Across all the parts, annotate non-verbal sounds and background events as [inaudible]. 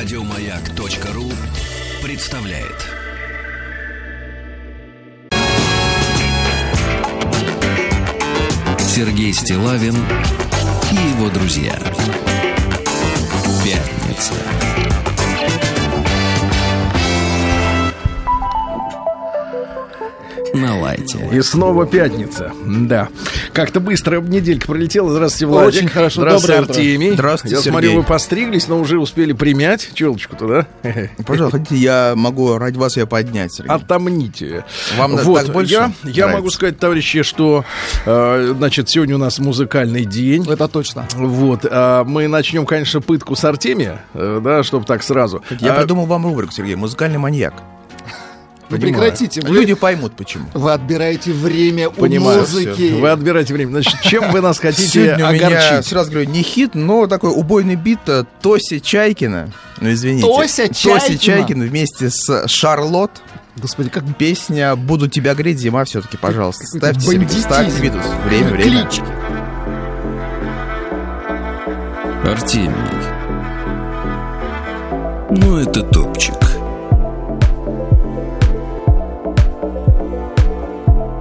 Радиомаяк.ру представляет. Сергей Стилавин и его друзья. Пятница. На лайте. И снова пятница. Да. Как-то быстро неделька пролетела. Здравствуйте, Владик. Очень хорошо. Здравствуйте, Доброе. Артемий. Здравствуйте, Я Сергей. смотрю, вы постриглись, но уже успели примять челочку-то, да? [laughs] Пожалуйста, хотите, я могу ради вас ее поднять, Сергей. Отомните. Вам вот, так больше я, я нравится? могу сказать, товарищи, что э, значит, сегодня у нас музыкальный день. Это точно. Вот, а мы начнем, конечно, пытку с Артемия, э, да, чтобы так сразу. Я А, придумал вам рубрику, Сергей, музыкальный маньяк. Вы Понимаю. прекратите. Вы, Люди поймут, почему. вы отбираете время у Понимаю, музыки. Вы отбираете время. Значит, чем вы нас хотите Сегодня у меня, огорчить? сразу говорю, не хит, но такой убойный бит э, Тоси Чайкина. Ну, извините. Тося Чайкина? Тоси Чайкина вместе с Шарлот. Господи, как Песня «Буду тебя греть, зима» все-таки, пожалуйста. Ставьте себе, ставьте видос. Время, время. клички. Артемий. Ну, это топчик.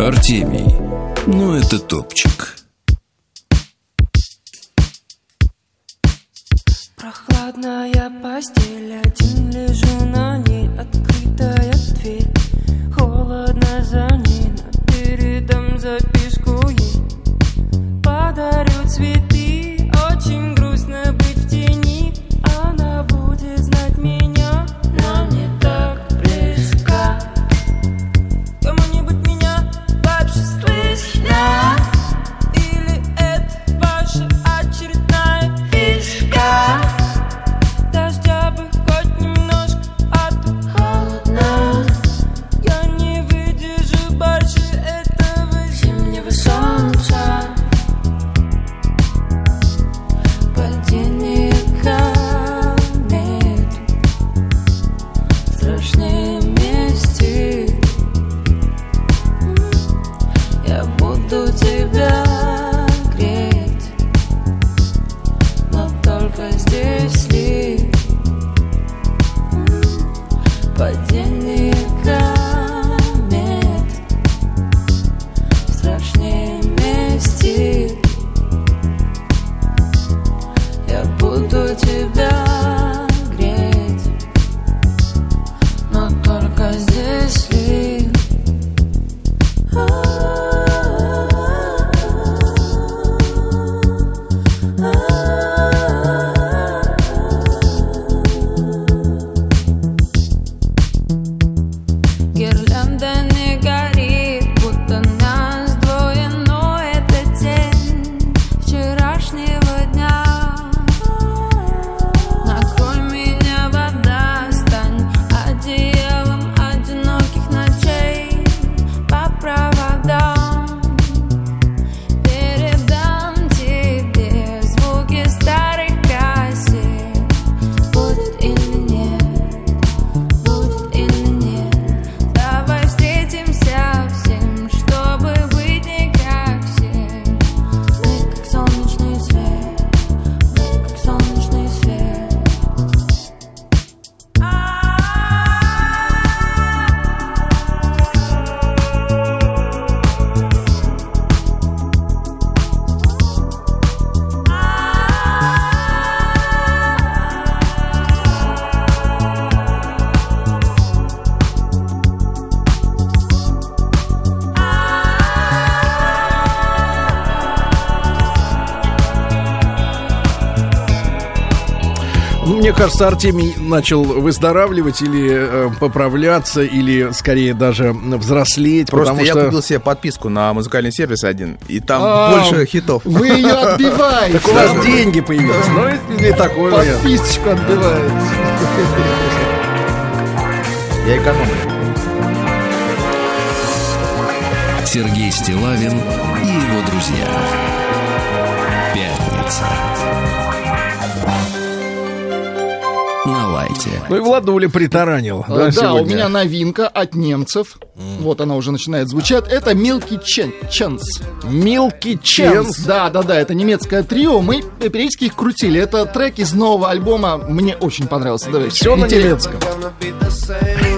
Артемий. Ну, это топчик. Прохладная постель, один лежу на ней, открытая дверь. Холодно за ней, но передам записку ей. Подарю цветы, очень кажется, Артемий начал выздоравливать или э, поправляться, или скорее даже взрослеть, Просто потому я что... купил себе подписку на музыкальный сервис один, и там А, больше хитов. Вы ее отбиваете. Так у вас деньги появились. Ну, не такой вариант. Подписочку отбиваете. Я экономлю. Сергей Стилавин и его друзья. Пятница. Лайте. Ну и Владуля притаранил. Э, Да, у сегодня? меня новинка от немцев. Вот она уже начинает звучать. Это Milky Chen- Chance. Милки Chance. Ченс. Да, да, да, это немецкое трио. Мы периодически их крутили. Это трек из нового альбома. Мне очень понравился. Давайте. Все на немецком.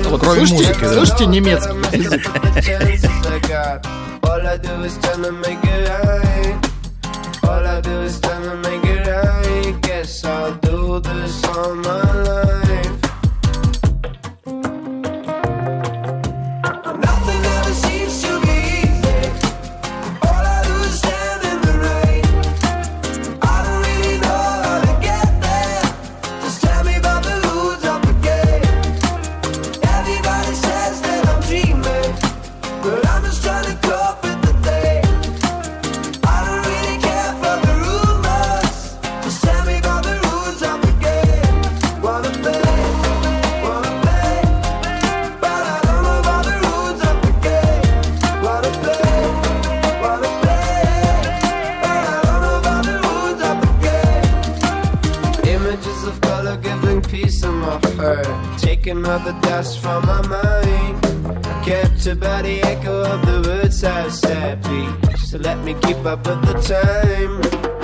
Вот, Кроме слушайте, музыки, да. слушайте немецкий язык. All I do is tryna make it right. All I do is tryna make it right. Guess I'll do this all my life. The dust from my mind. Captured about the echo of the words I said. Please let me keep up with the time.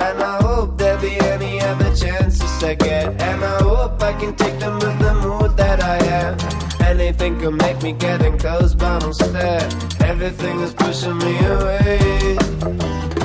And I hope there'll be any other chances I get. And I hope I can take them with the mood that I have. Anything can make me getting close, but instead, everything is pushing me away.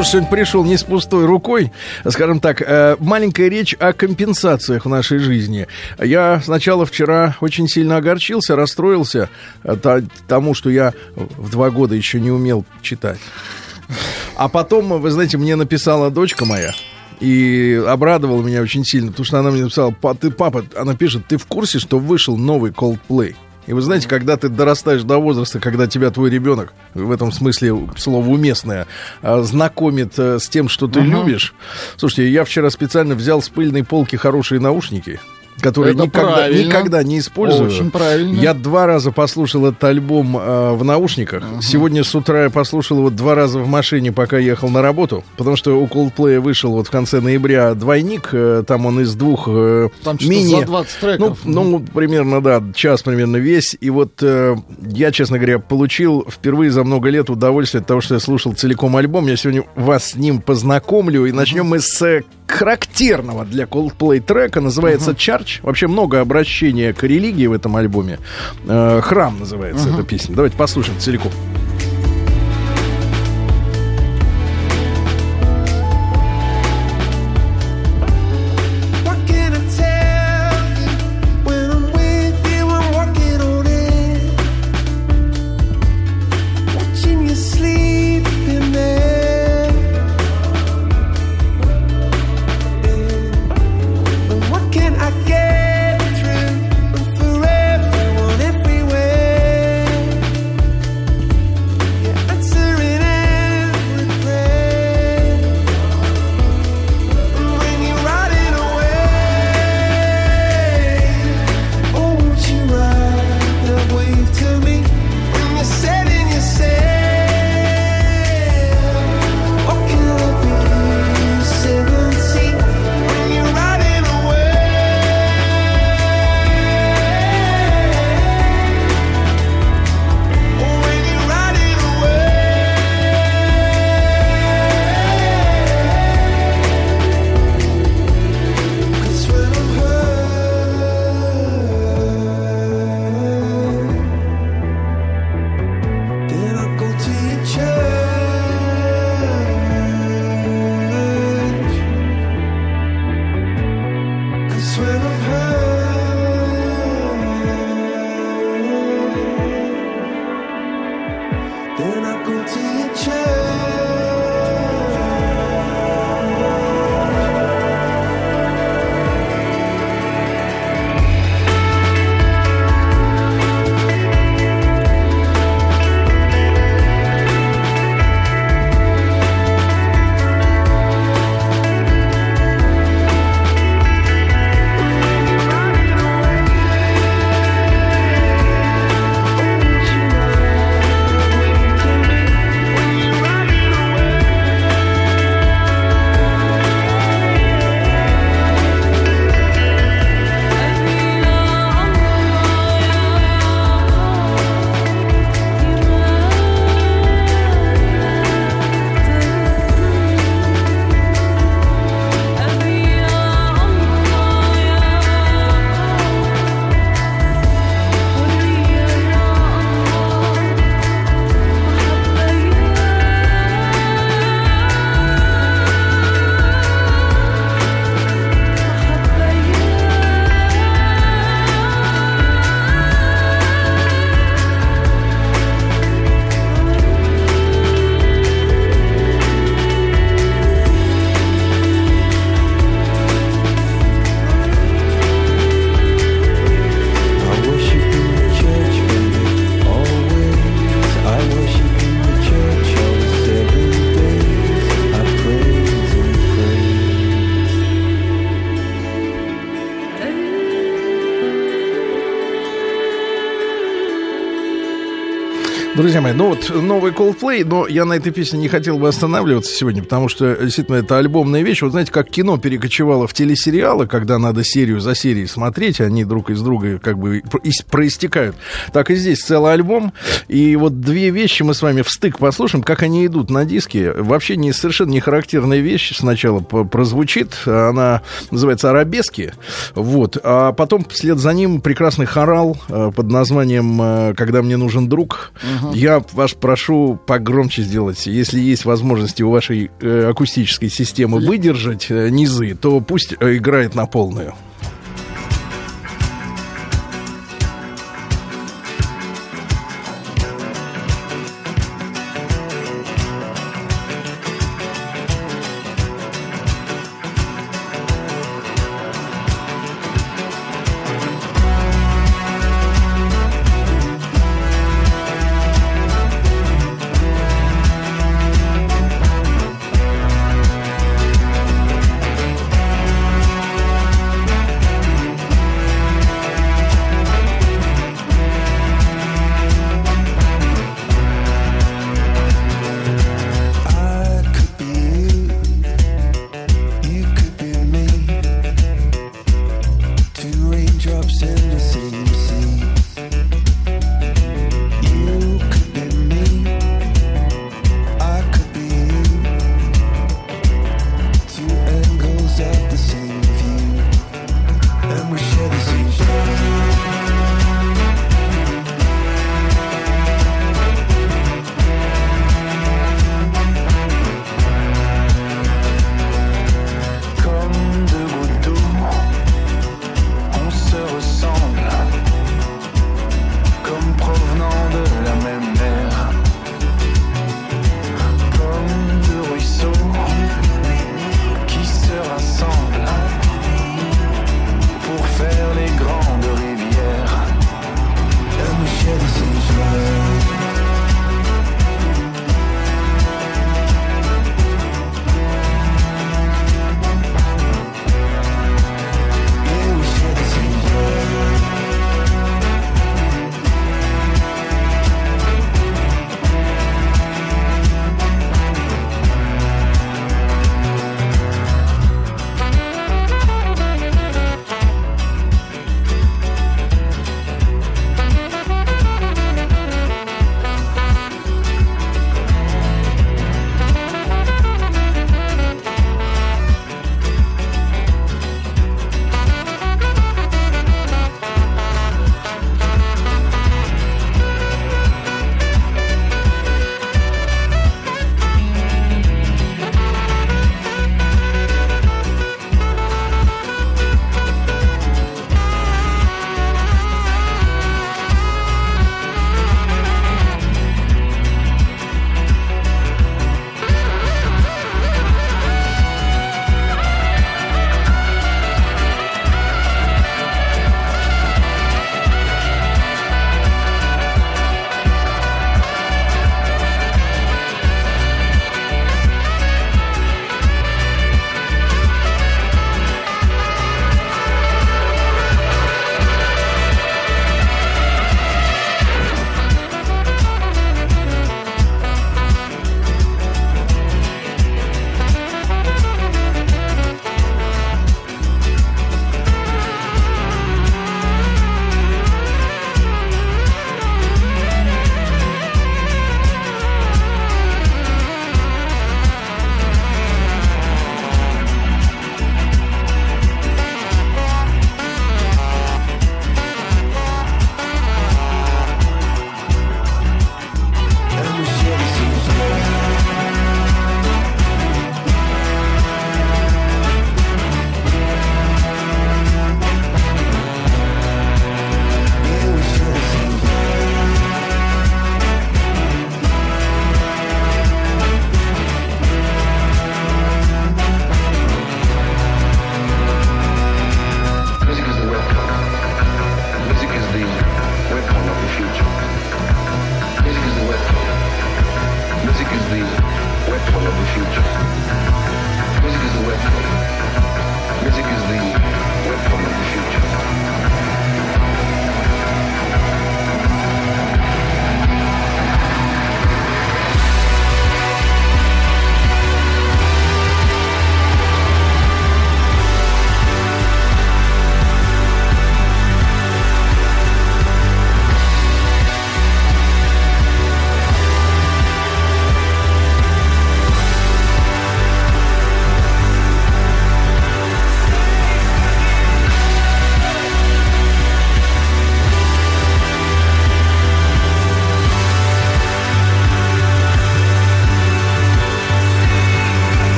Тоже сегодня пришел не с пустой рукой. Скажем так, э, маленькая речь о компенсациях в нашей жизни. Я сначала вчера очень сильно огорчился, расстроился э, тому, что я в два года еще не умел читать. А потом, вы знаете, мне написала дочка моя и обрадовала меня очень сильно, потому что она мне написала, «Па- ты, папа, она пишет, ты в курсе, что вышел новый Coldplay? И вы знаете, когда ты дорастаешь до возраста, когда тебя твой ребенок, в этом смысле слово уместное, а, знакомит э, с тем, что ты любишь. Слушайте, я вчера специально взял с пыльной полки хорошие наушники, которые Это никогда, правильно. никогда не использую. Очень правильно. Я два раза послушал этот альбом э, в наушниках. Сегодня с утра я послушал его два раза в машине, пока ехал на работу. Потому что у Coldplay вышел вот в конце ноября двойник. э, там он из двух э, Там мини... за 20 треков. Ну, ну, примерно, да, час примерно весь. И вот э, я, честно говоря, получил впервые за много лет удовольствие от того, что я слушал целиком альбом. Я сегодня вас с ним познакомлю. И начнем мы с э, характерного для Coldplay трека. Называется Church Church. Вообще много обращения к религии в этом альбоме. Э, Храм называется эта песня. Давайте послушаем целиком. Друзья мои, ну вот новый Coldplay, но я на этой песне не хотел бы останавливаться сегодня, потому что действительно это альбомная вещь. Вот знаете, как кино перекочевало в телесериалы, когда надо серию за серией смотреть, они друг из друга как бы ис- проистекают. Так и здесь целый альбом. И вот две вещи мы с вами в стык послушаем, как они идут на диске. Вообще не совершенно не характерная вещь сначала прозвучит. Она называется «Арабески». Вот. А потом вслед за ним прекрасный хорал э, под названием э, «Когда мне нужен друг». Я вас прошу погромче сделать. Если есть возможности у вашей э, акустической системы выдержать э, низы, то пусть э, играет на полную.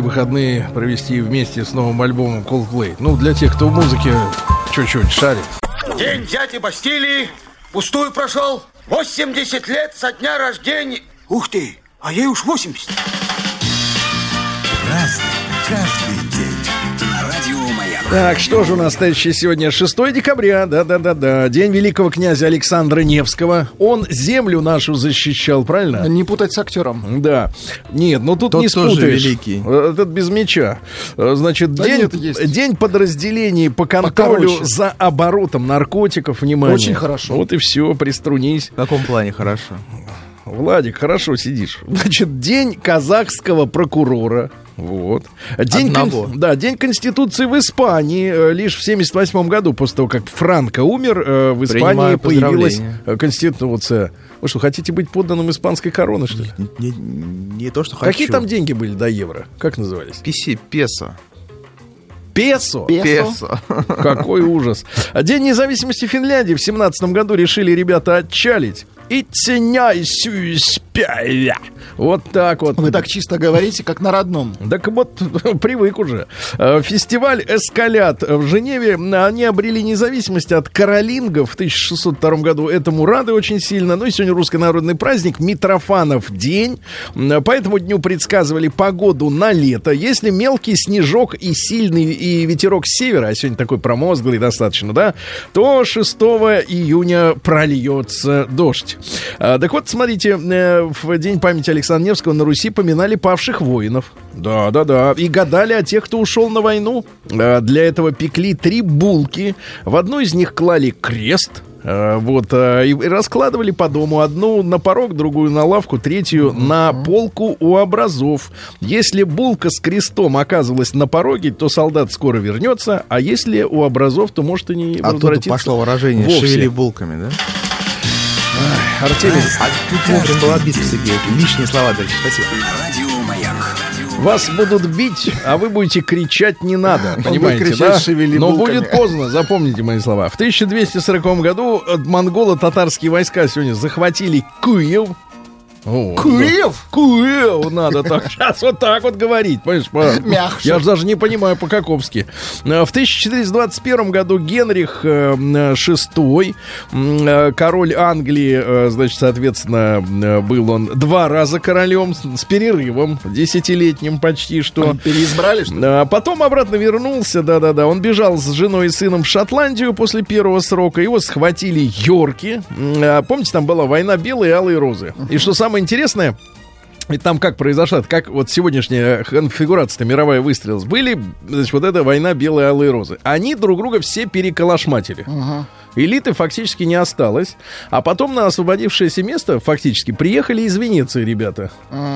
Эти выходные провести вместе с новым альбомом Coldplay. Ну, для тех, кто в музыке чуть-чуть шарит. День дяди Бастилии пустую прошел. 80 лет со дня рождения. Ух ты, а ей уж 80. Разный, каждый Так, что же у нас следующее сегодня? 6 декабря, да-да-да-да. День великого князя Александра Невского. Он землю нашу защищал, правильно? Не путать с актером. Да. Нет, ну тут Тот не тоже спутаешь. великий. Э, Этот без меча. Э, Значит, Да день, нет, есть. день подразделений по контролю Покороче. за оборотом наркотиков. Внимание. Очень хорошо. Вот и все, приструнись. В каком плане хорошо? Владик, хорошо сидишь. Значит, день казахского прокурора. Вот. День Одного. Да, день Конституции в Испании. э, Лишь в 78 году, после того, как Франко умер, э, в Испании Принимаю появилась э, Конституция. Вы что, хотите быть подданным испанской короны, что ли? Не, не то, что хочу. Какие там деньги были до евро? Как назывались? Писи, песо. Песо. Песо. [laughs] Какой ужас. А День независимости Финляндии в 17 году решили ребята отчалить. И теняй спя. Вот так вот. Вы так чисто говорите, как на родном. Так вот, [laughs] привык уже. Э, Фестиваль «Эскалят» в Женеве. Они обрели независимость от каролингов в 1602 году. Этому рады очень сильно. Ну и сегодня русский народный праздник. Митрофанов день. По этому дню предсказывали погоду на лето. Если мелкий снежок и сильный и ветерок с севера, а сегодня такой промозглый достаточно, да, то 6 июня прольется дождь. А, так вот, смотрите, э, в День памяти Александра Невского на Руси поминали павших воинов. Да, да, да. И гадали о тех, кто ушел на войну. А, Для этого пекли три булки. В одну из них клали крест. а, Вот, а, и раскладывали по дому. Одну на порог, другую на лавку, третью на полку у образов. Если булка с крестом оказывалась на пороге, то солдат скоро вернется, а если у образов, то может и не Оттуда возвратиться пошло выражение вовсе. «шевели булками», да? Артемий, А тут вовремя была битва, Сергей. Лишние слова дальше. Спасибо. На радио Маяк. Вас будут бить, а вы будете кричать не надо. Понимаете, кричать, да? «Шевели Но булками». будет поздно, запомните мои слова. В 1240 году монголо-татарские войска сегодня захватили Киев. О, Киев? да. Киев надо так. Сейчас вот так вот говорить, понимаешь? по- Мягче. Я же даже не понимаю по-каковски. Э, В 1421 году Генрих э, VI, м, э, король Англии, э, значит, соответственно, э, был он два раза королем с перерывом, десятилетним почти что. Переизбрали, что ли? А потом обратно вернулся, да-да-да. Он бежал с женой и сыном в Шотландию после первого срока. Его схватили Йорки. А, Помните, там была война белые и алые розы. И что самое интересное, и там как произошла, как вот сегодняшняя конфигурация мировая выстрелилась. Были, значит, вот эта война белые алые розы. Они друг друга все переколошматили. Элиты фактически не осталось. А потом на освободившееся место фактически приехали из Венеции ребята,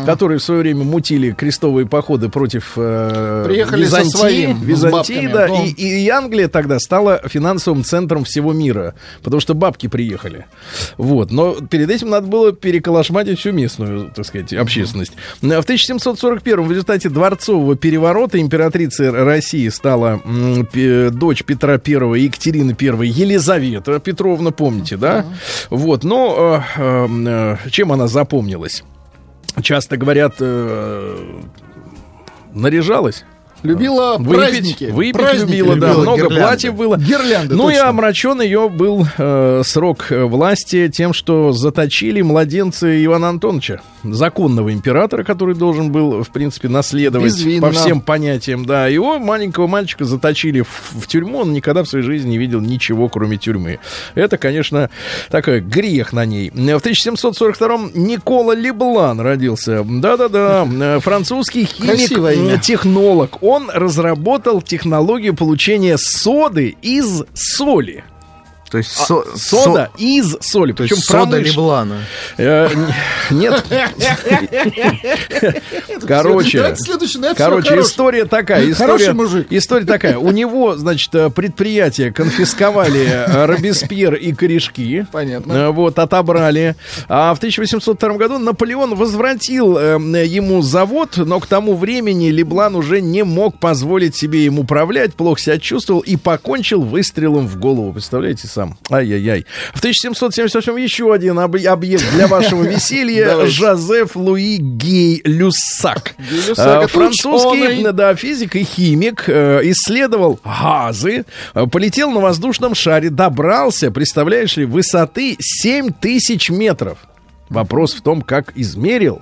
которые в свое время мутили крестовые походы против э, Приехали со Византии, своим, с Византии, да, Ну. и, и Англия тогда стала финансовым центром всего мира, потому что бабки приехали. Вот. Но перед этим надо было переколошматить всю местную, так сказать, общественность. В 1741 в результате дворцового переворота императрицей России стала пе- дочь Петра I Екатерины I Елизавета Петровна, помните, да? Вот. Но э, э, э, чем она запомнилась? Часто говорят, э, наряжалась. Любила Выпить, праздники. выпить Праздники любила, да, любила, много гирлянды. платьев было. Гирлянды, Ну и точно. омрачен ее был э, срок э, власти тем, что заточили младенца Ивана Антоновича, законного императора, который должен был, в принципе, наследовать Безвинно. по всем понятиям. Да, его маленького мальчика заточили в, в тюрьму, он никогда в своей жизни не видел ничего, кроме тюрьмы. Это, конечно, такой грех на ней. В 1742-м Никола Леблан родился. Да-да-да, э, французский химик, технолог. Он разработал технологию получения соды из соли. То есть со- Сода из соли. То Причем есть сода Леблана. Э, Нет. Короче. Короче, история такая. Хороший История, мужик. история такая. У него, значит, э, предприятие конфисковали э, Робеспьер и корешки. Понятно. Вот, отобрали. А в 1802 году Наполеон возвратил э, ему завод, но к тому времени Леблан уже не мог позволить себе им управлять, плохо себя чувствовал и покончил выстрелом в голову. Представляете сам? Ай-яй-яй. В 1778 еще один об- объект для вашего [laughs] веселья. Жозеф Луи Гей Люссак. Э, Французский ученый. да, физик и химик э, исследовал газы, э, полетел на воздушном шаре, добрался, представляешь ли, высоты 7 тысяч метров. Вопрос в том, как измерил.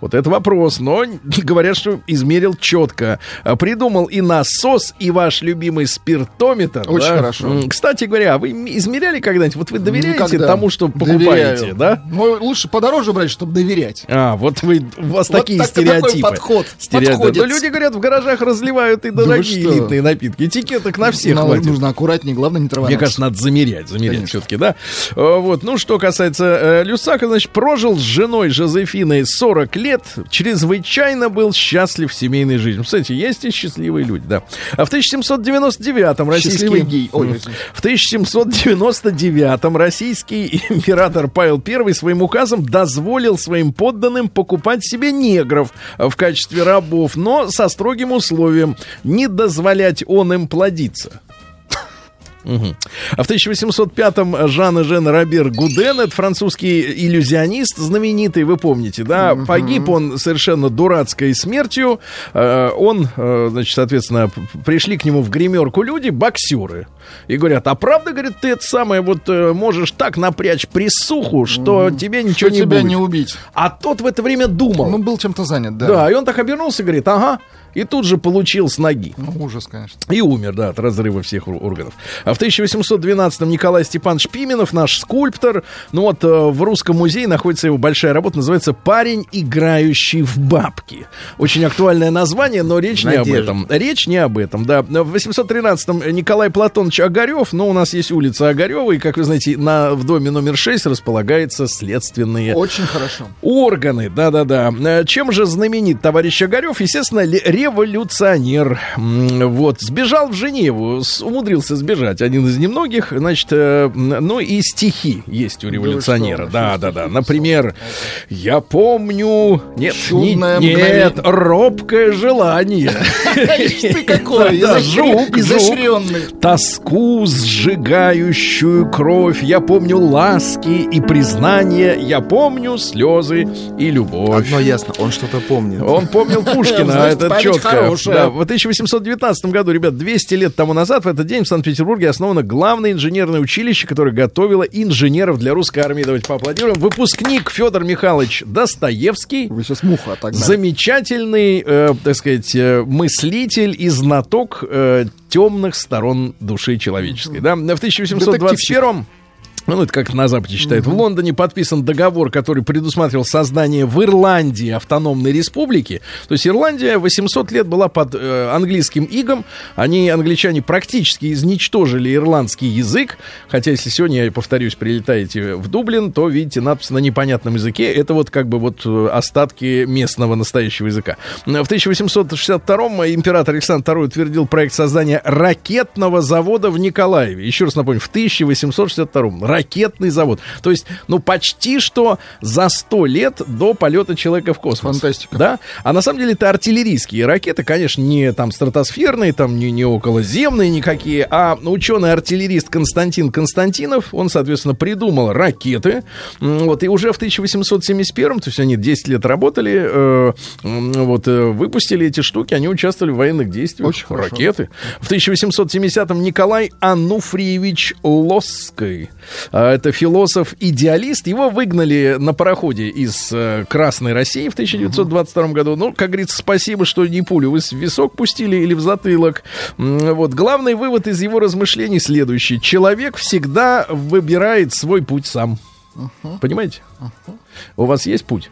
Вот это вопрос. Но [laughs] говорят, что измерил четко. А, Придумал и насос, и ваш любимый спиртометр. Очень да. хорошо. Кстати говоря, а вы измеряли когда-нибудь? Вот вы доверяете Никогда. тому, что покупаете, Доверяю. да? Ну, лучше подороже брать, чтобы доверять. А, вот вы, у вас Вот такие так- такой стереотипы. подход. Стереотипы. Но люди говорят, в гаражах разливают и дорогие что? элитные напитки. Этикеток на всех Надо- хватит. Нужно аккуратнее, главное не травануться. Мне кажется, надо замерять, замерять все-таки, да. Э, Вот, ну, что касается э, Люсака, значит, прожил с женой Жозефиной 40 лет, чрезвычайно был счастлив в семейной жизни. Кстати, есть и счастливые люди, да. А в 1799-м российский... Гей. Ой. В 1799-м российский [laughs] император Павел I своим указом дозволил своим подданным покупать себе негров в качестве рабов, но со строгим условием не дозволять он им плодиться. Мгм. А в 1805-м Жан и Жен Робер Гуден, это французский иллюзионист знаменитый, вы помните, да? Погиб он совершенно дурацкой смертью. Э, Он, э, значит, соответственно, пришли к нему в гримерку люди, боксеры. И говорят, а правда, говорит, ты это самое вот э, можешь так напрячь присуху, что тебе ничего Что не тебя будет. не убить. А тот в это время думал. Ну, был чем-то занят, да. да. и он так обернулся и говорит, ага, и тут же получил с ноги. Ну, ужас, конечно. И умер, да, от разрыва всех ор- органов. А в 1812-м Николай Степанович Пименов, наш скульптор, ну вот э, в Русском музее находится его большая работа, называется «Парень, играющий в бабки». Очень актуальное название, но речь не об Надежда. этом. Речь не об этом, да. В 813-м Николай Платонович Огарев, ну, у нас есть улица Огарева, и, как вы знаете, на, в доме номер 6 располагается следственные Очень хорошо. Органы, да-да-да. Э, Чем же знаменит товарищ Огарев? Естественно, ле- революционер. Вот, сбежал в Женеву, умудрился сбежать, один из немногих. Значит, э, ну и стихи есть у революционера. что, Да-да-да. Например, «Я помню...» Нет, не- Чудное нет, мгновение. робкое желание. [laughs] Ты какой, Да, жук, изощренный. Тоску, сжигающую кровь, я помню ласки и признания, я помню слезы и любовь. Одно ясно, он что-то помнит. Он помнил [laughs] Пушкина, Значит, это память четко. хорошая. Да, в 1819 году, ребят, 200 лет тому назад, в этот день в Санкт-Петербурге основано главное инженерное училище, которое готовило инженеров для русской армии. Давайте поаплодируем. Выпускник Федор Михайлович Достоевский. Вы сейчас муху отогнали. Замечательный, э, так сказать, э, мыслитель и знаток э, темных сторон души человеческой. Да? В 1821 ну, это как на Западе считают. В Лондоне подписан договор, который предусматривал создание в Ирландии автономной республики. То есть Ирландия 800 лет была под э, английским игом. Они, англичане, практически изничтожили ирландский язык. Хотя, если сегодня, я повторюсь, прилетаете в Дублин, то видите надпись на непонятном языке. Это вот как бы вот э, остатки местного настоящего языка. В 1862 император Александр II утвердил проект создания ракетного завода в Николаеве. Еще раз напомню, в 1862 ракетный завод. То есть, ну, почти что за 100 лет до полета человека в космос. Фантастика. Да? А на самом деле это артиллерийские ракеты, конечно, не там стратосферные, там не, не околоземные никакие, а ученый-артиллерист Константин Константинов, он, соответственно, придумал ракеты. Вот, и уже в 1871, то есть они 10 лет работали, э, вот, э, выпустили эти штуки, они участвовали в военных действиях. Очень хорошо. ракеты. В 1870-м Николай Ануфриевич Лосской, а, это философ-идеалист, его выгнали на пароходе из э, Красной России в 1922 году. Ну, как говорится, спасибо, что не пулю вы в висок пустили или в затылок. Вот. Главный вывод из его размышлений следующий. Человек всегда выбирает свой путь сам. Понимаете? У вас есть путь?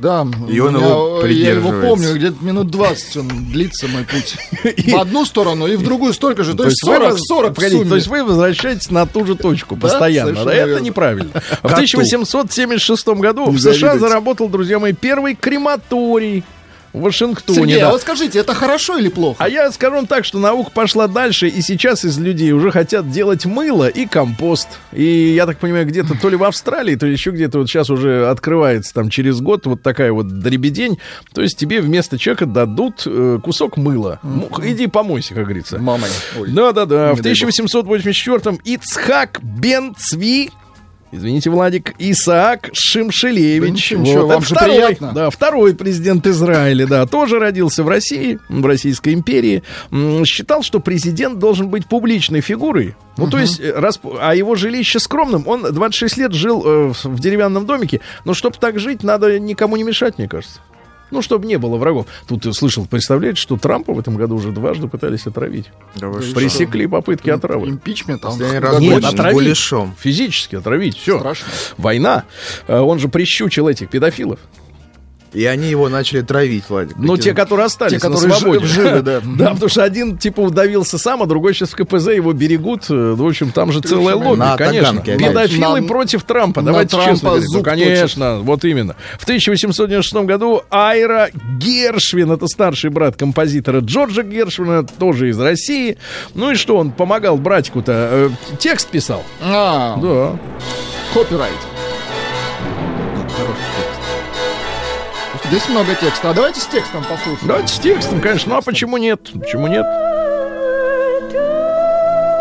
Да, И он меня, его э, я его помню, где-то минут 20 он длится, мой путь. [laughs] В одну сторону и в другую столько же. То, есть вы 40, воз- 40 в погодите, сумме. То есть вы возвращаетесь на ту же точку постоянно. Да, это неправильно. В 1876 году в США заработал, друзья мои, первый крематорий в Вашингтоне. Сергей, да. а вот скажите, это хорошо или плохо? А я скажу вам так, что наука пошла дальше, и сейчас из людей уже хотят делать мыло и компост. И я так понимаю, где-то то ли в Австралии, то ли еще где-то вот сейчас уже открывается там через год вот такая вот дребедень. То есть тебе вместо человека дадут э, кусок мыла. Ну, Иди помойся, как говорится. Мама. Да-да-да. В Не дай бог. 1884-м Ицхак Бен Цви Извините, Владик, Исаак Шимшелевич. Да ничего, ничего, вам же второй, приятно. Да, второй президент Израиля, да, тоже родился в России, в Российской империи. Считал, что президент должен быть публичной фигурой. Ну, то есть, э, раз, а его жилище скромным, он 26 лет жил э, в деревянном домике, но чтобы так жить, надо никому не мешать, мне кажется. Ну, чтобы не было врагов. Тут слышал, представляете, что Трампа в этом году уже дважды пытались отравить. Да вы что? Пресекли попытки отравы. Импичмент, он раз Нет, отравить. Физически отравить. Все. страшно. Война. Э, Он же прищучил этих педофилов. И они его начали травить, Владик. Ну, те, которые остались Те, которые на свободе. жи- живы, [laughs] да. Да, потому что один, типа, удавился сам, а другой сейчас в КПЗ его берегут. Э, В общем, там же целое лобби, конечно. Педофилы против Трампа. Давайте Трампа честно говорить. Ну, конечно, вот именно. В 1896 году Айра Гершвин, это старший брат композитора Джорджа Гершвина, тоже из России. Ну и что, он помогал братику-то, э, текст писал. А, Да. копирайт. Здесь много текста. А давайте с текстом послушаем. Давайте с текстом, конечно. Ну а почему нет? Почему нет?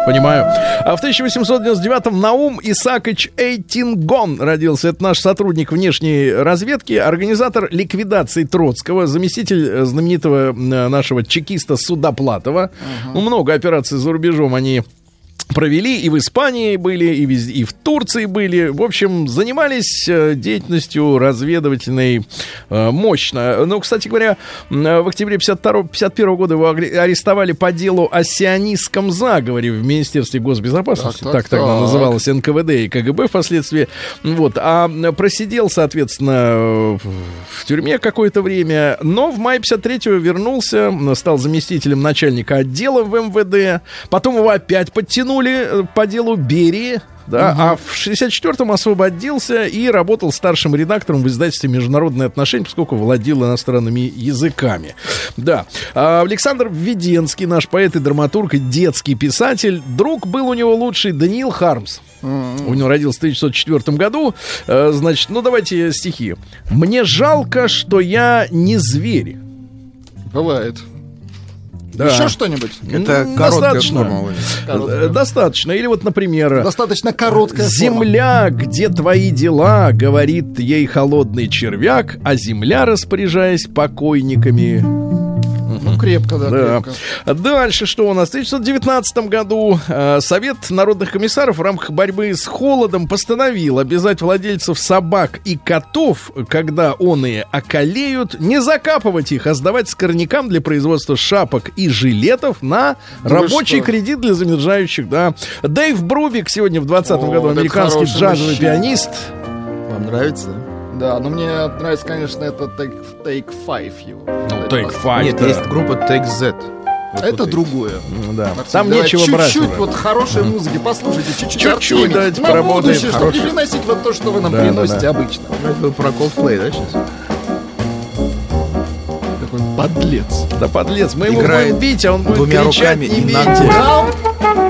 Понимаю. А в 1899-м Наум Исакович Эйтингон родился. Это наш сотрудник внешней разведки, организатор ликвидации Троцкого, заместитель э, знаменитого э, нашего чекиста Судоплатова. Ну, много операций за рубежом они провели, и в Испании были, и, везде, и в Турции были. В общем, занимались э, деятельностью разведывательной э, мощно. Ну, кстати говоря, э, в октябре 52 51 года его арестовали по делу о сионистском заговоре в Министерстве госбезопасности. Так, Так, так, тогда так. называлось НКВД и КГБ впоследствии. Вот. А просидел, соответственно, в тюрьме какое-то время, но в мае 53-го вернулся, стал заместителем начальника отдела в МВД. Потом его опять подтянули э, по делу Берии. Да, а в 64-м освободился и работал старшим редактором в издательстве «Международные отношения», поскольку владел иностранными языками. Да. А Александр Введенский, наш поэт и драматург, и детский писатель. Друг был у него лучший Даниил Хармс. У него родился в 1904 году. Э, Значит, ну давайте стихи. «Мне жалко, что я не зверь». Бывает. Да. Еще что-нибудь? Это достаточно. форма. Короткая. Э, Достаточно. Или вот, например... Достаточно короткая форма. Земля, где твои дела, говорит ей холодный червяк, а земля, распоряжаясь покойниками. Крепко, да, Да. крепко. Дальше что у нас? В 1919 году э, Совет народных комиссаров в рамках борьбы с холодом постановил обязать владельцев собак и котов, когда оные околеют, не закапывать их, а сдавать скорнякам для производства шапок и жилетов на Да рабочий кредит для замерзающих, да. Дэйв Брубик сегодня в 2020 О, году, вот это американский джазовый мужчина. пианист. Вам нравится? Да, но мне нравится, конечно, это Take, take Five его. Ну, Take Five, Нет, да. есть группа Take Z. Вот Это вот другое. М, Да. Максим, Там давай нечего брать. Чуть-чуть вот хорошей музыки послушайте, чуть-чуть. Чуть-чуть, давайте на поработаем будущее, чтобы не приносить вот то, что вы нам Да, да, приносите да. обычно. Это вы про Coldplay, да, сейчас? Такой подлец. Да подлец, мы его Играет будем бить, а он будет двумя кричать, руками и бейте.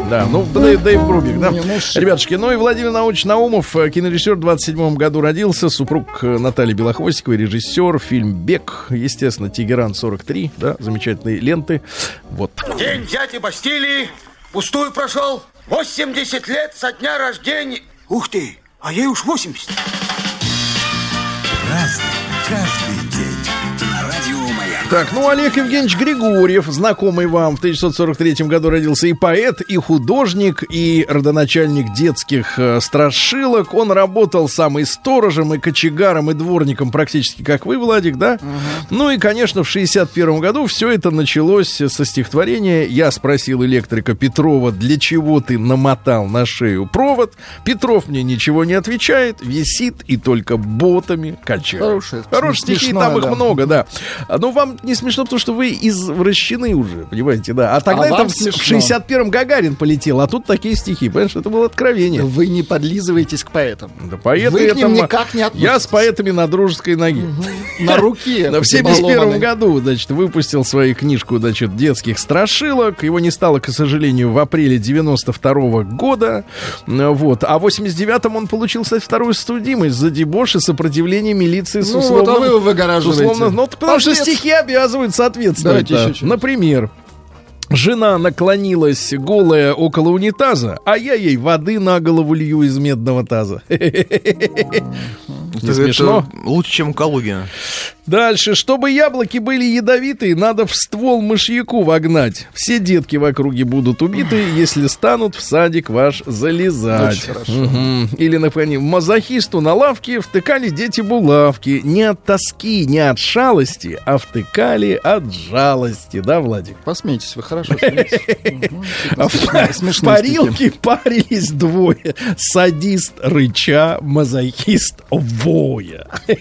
Да, ну, Дэйв, Дэйв Брубик, да. Ну, Ребятушки, ну и Владимир Науч Наумов, э, кинорежиссер, в 27 году родился, супруг э, Натальи Белохвостиковой, режиссер, фильм «Бег», естественно, «Тегеран 43», да, замечательные ленты. Вот. День дяди Бастилии пустую прошел. 80 лет со дня рождения. Ух ты, а ей уж 80. Разный, Так, ну, Олег Евгеньевич Григорьев, знакомый вам, в 1943 году родился и поэт, и художник, и родоначальник детских э, страшилок. Он работал сам и сторожем, и кочегаром, и дворником, практически как вы, Владик, да? Ну и, конечно, в 61 году все это началось со стихотворения «Я спросил электрика Петрова, для чего ты намотал на шею провод?» Петров мне ничего не отвечает, висит и только ботами качает. Хорошее, Хорошие стихи, там их да. много, да. А, Ну, вам не смешно, потому что вы извращены уже, понимаете, да. А тогда А это в, смешно. 61-м Гагарин полетел, а тут такие стихи, понимаешь, это было откровение. Вы не подлизываетесь к поэтам. Да поэты Вы к ним это- никак не относитесь. Я с поэтами на дружеской ноге. На руке. [laughs] Да, в 71 балованной. году, значит, выпустил свою книжку, значит, детских страшилок. Его не стало, к сожалению, в апреле 92 года. Э, Вот. А в 89-м он получил, кстати, вторую судимость за дебош и сопротивление милиции с Ну, условным... вот, а вы его с выгораживаете. условно- ну, потому что стихи обязывают соответствовать. Давайте да. еще. Например, Жена наклонилась голая около унитаза, а я ей воды на голову лью из медного таза. Это смешно? лучше, чем у Калугина. Дальше. Чтобы яблоки были ядовитые, надо в ствол мышьяку вогнать. Все детки в округе будут убиты, если станут в садик ваш залезать. Мгм. Или, например, мазохисту на лавке втыкали дети булавки. Не от тоски, не от шалости, а втыкали от жалости. Да, Владик? Посмейтесь, вы хорошо смеетесь. Мгм, А в, [laughs] парилке парились двое. Садист рыча, мазохист воя. [laughs]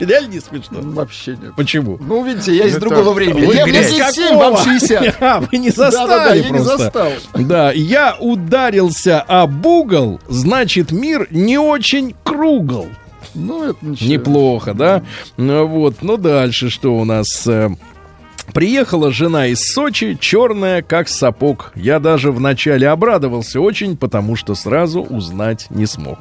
Реально не смешно? Вообще нет. Почему? Ну, видите, я из другого времени. Я мне из 77, вам какого? 60. [laughs] А, вы не застали я не просто. застал. Да, я ударился об угол, значит, мир не очень кругл. Ну, это ничего. Неплохо, да? Ну, Вот, ну дальше что у нас? Приехала жена из Сочи, черная, как сапог. Я даже вначале обрадовался очень, потому что сразу узнать не смог.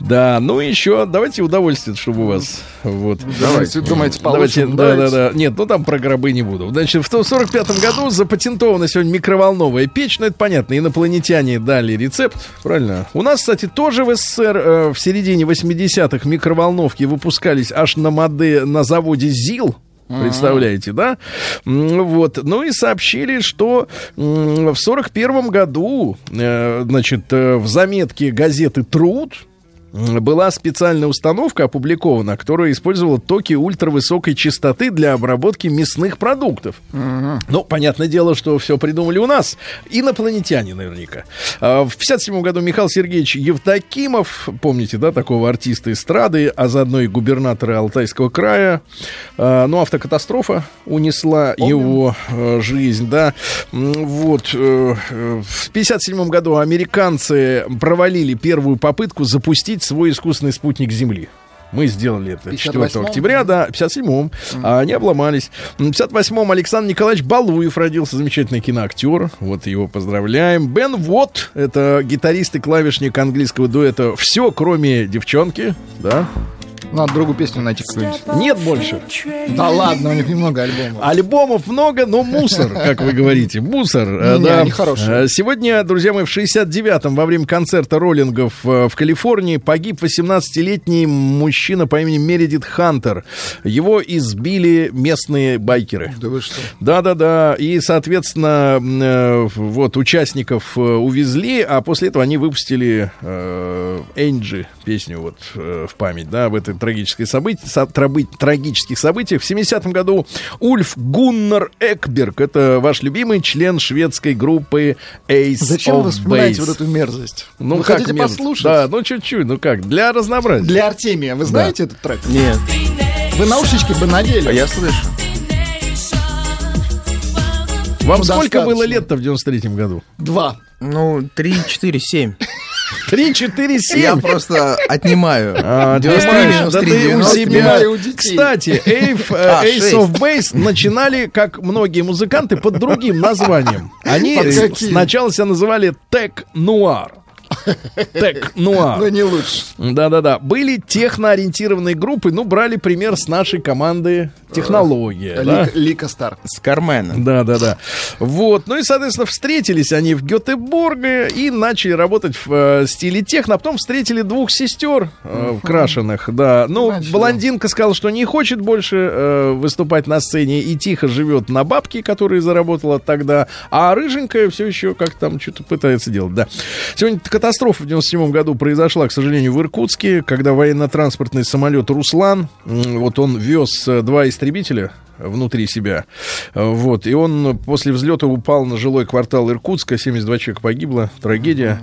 Да, ну еще, давайте удовольствие, чтобы у вас... Вот. Давайте, думаете, Давайте, получим? да, да, Давайте. да. Нет, ну там про гробы не буду. Значит, в 1945 году запатентована сегодня микроволновая печь. Ну, это понятно, инопланетяне дали рецепт, правильно? У нас, кстати, тоже в СССР э, в середине 80-х микроволновки выпускались аж на моде, на заводе ЗИЛ. Представляете, да? Вот. Ну и сообщили, что в 41 году, э, значит, э, в заметке газеты «Труд» была специальная установка опубликована, которая использовала токи ультравысокой частоты для обработки мясных продуктов. Ну, понятное дело, что все придумали у нас. Инопланетяне наверняка. А, В 57 году Михаил Сергеевич Евдокимов, помните, да, такого артиста эстрады, а заодно и губернатора Алтайского края, а, ну, автокатастрофа унесла его э, жизнь, да. Вот. э, э, В 57 году американцы провалили первую попытку запустить свой искусственный спутник Земли. Мы сделали это 4 58-м? октября, да, в 57-м. А они обломались. В 58-м Александр Николаевич Балуев родился, замечательный киноактер. Вот его поздравляем. Бен Вот, это гитарист и клавишник английского дуэта «Все, кроме девчонки», да. Надо другую песню найти какую-нибудь. Нет больше. Да ладно, у них немного альбомов. Альбомов много, но мусор, как вы говорите. Мусор. э, Не, да. они хорошие. Э, Сегодня, друзья мои, в 69-м во время концерта роллингов э, в Калифорнии погиб 18-летний мужчина по имени Мередит Хантер. Его избили местные байкеры. Да вы что? Да-да-да. И, соответственно, вот участников увезли, а после этого они выпустили Энджи песню вот в память, да, об этой трагической событии, со- трабы- трагических событиях. В 70-м году Ульф Гуннар Экберг, это ваш любимый член шведской группы Ace Зачем of вы вспоминаете Base. вот эту мерзость? Ну, вы как хотите мерзость? послушать? Да, ну чуть-чуть, ну как, для разнообразия. Для Артемия. Вы знаете этот трек? Нет. Вы наушнички бы надели. А я слышу. Вам ну, сколько достаточно. было лет-то в 93-м году? Два. Ну, 3, 4, 7. 3, 4, 7. Я просто отнимаю. А, 93, ты знаешь, да 93, ты у 93. себя. Отнимаю у детей. Кстати, Эйв, э, А, Ace of Base начинали, как многие музыканты, под другим названием. Они сначала себя называли Тек Нуар. Тек Но Нуар. не лучше. Да-да-да. Были техноориентированные группы, ну, брали пример с нашей команды технология. да? Лика, Лика Стар. С Карменом. Да, да, да. Вот. Ну и, соответственно, встретились они в Гетеборге и начали работать в э, стиле техно. А потом встретили двух сестер э, крашеных. Да. Ну, Начали. блондинка сказала, что не хочет больше э, выступать на сцене и тихо живет на бабки, которые заработала тогда. А рыженькая все еще как там что-то пытается делать. Да. Сегодня катастрофа в 97 году произошла, к сожалению, в Иркутске, когда военно-транспортный самолет «Руслан», вот он вез э, два истребителя внутри себя. Э, Вот. И он после взлета упал на жилой квартал Иркутска. 72 человека погибло. Трагедия.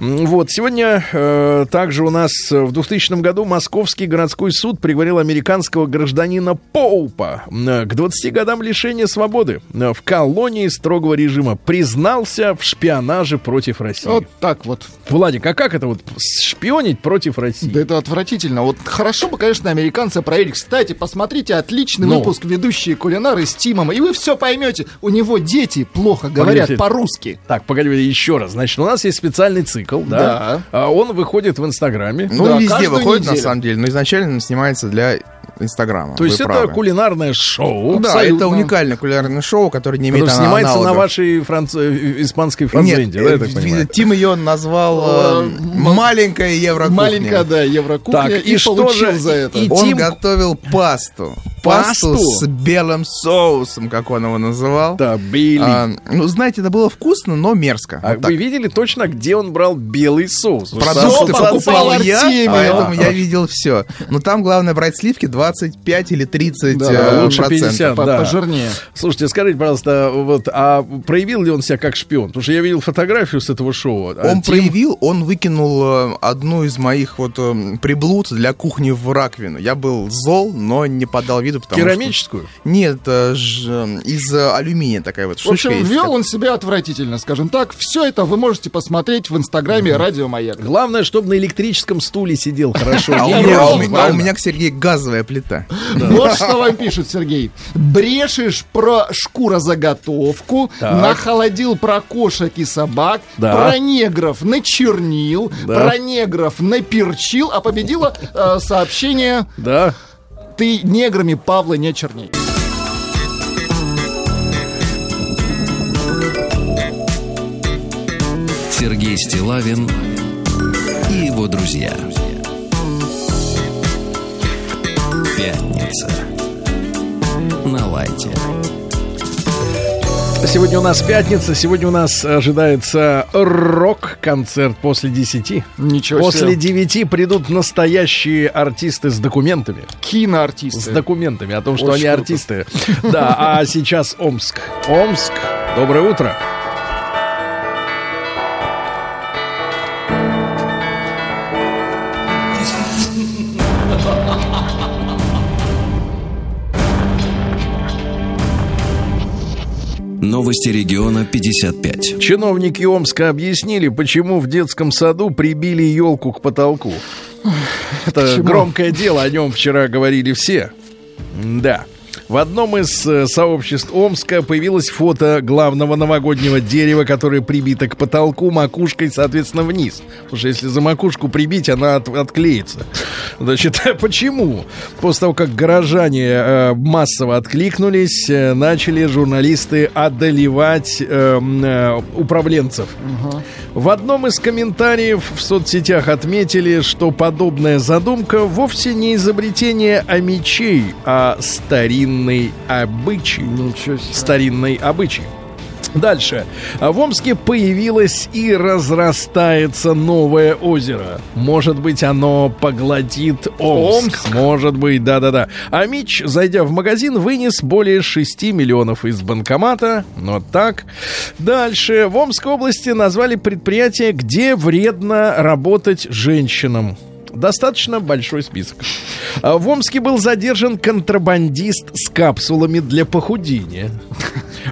Вот. Сегодня э, также у нас в 2000 году Московский городской суд приговорил американского гражданина Поупа к 20 годам лишения свободы э, в колонии строгого режима. Признался в шпионаже против России. Вот так вот. Владик, а как это вот шпионить против России? Да это отвратительно. Вот хорошо бы, конечно, американцы проверить. Кстати, посмотрите, отличный Ну. выпуск ведущие кулинары с Тимом, и вы все поймете. У него дети плохо говорят Погодите. по-русски. Так, погоди, еще раз. Значит, у нас есть специальный цикл, да? Да. А Он выходит в Инстаграме. Ну, Да, он везде выходит, на неделю. самом деле. Но изначально он снимается для Инстаграма. То есть это правы. кулинарное шоу. Да, абсолютно. это уникальное кулинарное шоу, которое не имеет Которое снимается на вашей франц... э, испанской Нет, франценде, да, я э, так понимаю? Тим ее назвал э, Э, маленькая еврокухня. Маленькая, да, еврокухня. Так, и, и что получил же- за это. и- Он Тим- готовил пасту. Пасту? с белым соусом, как он его называл. Да, Билли. А, А, ну, знаете, это было вкусно, но мерзко. Вот так. вы видели точно, где он брал белый соус? Вот Продукты покупал я, поэтому я [laughs] видел все. Но там главное брать сливки 25 или 30 Да, э, лучше процентов. 50. По- да. Пожирнее. Слушайте, скажите, пожалуйста, вот, а проявил ли он себя как шпион? Потому что я видел фотографию с этого шоу. А Он Тим- проявил, он выкинул э, одну из моих вот э, приблуд для кухни в раковину. Я был зол, но не подал виду, потому Керамическую? что... Нет, ж, из алюминия такая вот В штучка общем, есть. вел он себя отвратительно, скажем так. Все это вы можете посмотреть в инстаграме Радио Маяк. Главное, чтобы на электрическом стуле сидел хорошо. А у, меня, а у меня, Сергей, газовая плита. Вот что вам пишет Сергей. Брешешь про шкурозаготовку, Так. нахолодил про кошек и собак, Да. про негров начернил, Да. про негров наперчил, а победило э, сообщение Да. «Ты неграми Павла не черней». Сергей Стилавин и его друзья. Пятница. На лайте. Сегодня у нас пятница, сегодня у нас ожидается рок-концерт после 10. Ничего После себе. 9 придут настоящие артисты с документами. С Киноартисты. документами о том, что Очень они круто. артисты. Да, а сейчас Омск. Омск, доброе утро. Новости региона 55. Чиновники Омска объяснили, почему в детском саду прибили елку к потолку. Это Почему? громкое дело, о нем вчера говорили все. Да. В одном из э, сообществ Омска появилось фото главного новогоднего дерева, которое прибито к потолку макушкой, соответственно, вниз. Потому что если за макушку прибить, она от- отклеится. Значит, [laughs] почему? После того, как горожане э, массово откликнулись, э, начали журналисты одолевать э, э, управленцев. В одном из комментариев в соцсетях отметили, что подобная задумка вовсе не изобретение амичей, а старинный обычай. Себе. Старинный обычай. Дальше. А В Омске появилось и разрастается новое озеро. Может быть, оно поглотит Омск. Может быть, да-да-да. А Мич, зайдя в магазин, вынес более 6 миллионов из банкомата. Вот так. Дальше. В Омской области назвали предприятие, где вредно работать женщинам. Достаточно большой список. А В Омске был задержан контрабандист с капсулами для похудения.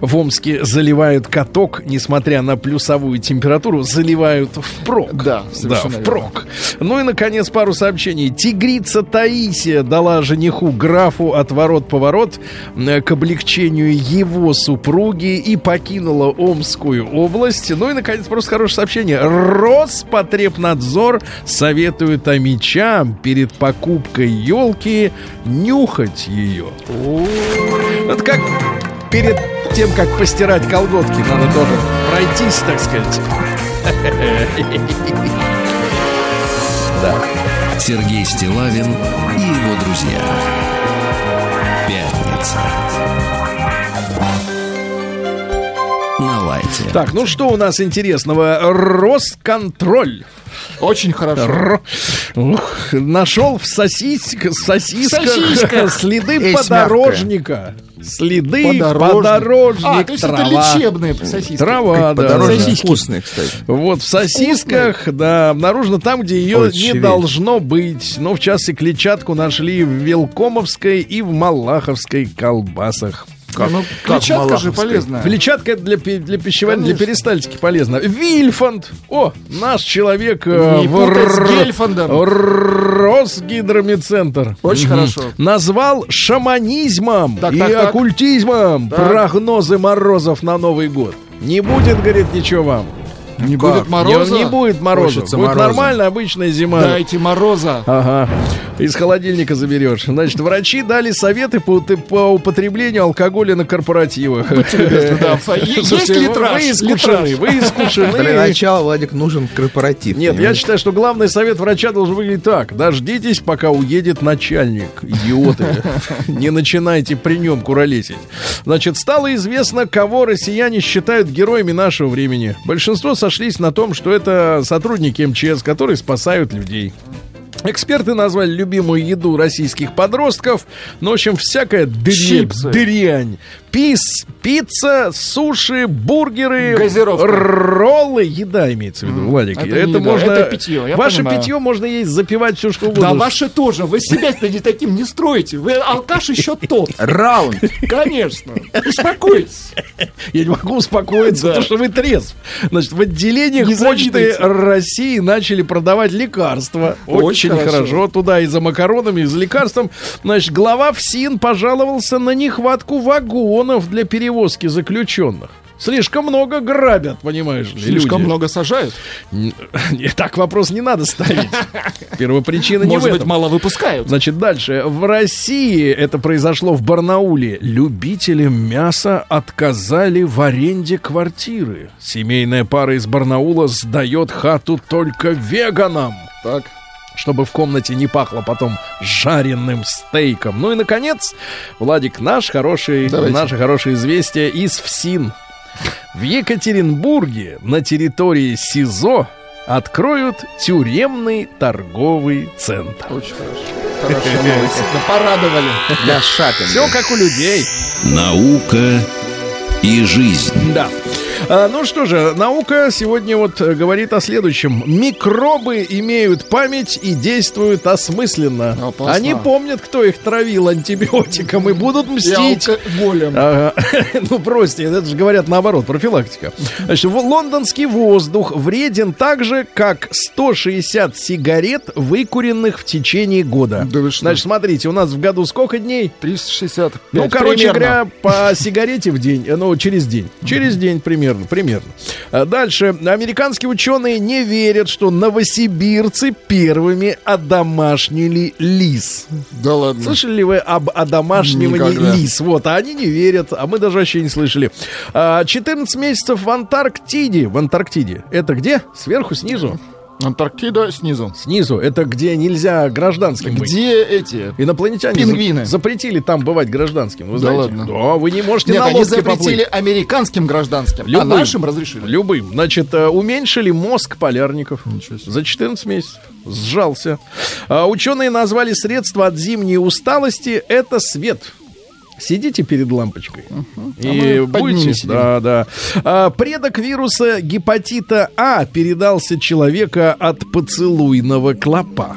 В Омске заливают каток, несмотря на плюсовую температуру, заливают впрок. Да, да, совершенно верно. впрок. Ну и, наконец, пару сообщений. Тигрица Таисия дала жениху графу отворот-поворот э, к облегчению его супруги и покинула Омскую область. Ну и, наконец, просто хорошее сообщение. Роспотребнадзор советует амичам перед покупкой елки нюхать ее. Это как перед тем, как постирать колготки, надо тоже пройтись, так сказать. [laughs] Да. Сергей Стилавин и его друзья. Пятница. Лайте. Так, ну что у нас интересного? Росконтроль. Очень хорошо. Р- Ух, нашел в сосиск- сосисках Сосисках. следы Есть подорожника. Следы Подорожник. подорожник, А, то есть трава. это лечебные сосиски. Трава, да. Сосиски. вкусный, кстати. Вот в сосисках, да, обнаружено там, где ее Ой, не должно быть. Но в частности клетчатку нашли в Велкомовской и в Малаховской колбасах. Ну, как клетчатка же полезная. Клетчатка это для, для пищевания, для перистальтики полезно. Вильфанд. О, наш человек э, в Р-. Росгидромедцентр. Очень хорошо. Назвал шаманизмом Так, и так, оккультизмом Так. прогнозы морозов на Новый год. Не будет, говорит, ничего вам. Не Как? будет мороза. Не, не будет. Хочется будет мороза. нормальная обычная зима. Дайте мороза. Ага. Из холодильника заберешь. Значит, врачи дали советы по, по употреблению алкоголя на корпоративах. [laughs] Есть вы- литраж? Вы искушены, вы Для искушены. начала, Владик, нужен корпоратив. Нет, я считаю, что главный совет врача должен выглядеть так. Дождитесь, пока уедет начальник. Идиоты. [laughs] Не начинайте при нем куролесить. Значит, стало известно, кого россияне считают героями нашего времени. Большинство сошлись на том, что это сотрудники МЧС, которые спасают людей. Эксперты назвали любимую еду российских подростков. Ну, в общем, всякая дрянь. Дрянь. Пис, пицца, суши, бургеры, Газировка. роллы. Еда имеется в виду, Владик. это Это, еда, можно... это питье, Ваше понимаю. питье можно есть, запивать все, что угодно. Да, ваши тоже. Вы себя-то не таким не строите. Вы алкаш еще тот. Раунд. Конечно. Успокойтесь. Я не могу успокоиться, потому что вы трезв. Значит, в отделениях почты. России начали продавать лекарства. Очень, Очень хорошо. хорошо. Туда и за макаронами, и за лекарством. Значит, глава ФСИН пожаловался на нехватку вагонов для перевозки заключенных. Слишком много грабят, понимаешь ли, Слишком люди. много сажают. Н- [laughs] Так вопрос не надо ставить. [laughs] Первопричина не в Может быть, мало выпускают. Значит, дальше. В России это произошло в Барнауле. Любителям мяса отказали в аренде квартиры. Семейная пара из Барнаула сдает хату только веганам. Так. Чтобы в комнате не пахло потом жареным стейком. Ну и, наконец, Владик, наш хороший, Давайте. наше хорошее известие из ФСИН. В Екатеринбурге на территории СИЗО откроют тюремный торговый центр. Очень хорошо. Хорошо. Действительно, Порадовали. Для шапинга. Все как у людей. Наука и жизнь. Да. А, ну что же, наука сегодня вот э, говорит о следующем. Микробы имеют память и действуют осмысленно. Опасно. Они помнят, кто их травил антибиотиком и будут мстить. алкоголем. Ага. [laughs] Ну, прости, это же говорят наоборот, профилактика. Значит, лондонский воздух вреден так же, как 160 сигарет, выкуренных в течение года. Да? Значит, смотрите, у нас в году сколько дней? 360. Ну, короче говоря, по сигарете в день, э, ну, через день. Через день примерно, примерно. А Дальше. Американские ученые не верят, что новосибирцы первыми одомашнили лис. Да ладно. Слышали ли вы об одомашнивании Никогда. лис? Вот, а они не верят, а мы даже вообще не слышали. А, 14 месяцев в Антарктиде. В Антарктиде. Это где? Сверху, снизу? Антарктида снизу. Снизу. Это где нельзя гражданским быть. Где эти? Инопланетяне Пингвины. за- запретили там бывать гражданским. Вы Да знаете? ладно. Да, вы не можете Нет, на они запретили поплыть. американским гражданским, а Любым. нашим разрешили. Любым. Значит, э, уменьшили мозг полярников Ничего себе. за 14 месяцев. Сжался. А, Ученые назвали средство от зимней усталости это свет. Сидите перед лампочкой и А будете. Да, да. А, предок вируса гепатита А передался человека от поцелуйного клопа.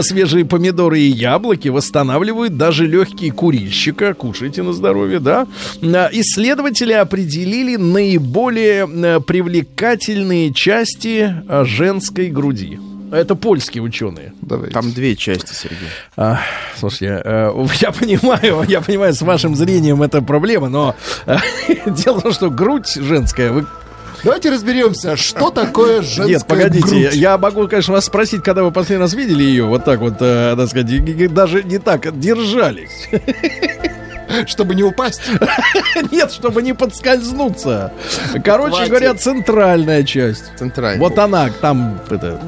Свежие помидоры и яблоки восстанавливают даже легкие курильщика. Кушайте на здоровье, да. А, Исследователи определили наиболее э, привлекательные части а, женской груди. Это польские ученые. Давайте. Там две части, Сергей. А, слушайте, э, я [laughs] понимаю, я понимаю, с вашим зрением это проблема, но э, [laughs] дело в том, что грудь женская, вы Давайте разберемся, что такое женская Нет, погодите, грудь. я могу, конечно, вас спросить, когда вы последний раз видели ее, вот так вот, э, так сказать, даже не так, держались. [laughs] Чтобы не упасть. Нет, чтобы не подскользнуться. Короче Хватит. говоря, центральная часть. Центральный. Вот она, там, это,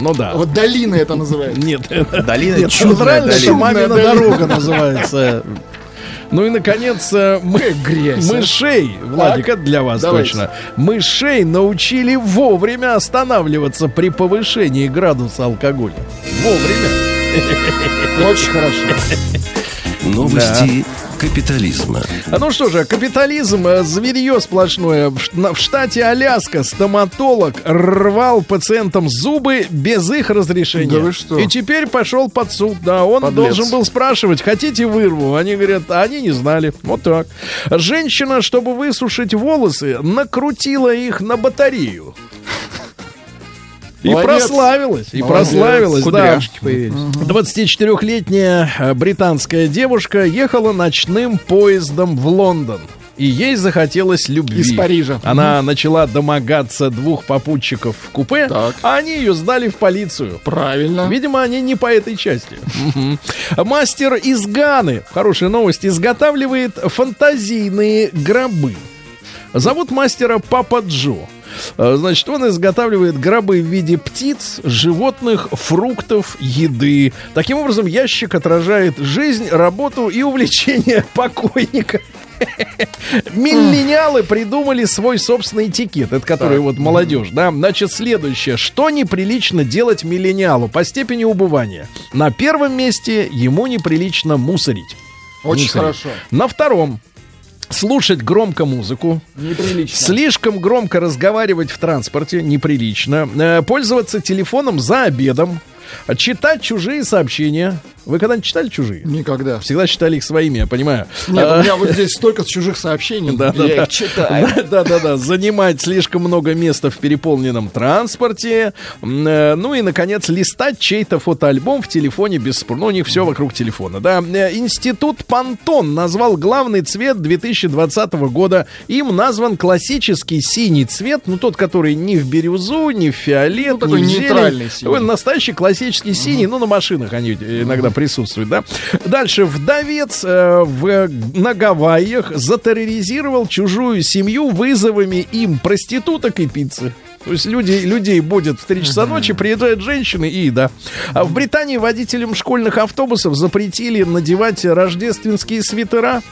ну да. Вот долина это называется. Нет, Долина, чудная долина. дорога называется. Ну и, наконец, э, мы, грязь, а. мышей, Владик, это для вас давайте. точно. Мышей научили вовремя останавливаться при повышении градуса алкоголя. Вовремя. Очень хорошо. Новости капитализма. А Ну что же, капитализм, э, зверье сплошное. В ш- на- В штате Аляска стоматолог рвал пациентам зубы без их разрешения. Да вы что? И теперь пошел под суд. Да, он Подлец. должен был спрашивать, хотите вырву? Они говорят, а они не знали. Вот так. Женщина, чтобы высушить волосы, накрутила их на батарею. И Молодец. прославилась, и Молодец. прославилась, да. Появились. 24-летняя э, британская девушка ехала ночным поездом в Лондон. И ей захотелось любви. Из Парижа. Она начала домогаться двух попутчиков в купе, Так. а они ее сдали в полицию. Правильно. Видимо, они не по этой части. Мгм. Мастер из Ганы, хорошая новость, изготавливает фантазийные гробы. Зовут мастера Папа Джо. Э, Значит, он изготавливает гробы в виде птиц, животных, фруктов, еды. Таким образом, ящик отражает жизнь, работу и увлечение [laughs] покойника. Миллениалы придумали свой собственный этикет, это который вот молодежь, да. Значит, следующее. Что неприлично делать миллениалу по степени убывания? На первом месте ему неприлично мусорить. Очень Мусорить. хорошо. На втором слушать громко музыку, Неприлично. слишком громко разговаривать в транспорте неприлично, э, пользоваться телефоном за обедом, читать чужие сообщения. Вы когда-нибудь читали чужие? Никогда. Всегда читали их своими, я понимаю. Нет, А, у меня вот здесь столько чужих сообщений. Да, да, я да. их читаю. [laughs] Да, да, да. Занимать слишком много места в переполненном транспорте. Э, Ну и, наконец, листать чей-то фотоальбом в телефоне без. Ну, у них все вокруг телефона, да. Э, Институт Пантон назвал главный цвет 2020 года. Им назван классический синий цвет, ну, тот, который ни в бирюзу, ни в фиолет, Ну, такой ни в зелень. нейтральный синий. Такой настоящий классический синий, ну, на машинах они иногда присутствуют, да. Дальше, вдовец э, в, на Гавайях затерроризировал чужую семью вызовами им проституток и пиццы. То есть люди, людей будет в 3 часа ночи, приезжают женщины и еда. А в Британии водителям школьных автобусов запретили надевать рождественские свитера.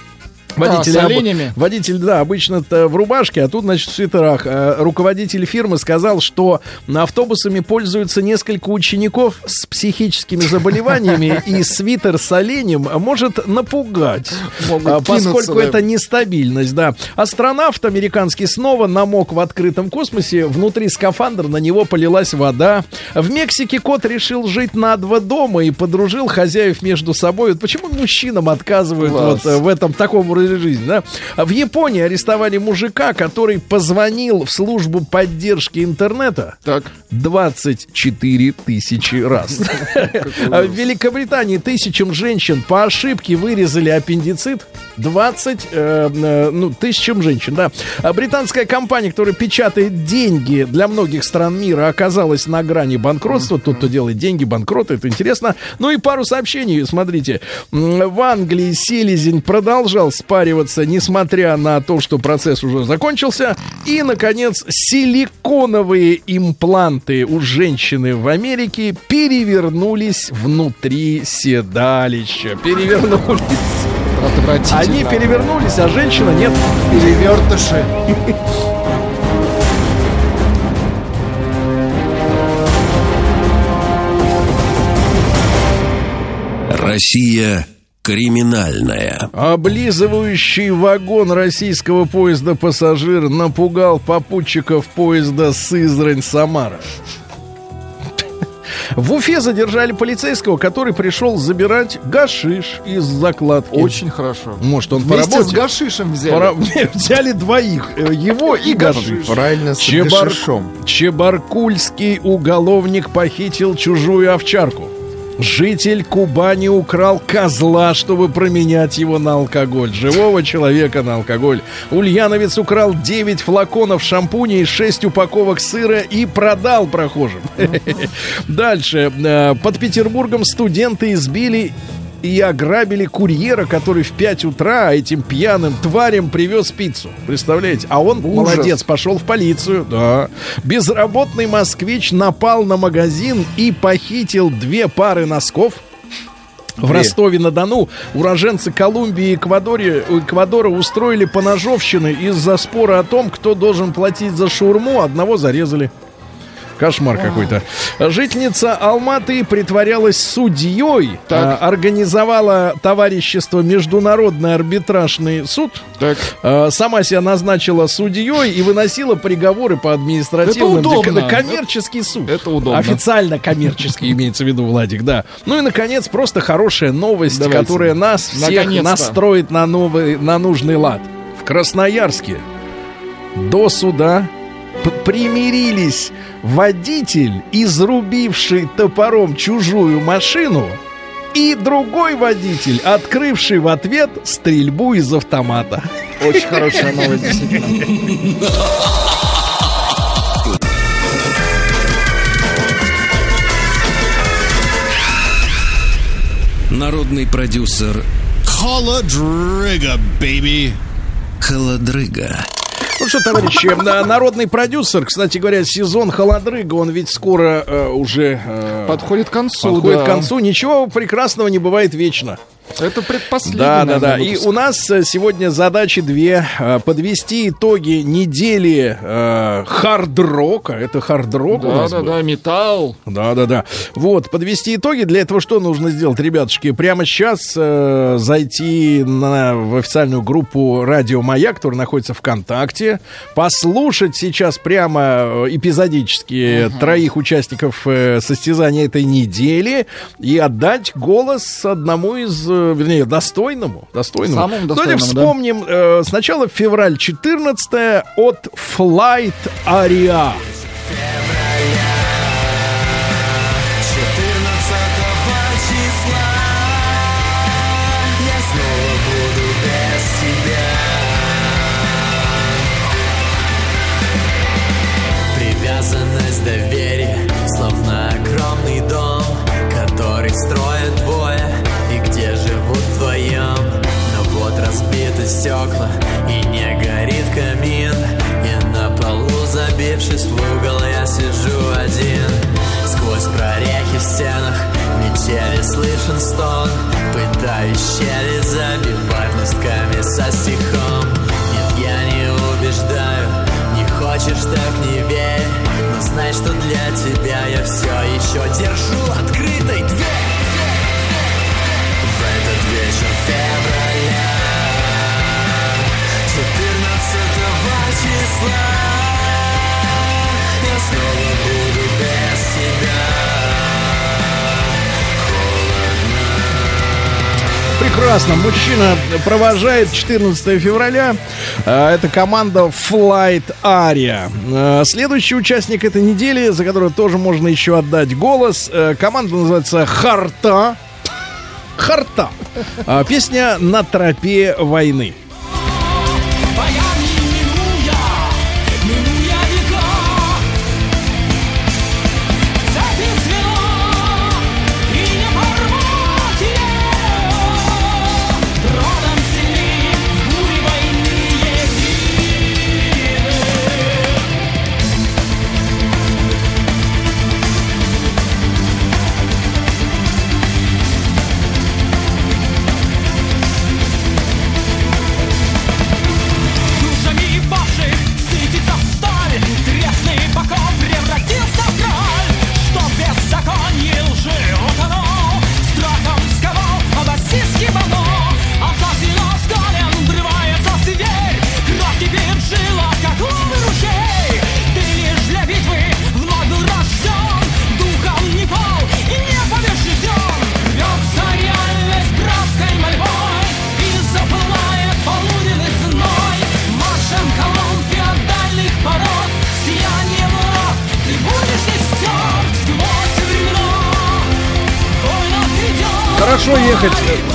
Водитель, с об- оленями. водитель, да, обычно-то в рубашке, а тут, значит, в свитерах. Э, Руководитель фирмы сказал, что автобусами пользуются несколько учеников с психическими заболеваниями, [laughs] и свитер с оленем может напугать, а, поскольку да. это нестабильность, да. Астронавт американский снова намок в открытом космосе, внутри скафандра на него полилась вода. В Мексике кот решил жить на два дома и подружил хозяев между собой. Вот почему мужчинам отказывают вот э, в этом таком образе жизни, да? А В Японии арестовали мужика, который позвонил в службу поддержки интернета Так. 24 тысячи раз. [laughs] А В Великобритании тысячам женщин по ошибке вырезали аппендицит. 20 э, э, ну, тысячам женщин, да. А британская компания, которая печатает деньги для многих стран мира, оказалась на грани банкротства. Тот, кто делает деньги, банкроты, это интересно. Ну и пару сообщений, смотрите. В Англии селезень продолжал спариваться, несмотря на то, что процесс уже закончился. И, наконец, силиконовые импланты у женщины в Америке перевернулись внутри седалища. Перевернулись. Отвратительно. Они перевернулись, а женщина нет. перевертыши. Россия криминальная. Облизывающий вагон российского поезда пассажир напугал попутчиков поезда Сызрань-Самара. В Уфе задержали полицейского, который пришел забирать гашиш из закладки. Очень хорошо. Может, он Вместе поработал? с гашишем взяли. Пора- [laughs] Взяли двоих, э, его и гашиш. Правильно, с Чебар- гашишом. Чебаркульский уголовник похитил чужую овчарку. Житель Кубани украл козла, чтобы променять его на алкоголь. Живого человека на алкоголь. Ульяновец украл 9 флаконов шампуня и 6 упаковок сыра и продал прохожим. [laughs] Дальше. Э, Под Петербургом студенты избили и ограбили курьера, который в 5 утра этим пьяным тварям привез пиццу. Представляете? А он, Ужас. молодец, пошел в полицию. Да. Безработный москвич напал на магазин и похитил две пары носков. В Ростове-на-Дону уроженцы Колумбии и Эквадоре, Эквадора устроили поножовщины из-за спора о том, кто должен платить за шаурму, одного зарезали. Кошмар какой-то. Жительница Алматы притворялась судьей, Так. а, организовала товарищество Международный арбитражный суд, Так. а, сама себя назначила судьей и выносила приговоры по административным Это удобно. дек- коммерческий суд. Это удобно. Официально коммерческий имеется в виду, Владик, да. Ну и, наконец, просто хорошая новость, Давайте. которая нас всех Наконец-то. настроит на, новый, на нужный лад. В Красноярске до суда примирились водитель, изрубивший топором чужую машину, и другой водитель, открывший в ответ стрельбу из автомата. Очень хорошая новость, действительно. Народный продюсер Холодрыга, baby. Холодрыга. Ну что, товарищи, на- народный продюсер, кстати говоря, сезон холодрыга, он ведь скоро э, уже э, Подходит к концу, подходит да. к концу. Ничего прекрасного не бывает вечно. Это предпоследний, Да, да, да. И у нас э, сегодня задачи две. Э, Подвести итоги недели э, хард-рока. Это хард-рок у Да, нас да, был. да, металл. Да, да, да. Вот, подвести итоги. Для этого что нужно сделать, ребятушки? Прямо сейчас э, зайти на, в официальную группу Радио Маяк, которая находится ВКонтакте, послушать сейчас прямо э, эпизодически троих участников э, состязания этой недели и отдать голос одному из, э, вернее, достойному. достойному. Самому Давайте достойному, да. вспомним э, сначала февраль 14 от Flight Aria. Привязанность доверия, словно огромный дом, который строят стекла и не горит камин, и на полу забившись в угол я сижу один. Сквозь прорехи в стенах метели слышен стон, пытаюсь щели забивать листками со стен. стихам Нет, я не убеждаю, не хочешь, так не верь Но знай, что для тебя я все еще держу открытой дверь В этот вечер февраля Прекрасно. Мужчина провожает 14 февраля. А, Это команда Flight Aria. А, Следующий участник этой недели, за которую тоже можно еще отдать голос. э, Команда называется Харта. Харта. А, Песня «На тропе войны». Душами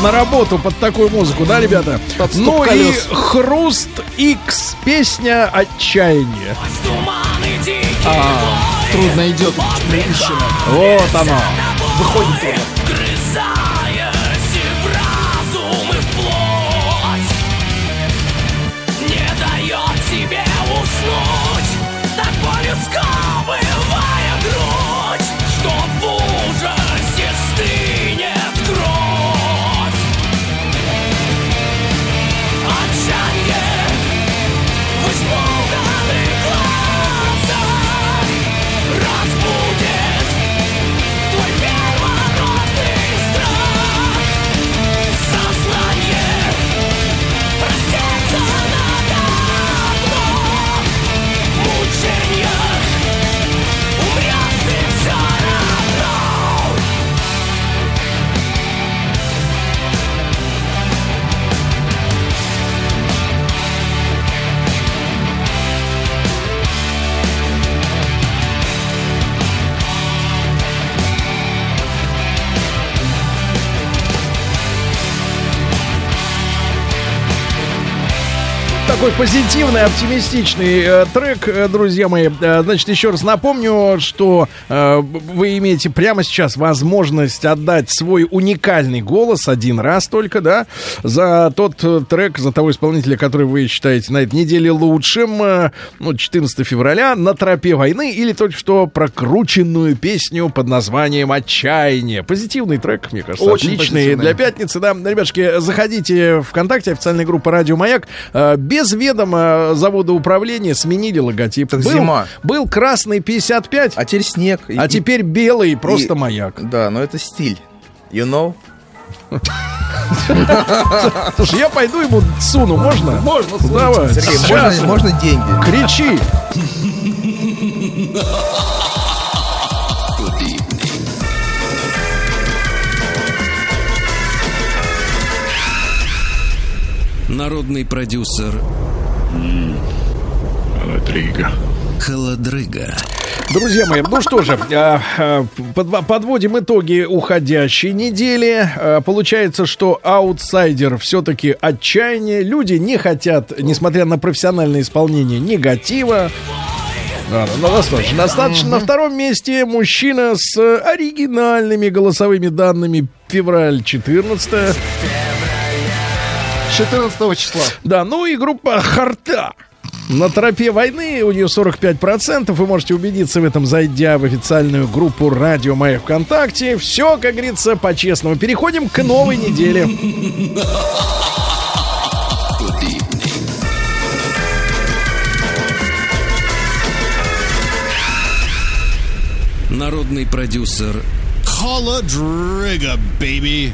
на работу под такую музыку, да, ребята? Под ну колес. и Хруст X песня «Отчаяние». Туманы дикий Трудно идет женщина. Вот оно. Выходит трудно. Такой позитивный, оптимистичный э, трек, э, друзья мои. Э, значит, еще раз напомню, что э, вы имеете прямо сейчас возможность отдать свой уникальный голос один раз только, да, за тот э, трек, за того исполнителя, который вы считаете на этой неделе лучшим, э, ну, 14 февраля, «На тропе войны» или только что прокрученную песню под названием «Отчаяние». Позитивный трек, мне кажется, Очень отличный позитивный. для пятницы, да. Ребятушки, заходите в ВКонтакте, официальная группа «Радио Маяк». Э, Без ведома завода управления сменили логотип. Так был, зима. Был красный 55, А теперь снег. и- а и- теперь белый, просто и- маяк. Да, но это стиль. You know? Слушай, я пойду ему суну, можно? Можно, Давай, Сергей, можно, можно деньги? Кричи. Народный продюсер Холодрыга. Друзья мои, ну что же, а, а, подводим итоги уходящей недели. А, Получается, что аутсайдер все-таки отчаяние. Люди не хотят, несмотря на профессиональное исполнение, негатива. Да, ну, достаточно. Достаточно. На втором месте мужчина с оригинальными голосовыми данными. Февраль 14 14 числа. Да, ну и группа Харта. На тропе войны у нее 45%. Вы можете убедиться в этом, зайдя в официальную группу Радио Мая ВКонтакте. Все, как говорится, по-честному. Переходим к новой неделе. Народный продюсер Холодрига, baby.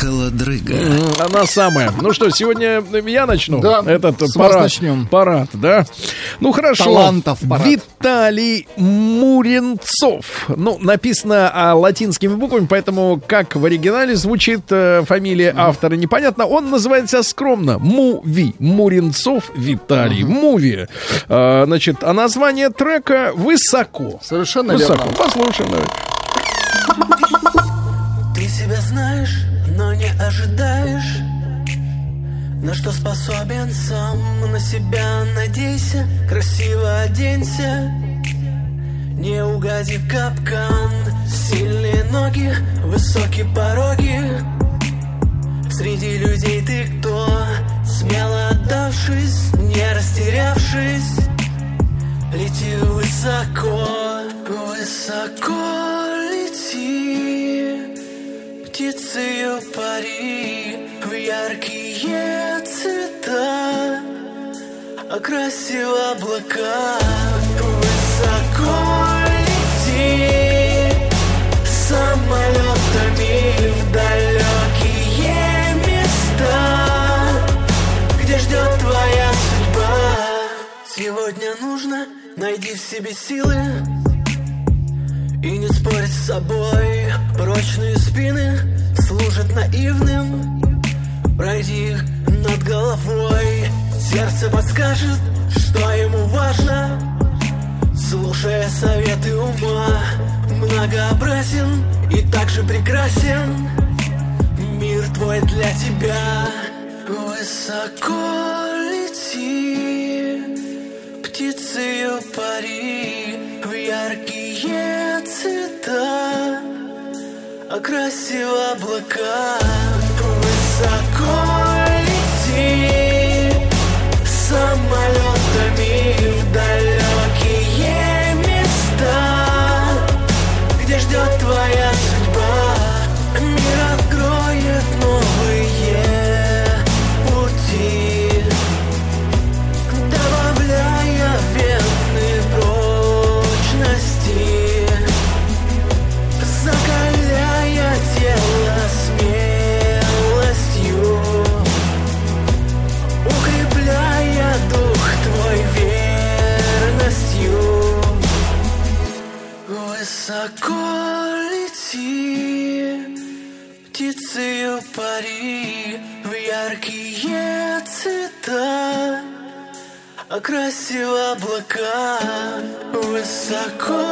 Холодрыга. Она самая. Ну что, сегодня я начну Да, этот с вас парад. начнем. Парад, да. Ну хорошо. Талантов парад. Виталий Муренцов. Ну, написано а, латинскими буквами, поэтому как в оригинале звучит э, фамилия автора непонятно. Он называется скромно Муви. Муренцов Виталий. Муви. А, значит, а название трека «Высоко». Совершенно Высоко. верно. Послушаем. Ты себя знаешь, но не ожидаешь На что способен сам, на себя надейся Красиво оденься, не угоди в капкан. Сильные ноги, высокие пороги. Среди людей ты кто? Смело отдавшись, не растерявшись Лети высоко, высоко Птицею пари в яркие цвета Окраси в облака Высоко лети Самолетами в далекие места Где ждет твоя судьба. Сегодня нужно найди в себе силы и не спорь с собой. Прочные спины служат наивным. Пройди их над головой. Сердце подскажет, что ему важно. Слушая советы ума Многообразен и также прекрасен. Мир твой для тебя Высоко лети. Птицею пари в яркие цвета Окраси в облака. Высоко лети Самолетами пари в яркие цвета Окраси в облака Высоко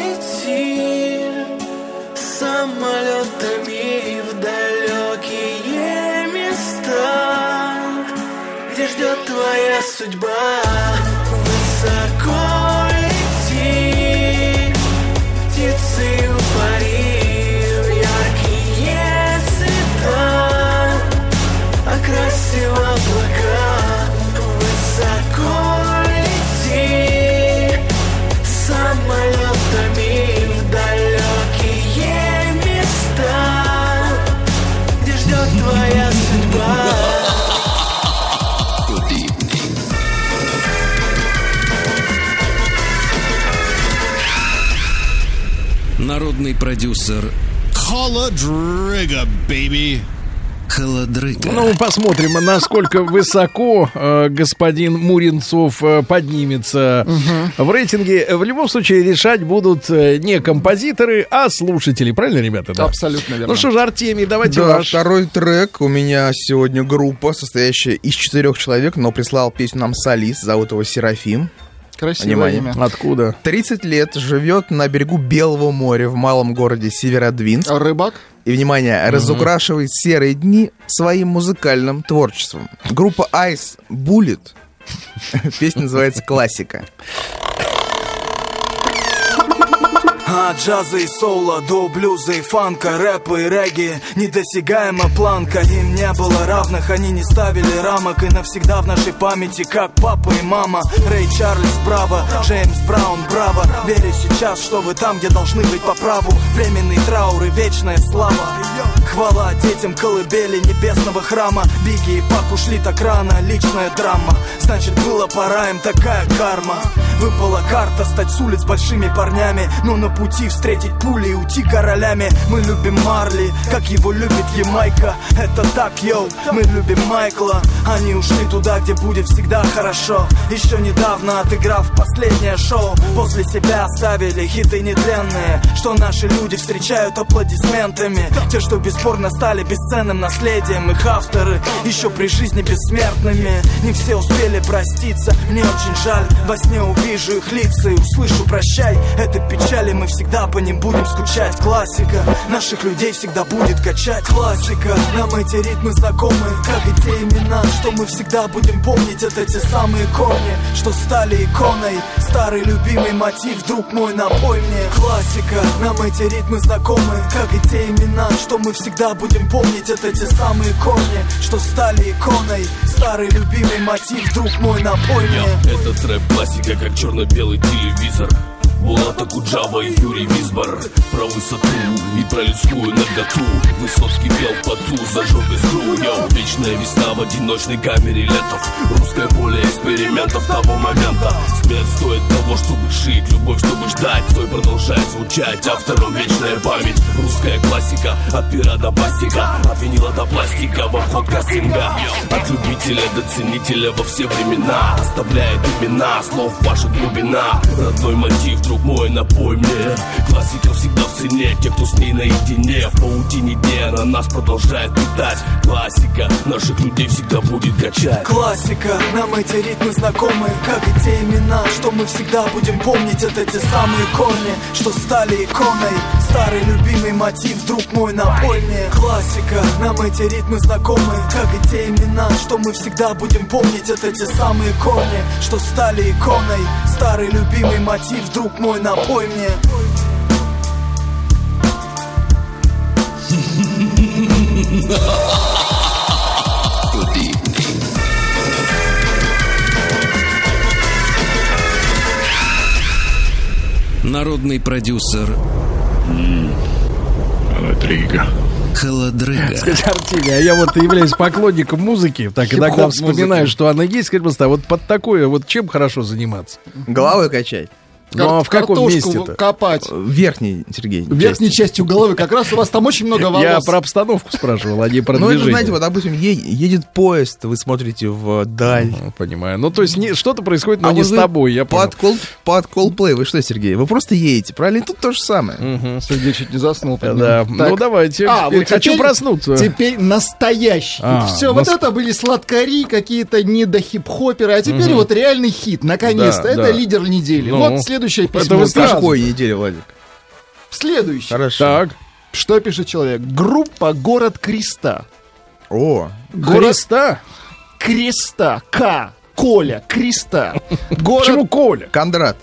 лети. Самолетами в далекие места Где ждет твоя судьба Народный продюсер Холодрыга, baby. Холодрыга. Ну, посмотрим, насколько высоко э, господин Муренцов э, поднимется в рейтинге. В любом случае, решать будут э, не композиторы, а слушатели. Правильно, ребята? Да? Абсолютно верно. Ну что же, Артемий, давайте Да, ваш. второй трек. У меня сегодня группа, состоящая из четырех человек, но прислал песню нам солист, зовут его Серафим. Красивое Внимание. имя. Откуда? 30 лет, живет на берегу Белого моря в малом городе Северодвинск. Рыбак? И, внимание, разукрашивает серые дни своим музыкальным творчеством. Группа Ice Bullet. [laughs] Песня называется «Классика». От джаза и соло до блюза и фанка, рэпа и регги. Недосягаема планка, им не было равных. Они не ставили рамок и навсегда в нашей памяти Как папа и мама, Рэй Чарльз, браво Джеймс Браун, браво. Верю сейчас, что вы там, где должны быть по праву. Временный траур и вечная слава. Хвала детям колыбели небесного храма. Бигги и Пак ушли так рано, личная драма. Значит, было пора им такая карма. Выпала карта стать с улиц большими парнями. Но на пути встретить пули и уйти королями. Мы любим Марли, как его любит Ямайка. Это так, йоу, мы любим Майкла. Они ушли туда, где будет всегда хорошо. Еще недавно отыграв последнее шоу После себя оставили хиты нетленные. Что наши люди встречают аплодисментами. Те, что бесспорно стали бесценным наследием Их авторы еще при жизни бессмертными. Не все успели проститься, мне очень жаль. Во сне увижу их лица и услышу прощай Это печали, мы всегда по ним будем скучать. Классика, наших людей всегда будет качать. Классика, нам эти ритмы знакомы Как и те имена, что мы всегда будем помнить. Это те самые корни, что стали иконой. Старый любимый мотив, друг мой, напой мне. Классика, нам эти ритмы знакомы Как и те имена, что мы всегда будем помнить. Это те самые корни, что стали иконой. Старый любимый мотив, друг мой, напой мне. Это трэп классика, как черно-белый телевизор Булата Куджава и Юрий Висбор Про высоту и про людскую наготу. Высоцкий пел в поту, зажег искру Йоу, вечная весна в одиночной камере летов. Русское поле экспериментов того момента. Смерть стоит того, чтобы жить. Любовь, чтобы ждать. Стой продолжает звучать. Автором вечная память. Русская классика От пера до бастика От винила до пластика В обход кастинга. От любителя до ценителя во все времена. Оставляет имена Слов ваша глубина. Родной мотив, друг мой, напой мне Классика всегда в цене Те, кто с ней наедине. В паутине дней она нас продолжает питать Классика наших людей всегда будет качать. Классика, нам эти ритмы знакомы Как и те имена, что мы всегда будем помнить. Это те самые корни, что стали иконой. Старый любимый мотив, друг мой, напой мне Классика, нам эти ритмы знакомы Как и те имена, что мы всегда будем помнить. Это те самые корни, что стали иконой. Старый любимый мотив, друг мой, напой мне Народный продюсер Холодрыга. Холодрыга. [laughs] Скажи, Артемий, а я вот являюсь поклонником музыки, так иногда вспоминаю, что она есть, скажи, пожалуйста, а вот под такое, вот чем хорошо заниматься? Головой качать. Ну, а в каком Картошку месте-то? копать. Верхний, Сергей. Верхней частью головы. Как раз у вас там очень много волос. Я про обстановку спрашивал, а не про [laughs] Ну, это, движение. знаете, вот, допустим, едет поезд, вы смотрите вдаль. Ну, Понимаю. Ну, то есть что-то происходит, но А не с тобой, я понял. Под, кол, под Coldplay вы что, Сергей? Вы просто едете, правильно? Тут то же самое. Сергей чуть не заснул. Да, ну давайте. А, хочу проснуться. Теперь настоящий. А, Все, вот это были сладкари, какие-то недохип-хоперы, а теперь вот реальный хит, наконец-то. Это лидер недели. Ну, вот следующее это письмо. вы сразу. Какой недели, Владик? Следующий. Хорошо. Так. Что пишет человек? Группа «Город Креста». О, Город Креста? Креста. К. Коля. Креста. Город... Почему Коля? Кондрат.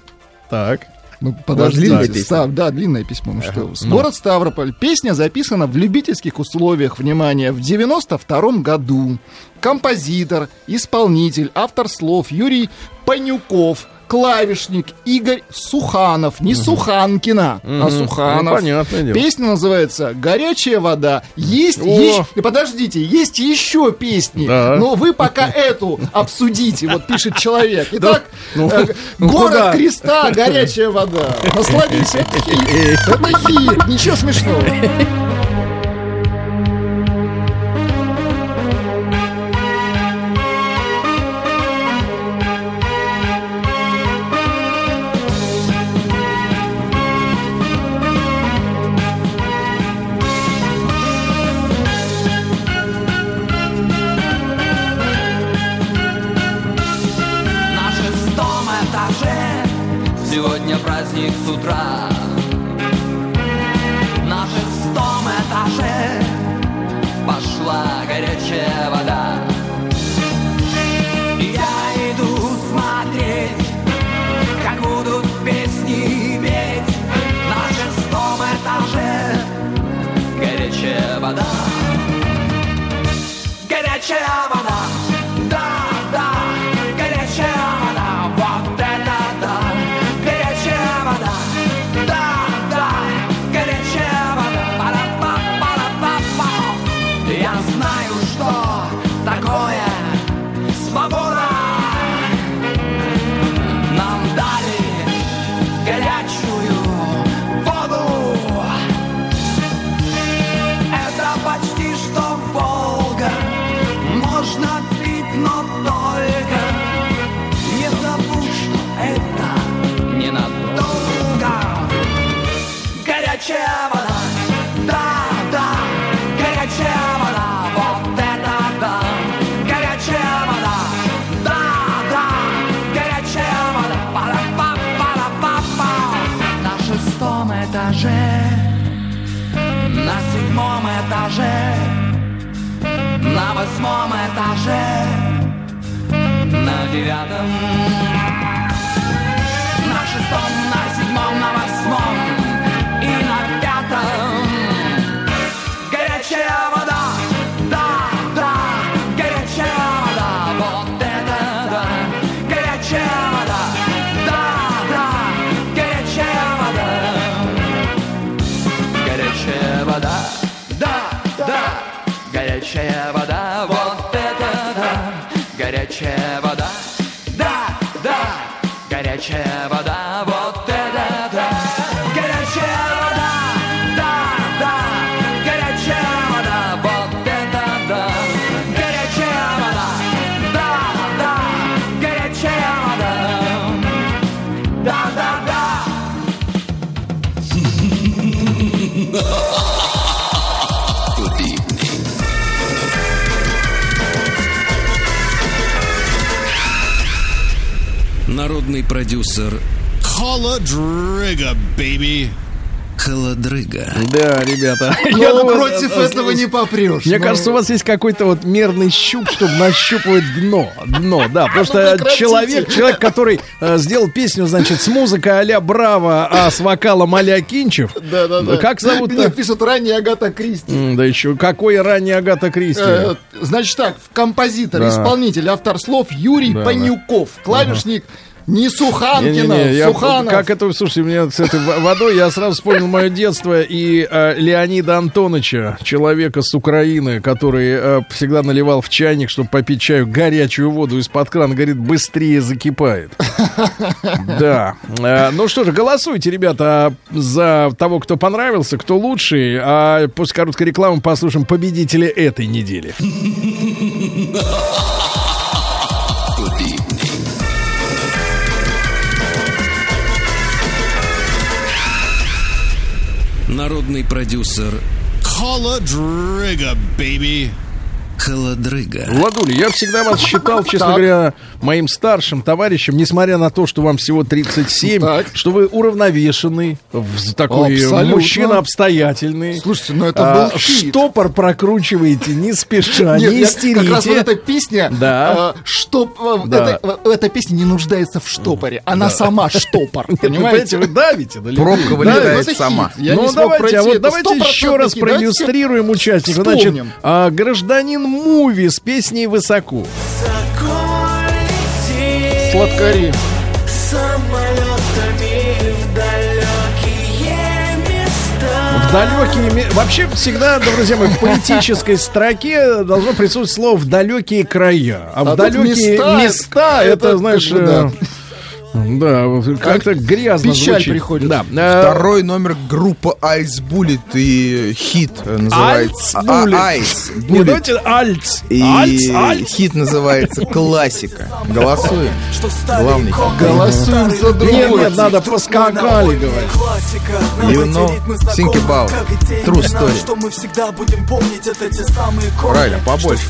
Так. Ну, подождите. песня? Став- да, длинная письмо. Ну, что вы. Ну. Город Ставрополь. Песня записана в любительских условиях, внимание, в 92 году. Композитор, исполнитель, автор слов Юрий Панюков, клавишник Игорь Суханов. Не Суханкина, а Мгм. Суханов. Ну, понятное дело. Песня называется «Горячая вода». Есть О. еще... И Подождите, есть еще песни. Да. Но вы пока эту обсудите, вот пишет человек. Итак, Ну, э, ну, город куда? Креста, горячая вода. Насладись, [laughs] это хит. Это хит, ничего смешного. Попрешь. Мне Ну. кажется, у вас есть какой-то вот мерный щуп, чтобы нащупывать дно. Дно, да. Потому что человек, человек, который э, сделал песню, значит, с музыкой а-ля Браво, а с вокалом а-ля Кинчев. Да, да, да. Как зовут-то? Мне пишут ранее Агата Кристи. Да еще какой ранний Агата Кристи. Э, Значит так, композитор, исполнитель, автор слов Юрий Панюков, клавишник не Суханкина, Не-не-не, я- Суханов. как это, слушайте, мне с этой во- водой, я сразу вспомнил мое детство и э, Леонида Антоновича, человека с Украины, который э, всегда наливал в чайник, чтобы попить чаю, горячую воду из-под крана, говорит, быстрее закипает. [laughs] Да. Э, Ну что же, голосуйте, ребята, за того, кто понравился, кто лучший, а после короткой рекламы послушаем победителя этой недели. [laughs] Народный продюсер Холодрыга, baby. Холодрыга. Владуля, я всегда вас [laughs] считал, честно Так. говоря, моим старшим товарищем, несмотря на то, что вам всего 37, Так. что вы уравновешенный, в- такой Абсолютно. мужчина обстоятельный. Слушайте, ну это А, был хит. штопор прокручиваете не спеша, Нет, не истерите. как раз вот эта песня, Да. э, что, э, Да. это- э, эта песня не нуждается в штопоре, она сама штопор, вы понимаете? вы давите. Пробка Да, вылетает сама. ну давайте, а вот давайте еще раз 100% хит. Давайте проиллюстрируем участника. Значит, а, гражданин Муви с песней «Высоко». Сладкари. В далекие... Вообще всегда, друзья мои, в поэтической строке должно присутствовать слово «в далекие края». А, в тут далекие места, места, это, это знаешь... как бы э, Да, как-то грязно Печаль звучит. приходит. Да. Второй номер группа Ice Bullet и хит называется Ice Bullet. А, Ice Не, Bullet. давайте альц. И Альц, альц. хит называется «Классика». Голосуем. Главный хит. Голосуем за Нет, другой. нет, надо поскакали, говорить. You know, think about true story. Что мы всегда будем помнить, это те самые корни. Правильно, побольше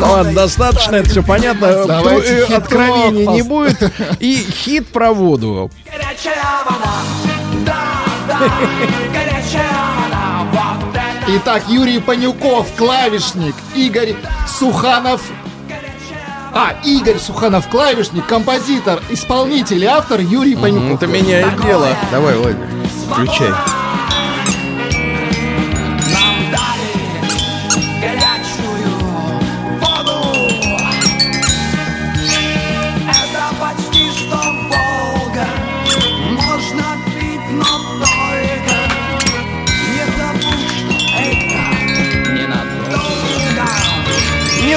ладно, достаточно, это все понятно. Откровений не будет. И хит про воду. Итак, Юрий Панюков, клавишник, Игорь Суханов. А, Игорь Суханов, клавишник, композитор, исполнитель и автор Юрий Панюков. Это меняет дело. Давай, Владимир, включай.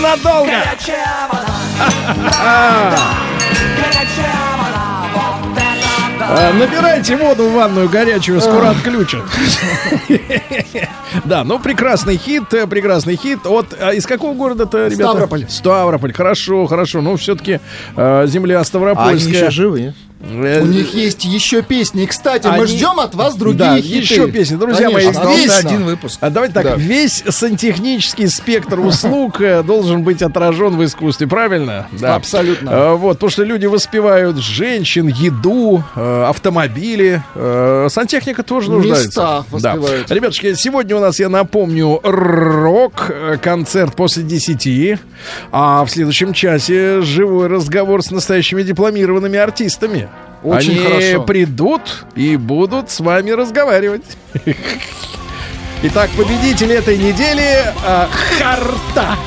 Ненадолго. Горячая вода, да, да, горячая вода, вот это да. А, Набирайте воду в ванную горячую, скоро отключат. Да, ну прекрасный хит, э, прекрасный хит. От а из какого города-то, ребята? Ставрополь. Ставрополь. Хорошо, хорошо. Ну, все-таки земля А они Ставропольская. еще живы, нет? Э, У них есть еще песни. И, кстати, мы Они- ждем от вас другие да, хиты. еще песни. Друзья Конечно, мои, весь, один выпуск. А давайте так, Да. весь сантехнический спектр услуг э, должен быть отражен в искусстве, правильно? Да. Абсолютно. Э, Вот, потому что люди воспевают женщин, еду, э, автомобили. Э, Сантехника тоже нуждается. Места воспевают. Да. Ребятушки, сегодня у нас, я напомню, рок-концерт после 10. А в следующем часе живой разговор с настоящими дипломированными артистами. Очень Они хорошо. придут и будут с вами разговаривать. Итак, победитель этой недели а, Харта.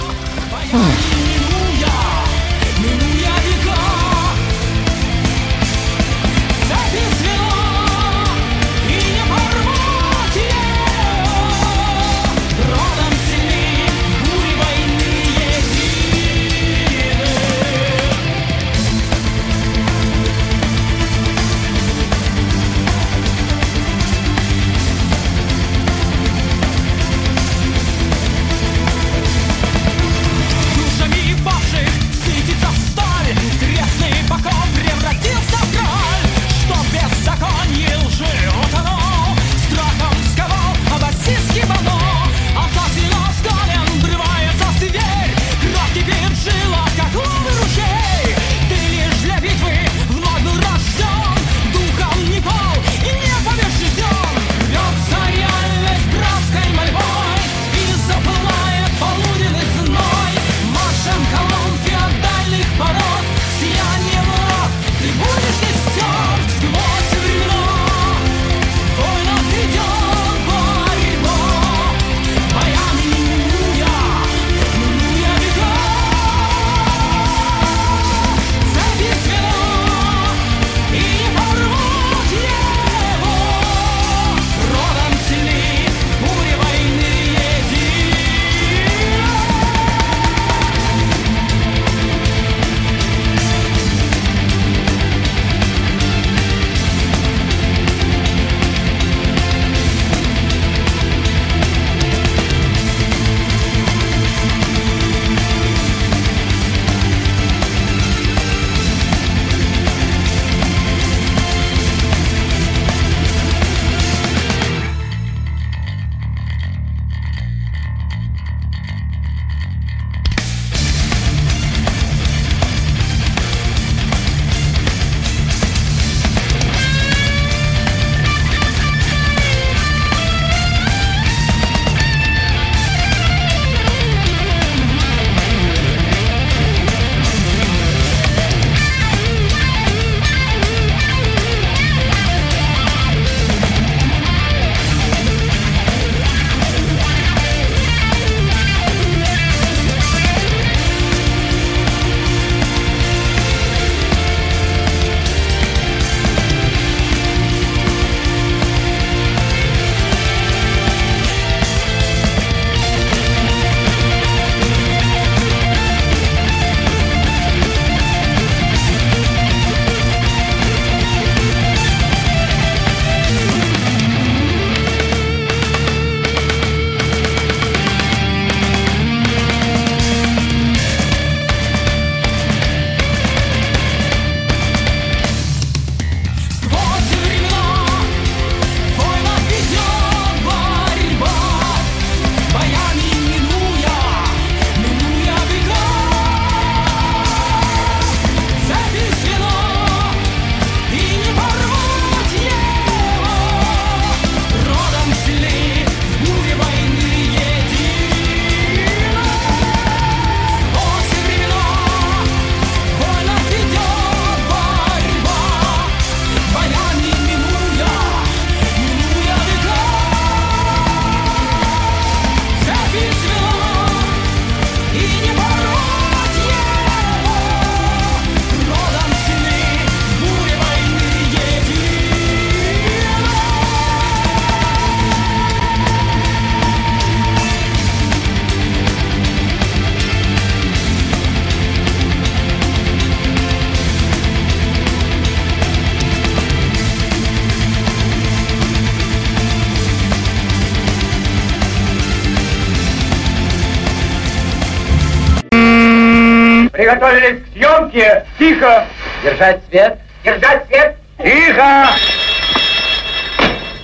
Тихо. Держать свет. Держать свет. Тихо!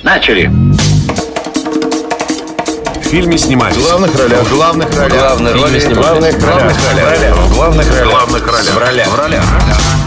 Начали. В фильме снимались. В главных ролях. В главных ролях. Главные роли В снимались. главных ролях. В главных ролях. В главных ролях. В ролях. В ролях. В ролях.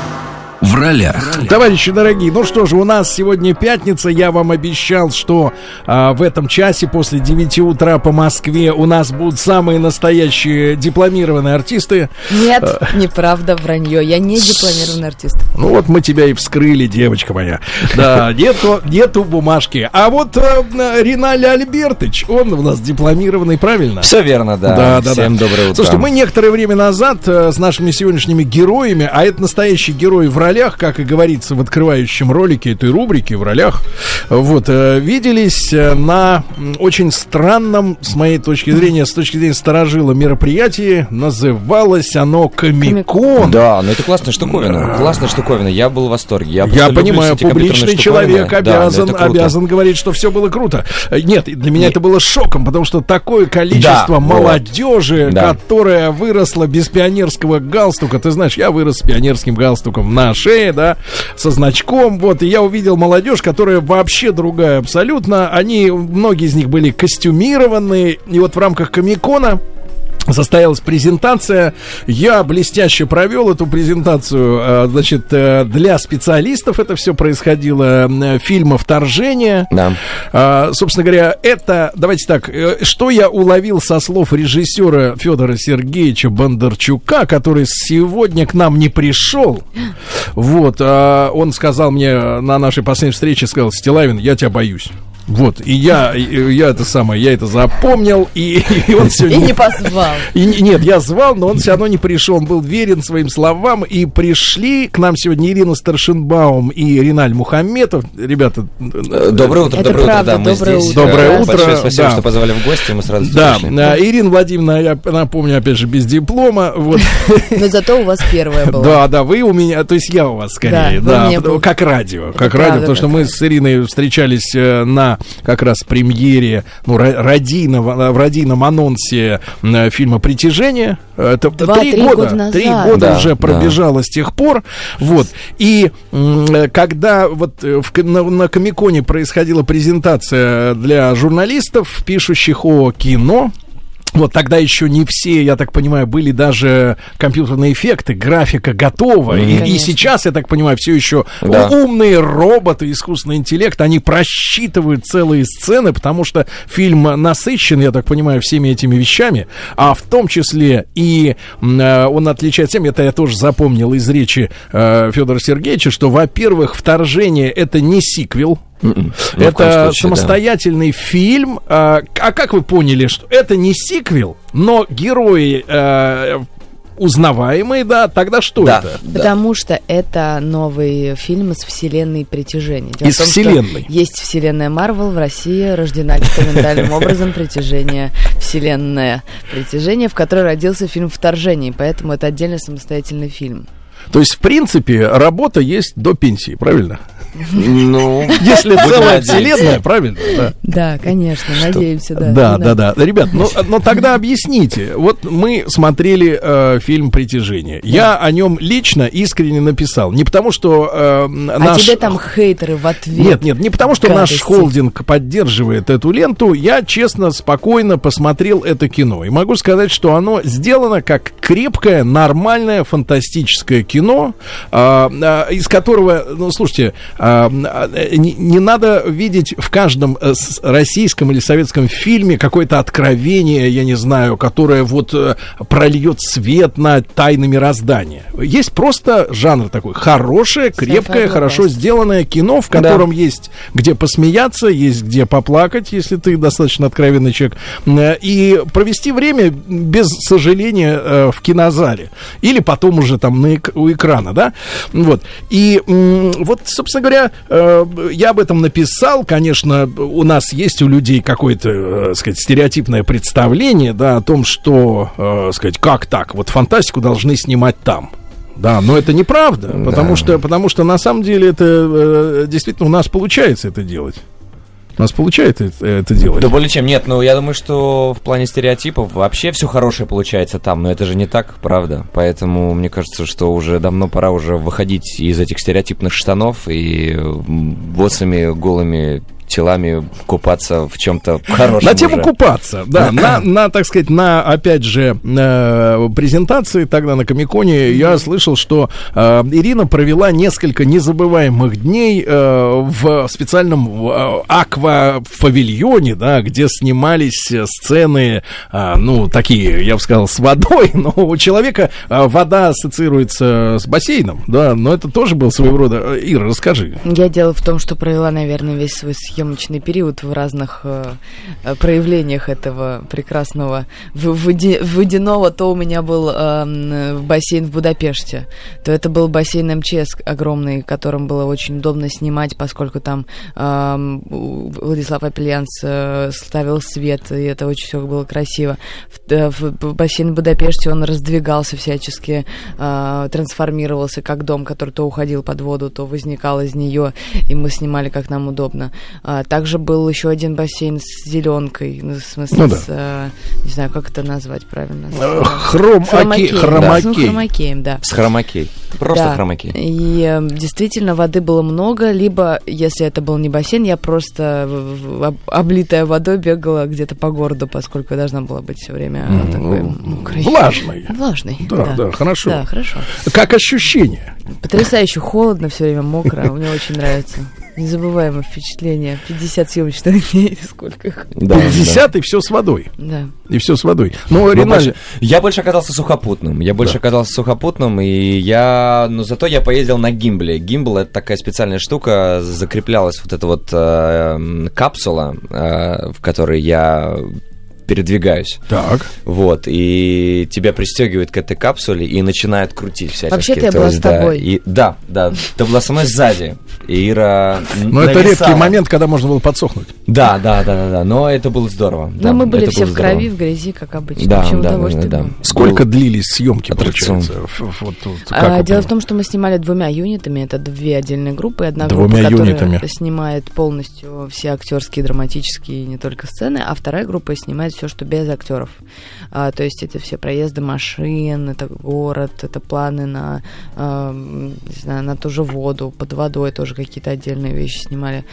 Товарищи дорогие, ну что же, у нас сегодня пятница. Я вам обещал, что а, в этом часе после 9 утра по Москве у нас будут самые настоящие дипломированные артисты. Нет, А, неправда, вранье. Я не дипломированный артист. Ну вот мы тебя и вскрыли, девочка моя. Да, нету, нету бумажки. А вот э, Риналь Альбертович, он у нас дипломированный, правильно? Все верно, да. Да, да, Всем да. доброе утро. Слушайте, мы некоторое время назад э, с нашими сегодняшними героями, а это настоящие герои в ролях, как и говорится в открывающем ролике этой рубрики в ролях, вот, э, виделись э, на очень странном, с моей точки зрения, с точки зрения старожила мероприятии. Называлось оно Комикон. Да, ну это классная штуковина. Классная штуковина. Я был в восторге. Я, Я понимаю, публичный человек Да, обязан, круто. обязан говорить, что все было круто. Э, Нет, для меня это было шоком, потому что такое количество Да, вот. молодежи, Да. которая выросла без пионерского галстука. Ты знаешь, я вырос с пионерским галстуком на шее, да, со значком. Вот, и я увидел молодежь, которая вообще другая абсолютно. Они, многие из них были костюмированные. И вот в рамках Комикона Состоялась презентация. Я блестяще провел эту презентацию. э, Значит, э, для специалистов это все происходило. э, Фильма «Вторжение». Да. Собственно говоря, это, давайте так, что я уловил со слов режиссера Федора Сергеевича Бондарчука, который сегодня к нам не пришел. Вот, он сказал мне на нашей последней встрече, сказал, Стилавин, я тебя боюсь. Вот, и я, и я это самое, я это запомнил, и, и он И сегодня... не позвал. И не- нет, я звал, но он все равно не пришел. Он был верен своим словам. И пришли к нам сегодня Ирина Старшинбаум и Реналь Мухамметов. Ребята... Э, Доброе утро, Это доброе правда, утро, да, мы доброе здесь. утро. Доброе Э, утро, Большое спасибо, да. что позвали в гости, мы сразу Да, пришли. Ирина Владимировна, я напомню, опять же, без диплома. Вот. Но зато у вас первая была. Да, да, вы у меня, то есть я у вас скорее, Да, да, как радио, Это как правда, радио, потому что мы с Ириной встречались э, на как раз премьере, ну, ра- радийного, в радийном анонсе э, фильма «Притяжение». Это три года, года три назад. года Да, уже да. пробежало с тех пор, вот. И э, когда вот э, в, на, на Комиконе происходила презентация для журналистов, пишущих о кино, вот тогда еще не все, я так понимаю, были даже компьютерные эффекты, графика готова. И- и, Конечно. сейчас, я так понимаю, все еще Да. умные роботы, искусственный интеллект, они просчитывают целые сцены, потому что фильм насыщен, я так понимаю, всеми этими вещами, а в том числе и э, он отличается тем, это я тоже запомнил из речи э, Федора Сергеевича, что, во-первых, вторжение это не сиквел. Ну, в коем Это случае, да. самостоятельный фильм. А, а как вы поняли, что это не сиквел, но герои э, узнаваемые, да? Тогда что Да. это? Потому что это новый фильм из вселенной притяжения. Из том, вселенной. Есть вселенная Марвел, в России рождена экспериментальным [laughs] образом притяжение, вселенная притяжение, в которой родился фильм «Вторжение», поэтому это отдельно самостоятельный фильм. То есть, в принципе, работа есть до пенсии, правильно? Ну, Если целая вселенная, правильно? Да. Да, конечно, надеемся, да. Да, да, надо. да. Ребят, ну, но тогда объясните. Вот мы смотрели э, фильм «Притяжение». Я о нем лично искренне написал. Не потому, что э, А наш... тебе там хейтеры в ответ. Нет, нет, не потому, что наш гадости. холдинг поддерживает эту ленту. Я, честно, спокойно посмотрел это кино. И могу сказать, что оно сделано как крепкое, нормальное, фантастическое кино, а, а, из которого, ну, слушайте, а, не, не надо видеть в каждом э, российском или советском фильме какое-то откровение, я не знаю, которое вот э, прольет свет на тайны мироздания. Есть просто жанр такой хорошее, крепкое, хорошо сделанное кино, в котором есть где посмеяться, есть где поплакать, если ты достаточно откровенный человек, э, и провести время без сожаления в кинозале. Или потом уже там на у экрана, да? Вот. И вот, собственно говоря, э, я об этом написал. Конечно, у нас есть у людей какое-то, э, сказать, стереотипное представление, да, о том, что, э, сказать, как так? Вот фантастику должны снимать там. Да, но это неправда, потому что, потому что на самом деле это действительно у нас получается это делать. У нас получается это, это делать? Да более чем. Нет, ну я думаю, что в плане стереотипов вообще все хорошее получается там, но это же не так, правда. Поэтому мне кажется, что уже давно пора уже выходить из этих стереотипных штанов и боссами голыми телами купаться в чем-то хорошем. На тему уже. купаться, да, [clears throat] на, на, так сказать, на, опять же, э, презентации тогда на Комиконе я слышал, что э, Ирина провела несколько незабываемых дней э, в специальном аква-павильоне, да, где снимались сцены, ну, такие, я бы сказал, с водой, [laughs] но у человека вода ассоциируется с бассейном, да, но это тоже был своего рода... Ира, расскажи. Я дело в том, что провела, наверное, весь свой съемочный период в разных э, э, проявлениях этого прекрасного в- водяного. То у меня был э, м, бассейн в Будапеште, то это был бассейн МЧС огромный, которым было очень удобно снимать, поскольку там эм, у- Владислав Апельянс э, ставил свет, и это очень все было красиво. В, э, в- бассейн в Будапеште он раздвигался всячески, э, трансформировался как дом, который то уходил под воду, то возникал из нее, и мы снимали как нам удобно. А, также был еще один бассейн с зеленкой, ну, в смысле, Ну да. с, э, не знаю, как это назвать правильно. с, Э, хром- да, хромакей. ну, хромакеем, да. С хромакей. Просто Да. хромакей. И э, действительно воды было много, либо, если это был не бассейн, я просто облитая водой бегала где-то по городу, поскольку я должна была быть все время М, такой ну, мокрой. влажной. Влажной. Да, да, хорошо. Да, хорошо. Как ощущение? Потрясающе холодно, все время мокро, мне очень нравится. Незабываемое впечатление. 50 съемочных дней, [laughs] сколько их. Да, 50 и все с водой. Да. И все с водой. Ну, Ну, Риналь, больше- я больше оказался сухопутным. Я больше Да. оказался сухопутным, и я... Но зато я поездил на гимбле. Гимбл — это такая специальная штука, закреплялась вот эта вот э, капсула, э, в которой я передвигаюсь. Так. Вот, и тебя пристегивают к этой капсуле и начинают крутить всячески. Вообще-то я То была есть, с да, тобой. и- да, да, ты была со мной сзади. И Ира Ну, это редкий момент, когда можно было подсохнуть. Да, да, да, да, да, но это было здорово. Но да, Ну, мы были все в крови, здорово. в грязи, как обычно. Да, в общем, да, да. Сколько Был длились съемки, аттракцион. получается? Вот, вот А, дело в том, что мы снимали двумя юнитами, это две отдельные группы, одна Двумя группа, которая юнитами. снимает полностью все актерские, драматические, не только сцены, а вторая группа снимает все, что без актеров. А, то есть это все проезды машин, это город, это планы на, ам, не знаю, на ту же воду, под водой тоже какие-то отдельные вещи снимали.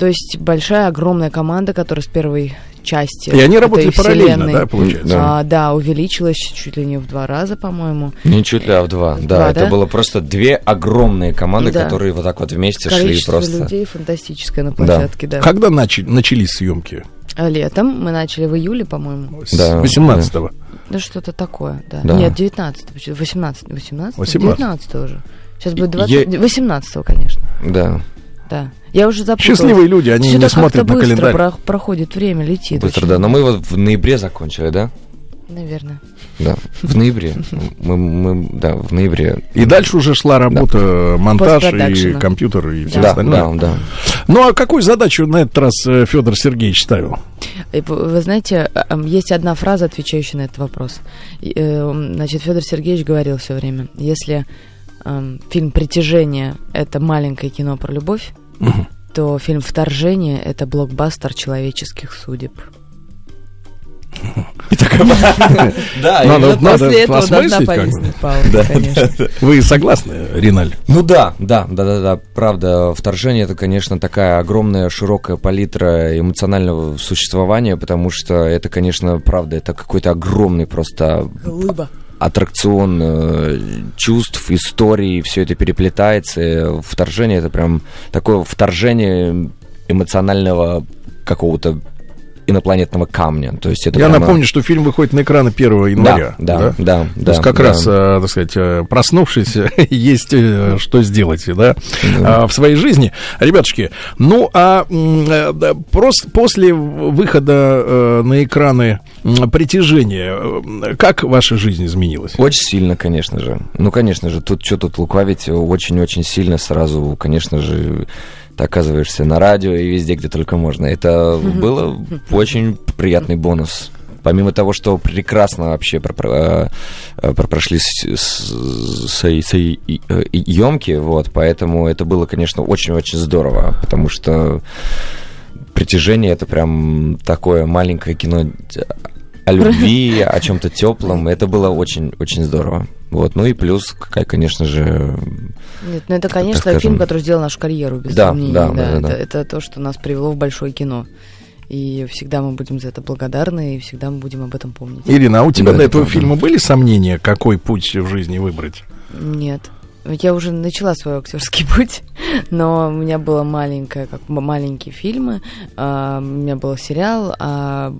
То есть большая, огромная команда, которая с первой части И они этой работали параллельно, вселенной, да, получается? Да. а, да, увеличилась чуть ли не в два раза, по-моему. Не чуть ли, а в два. Да, Два, это да? было просто две огромные команды, Да. которые вот так вот вместе шли Количество просто. людей фантастическое на Да. площадке, да. Когда начали, начались съемки? А Летом мы начали в июле, по-моему. Да, 18-го. Да что-то такое, да. Да. Нет, 19 18 18 18. 19 уже. Сейчас будет Я- 20... 18 конечно. Да, Да. Я уже запуталась. Счастливые люди, они Всё не смотрят на быстро календарь. про- проходит время, летит. быстро, очень. да. Но мы вот в ноябре закончили, да? Наверное. Да, в ноябре. Мы, мы, да, в ноябре. И дальше уже шла работа, монтаж и компьютер и все Да, остальное. да, да. Ну а какую задачу на этот раз Федор Сергеевич ставил? И Вы знаете, э, эм, есть одна фраза, отвечающая на этот вопрос. Э, Значит, Федор Сергеевич говорил все время, если фильм «Притяжение» — это маленькое кино про любовь, то фильм «Вторжение» — это блокбастер человеческих судеб. [laughs] Да, Надо- надо После этого должна повиснуть пауза. Вы согласны, Риналь? Ну да, да, да, да, да, правда, вторжение это, конечно, такая огромная, широкая палитра эмоционального существования, потому что это, конечно, правда, это какой-то огромный просто Глыба. Аттракцион э, чувств, историй, все это переплетается. Вторжение это прям такое вторжение эмоционального какого-то инопланетного камня. То есть это Я прямо- напомню, что фильм выходит на экраны 1 января. да, да, То да, есть как да. раз, э, так сказать, э, проснувшись, [laughs] есть э, что сделать, да, а, в своей жизни. Ребятушки, ну, а да, просто после выхода на экраны притяжения, как ваша жизнь изменилась? Очень сильно, конечно же. Ну, конечно же, тут что тут лукавить, очень-очень сильно сразу, конечно же, ты оказываешься на радио и везде, где только можно. Это было очень приятный бонус. Помимо того, что прекрасно вообще э, про- прошли с- с- свои, свои и- э, вот, поэтому это было, конечно, очень-очень здорово, потому что притяжение это прям такое маленькое кино о [laughs] любви, о чем-то теплом. Это было очень-очень здорово. Вот, ну и плюс, какая, конечно же, Нет, ну это, конечно, скажем- фильм, который сделал нашу карьеру, без Да, сомнений. да, да, да, это, да. это то, что нас привело в большое кино. И всегда мы будем за это благодарны, и всегда мы будем об этом помнить. Ирина, а у тебя Да, до это этого правда. фильма были сомнения, какой путь в жизни выбрать? Нет. Я уже начала свой актерский [laughs] путь, но у меня было маленькое, как маленькие фильмы, а, у меня был сериал, а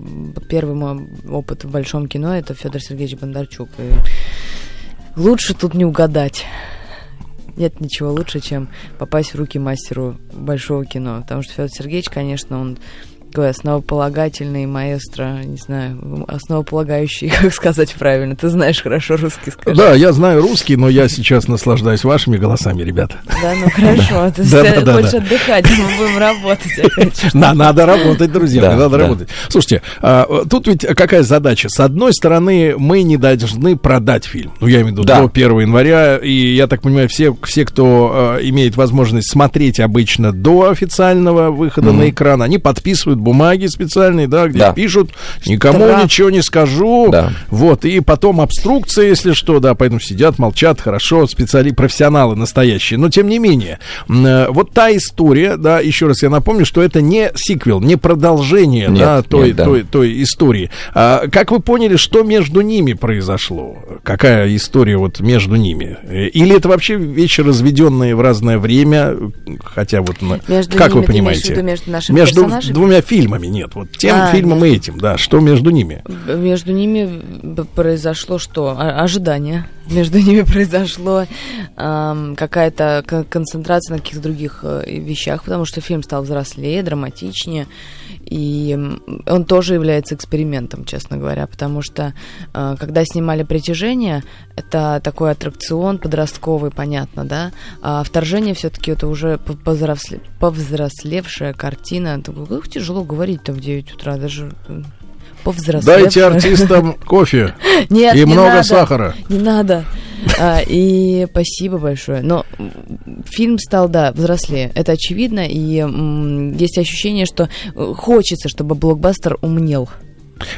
первый мой опыт в большом кино это Федор Сергеевич Бондарчук. И лучше тут не угадать. Нет ничего лучше, чем попасть в руки мастеру большого кино. Потому что Федор Сергеевич, конечно, он такой основополагательный маэстро, не знаю, основополагающий, [laughs] как сказать правильно. Ты знаешь хорошо русский, скажи. Да, я знаю русский, но я сейчас наслаждаюсь вашими голосами, ребята. Да, ну хорошо, [laughs] ты хочешь отдыхать, мы будем работать [laughs] надо работать, друзья, надо работать. Слушайте, а, тут ведь какая задача? С одной стороны, мы не должны продать фильм. Ну, я имею в виду до 1 января. И я так понимаю, все, все кто э, имеет возможность смотреть обычно до официального выхода на экран, они подписывают бумаги специальные, да, где Да. пишут, никому Штраф. ничего не скажу. Да. Вот, и потом обструкция, если что, да, поэтому сидят, молчат, хорошо, специали, профессионалы настоящие. Но, тем не менее, э, вот та история, да, еще раз я напомню, что это не сиквел, не продолжение, Нет, да, той, нет, да. той, той истории. А, как вы поняли, что между ними произошло? Какая история вот между ними? Э, Или это вообще вещи, разведенные в разное время? Хотя вот, на- Между как ними вы понимаете? между нашими между персонажами? двумя фильмами, нет, вот тем А, фильмом и этим, да, что между ними? Между ними произошло что? О- ожидание. Между ними [laughs] произошло ам, какая-то концентрация на каких-то других э, вещах, потому что фильм стал взрослее, драматичнее. И он тоже является экспериментом, честно говоря, потому что э, когда снимали «Притяжение», это такой аттракцион подростковый, понятно, да? А «Вторжение» все-таки это уже по- повзросле- повзрослевшая картина. Тяжело говорить-то в 9 утра, даже м, повзрослевшая. Дайте артистам [laughs] кофе Нет, и не много надо. сахара. Не надо. А, и спасибо большое. Но фильм стал, да, взрослее. Это очевидно. И м, есть ощущение, что э, хочется, чтобы блокбастер умнел.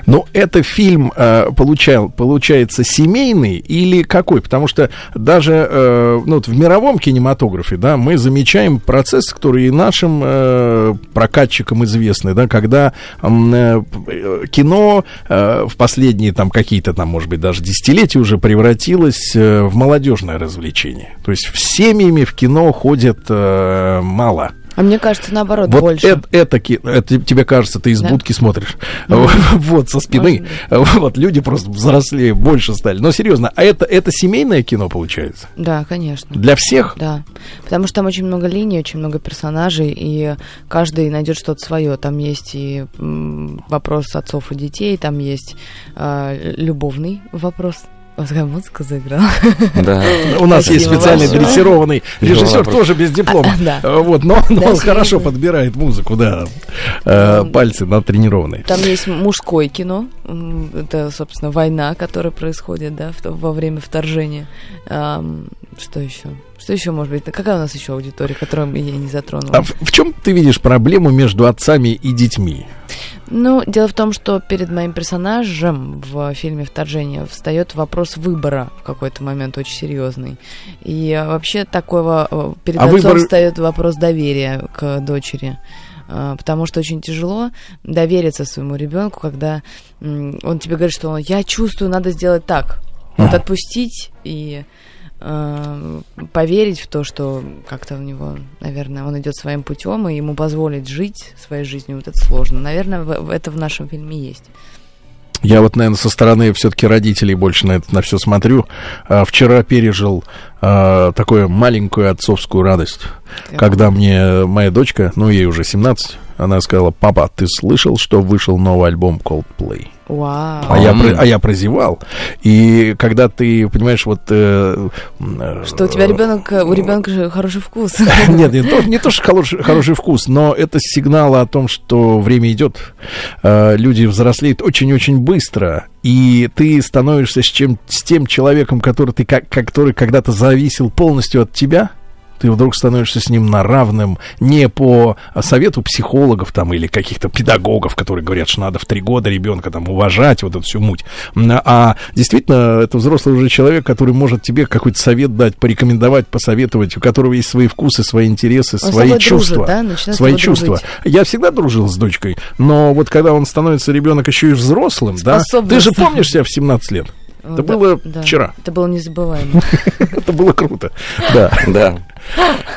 Но это фильм э, получал, получается семейный или какой? Потому что даже э, ну, вот в мировом кинематографе, да, мы замечаем процесс, который и нашим э, прокатчикам известный, да, когда э, кино э, в последние там какие-то там, может быть, даже десятилетия уже превратилось э, в молодежное развлечение. То есть в семьями в кино ходят э, мало. А мне кажется, наоборот, Вот больше. это, это, это тебе кажется, ты из Да? будки смотришь. Мгм. [laughs] Вот, со спины. Вот, люди просто взрослее, больше стали. Но серьезно, а это, это семейное кино получается? Да, конечно. Для всех? Да. Потому что там очень много линий, очень много персонажей, и каждый найдет что-то свое. Там есть и вопрос отцов и детей, там есть а, любовный вопрос. Такая музыка заиграла. Да. У нас есть специальный дрессированный режиссер, тоже без диплома. А. Э, Вот, но, он хорошо подбирает музыку, да. Э, Пальцы натренированные. Там есть мужское кино, это, собственно, война, которая происходит, да, в то- во время вторжения. Что еще? Что еще может быть? Какая у нас еще аудитория, которую я не затронула? А в, в чем ты видишь проблему между отцами и детьми? Ну, дело в том, что перед моим персонажем в фильме «Вторжение» встает вопрос выбора в какой-то момент очень серьезный. И а, вообще такого э, перед А отцом выбор- встает вопрос доверия к дочери. А, Потому что очень тяжело довериться своему ребенку, когда он тебе говорит, что я чувствую, надо сделать так. Вот отпустить и э, поверить в то, что как-то у него, наверное, он идет своим путем, и ему позволить жить своей жизнью, вот это сложно. Наверное, в- это в нашем фильме есть. Я вот, наверное, со стороны все-таки родителей больше на это на все смотрю. А, вчера пережил а, такую маленькую отцовскую радость, Так. когда мне моя дочка, ну ей уже 17, она сказала, папа, ты слышал, что вышел новый альбом Coldplay? Вау. А я, а я прозевал. И когда ты, понимаешь, вот... э, э, Что у тебя ребенок, у ребенка же хороший вкус. [laughs] Нет, не то, не то что хороший, хороший вкус, но это сигнал о том, что время идет. Э, Люди взрослеют очень-очень быстро, и ты становишься с, чем, с тем человеком, который, ты, как, который когда-то зависел полностью от тебя. Ты вдруг становишься с ним на равном не по совету психологов там или каких-то педагогов, которые говорят, что надо в три года ребенка там уважать, вот эту всю муть, а действительно это взрослый уже человек, который может тебе какой-то совет дать, порекомендовать, посоветовать, у которого есть свои вкусы, свои интересы, Он свои чувства, дружит, да? Свои чувства. дружить. Я всегда дружил с дочкой, но вот когда он становится ребенок еще и взрослым, да, ты же помнишь себя в 17 лет? Это Да, было да. вчера. Это было незабываемо. [laughs] Это было круто. Да. Да.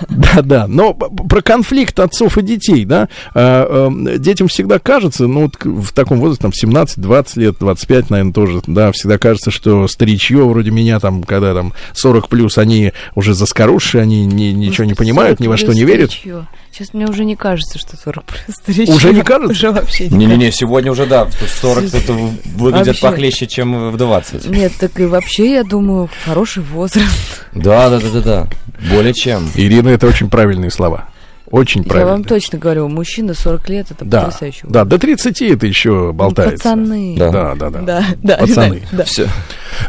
Да, да. Но про конфликт отцов и детей, да, а, эм, детям всегда кажется, ну, вот в таком возрасте, там, 17, 20 лет, 25, наверное, тоже, да, всегда кажется, что старичье вроде меня, там, когда там 40 плюс, они уже заскорузшие, они ни- ничего не понимают, ни во что не верят. Сейчас мне уже не кажется, что 40 плюс старичье. Уже не кажется? Уже вообще не Не-не-не, сегодня уже, да, в 40 это выглядит Вообще. похлеще, чем в 20. Нет, так и вообще, я думаю, хороший возраст. Да, да, да, да, да. Более чем. Ирина, это очень правильные слова. Очень Я правильно. вам точно говорю, мужчина 40 лет, это Да, потрясающий да, до 30 это еще болтается. пацаны. Да, да, да. Да, да, Пацаны. Реналь, да. Все.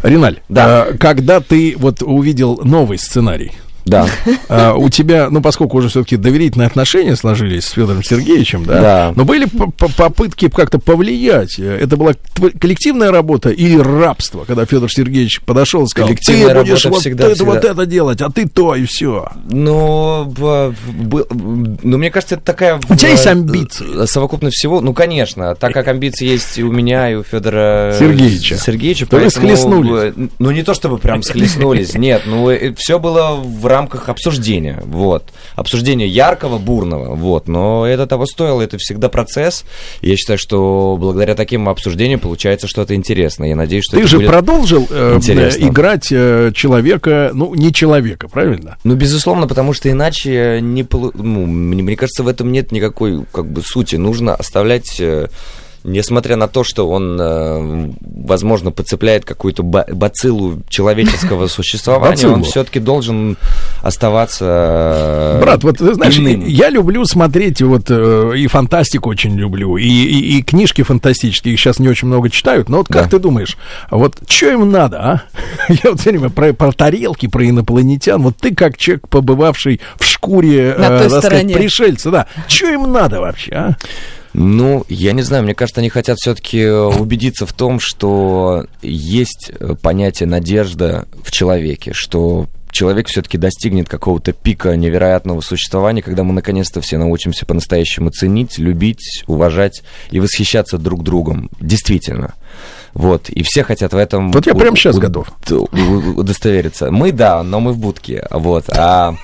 Риналь, а, когда ты вот увидел новый сценарий, Да. [laughs] а, у тебя, ну, поскольку уже все-таки доверительные отношения сложились с Федором Сергеевичем, да, Да. но были попытки как-то повлиять. Это была коллективная работа или рабство, когда Федор Сергеевич подошел и сказал, ты будешь вот всегда, это, всегда. вот это делать, а ты то и все. Но, ну, мне кажется, это такая... У тебя э, есть амбиции? э, Совокупность всего. Ну, конечно. Так как амбиции есть и у меня, и у Федора Сергеевича. Сергеевича. То вы поэтому, схлестнулись. э, Ну, не то чтобы прям схлестнулись, нет. Ну, все было в рамках обсуждения. Вот. Обсуждения яркого, бурного. Вот. Но это того стоило. Это всегда процесс. Я считаю, что благодаря таким обсуждениям получается что-то интересное. Я надеюсь, что Ты же продолжил э, э, играть э, человека, ну, не человека, правильно? Ну, безусловно, потому что иначе не полу- ну, мне, мне кажется, в этом нет никакой как бы сути. Нужно оставлять, э, несмотря на то, что он, э, возможно, подцепляет какую-то ба- бациллу человеческого [laughs] существования, он все-таки должен оставаться э, Брат, вот знаешь, иным. я люблю смотреть вот э, и фантастику очень люблю, и, и, и книжки фантастические, их сейчас не очень много читают, но вот как Да. ты думаешь, вот что им надо, а? [laughs] Я вот все время про, про тарелки, про инопланетян, вот ты как человек, побывавший в шкуре, сказать, пришельца, да, что им надо вообще, а? Ну, я не знаю, мне кажется, они хотят все-таки убедиться в том, что есть э, понятие надежда в человеке, что человек все-таки достигнет какого-то пика невероятного существования, когда мы наконец-то все научимся по-настоящему ценить, любить, уважать и восхищаться друг другом. Действительно. Вот, и все хотят в этом... Вот я прямо у- готов. удостовериться. Мы, да, но мы в будке, вот, а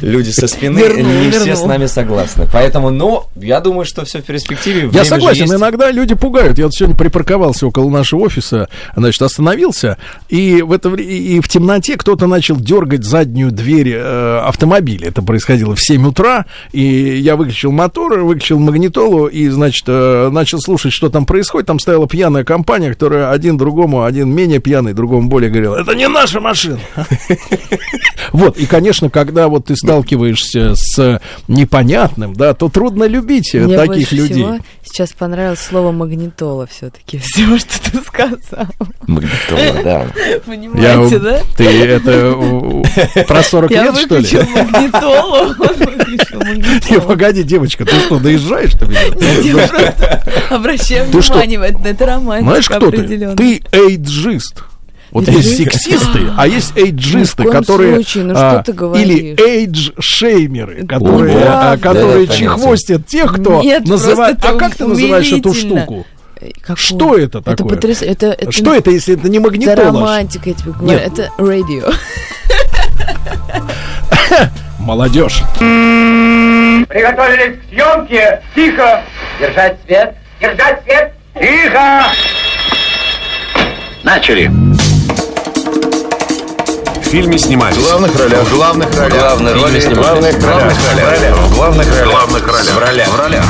люди со спины Вернул, не все с нами согласны. Поэтому, ну, я думаю, что все в перспективе. Я согласен, есть. иногда люди пугают. Я вот сегодня припарковался около нашего офиса, значит, остановился, и в, это, и в темноте кто-то начал дергать заднюю дверь э, автомобиля. Это происходило в 7 утра, и я выключил мотор, выключил магнитолу, и, значит, э, начал слушать, что там происходит. Там стояла пьяная компания, которая один другому, один менее пьяный, другому более говорил, это не наша машина. [laughs] Вот, и, конечно, когда вот ты сталкиваешься с непонятным, да, то трудно любить э, Мне таких больше людей. всего сейчас понравилось слово магнитола все-таки. [laughs] Всего, что ты сказал. Магнитола, да. [laughs] Понимаете, Я- да? Ты это про 40 Я лет, что ли? выключил магнитолу. [laughs] Не, погоди, девочка, ты что, доезжаешь? что ли? Нет, я просто обращаю Ты что? внимание, это- это романтика Знаешь, кто ты? определенно. Ты эйджист. Вот есть сексисты, а есть эйджисты, которые... случае, ну а, что ты говоришь? Или эйдж-шеймеры, которые, а, которые Да, это чехвостят тех, кто Нет, называет... А это как ты называешь эту штуку? Какого? Что это Это такое? потряс- это- это- Что это, если это не Это магнитола? романтика, я тебе говорю. Нет. Это радио. [laughs] Молодежь. Приготовились к съемке. Тихо. Держать свет. Держать свет. Тихо. Начали. В фильме снимались. В главных ролях. В главных ролях. В главных ролях. В главных ролях. В главных ролях. В ролях. В ролях.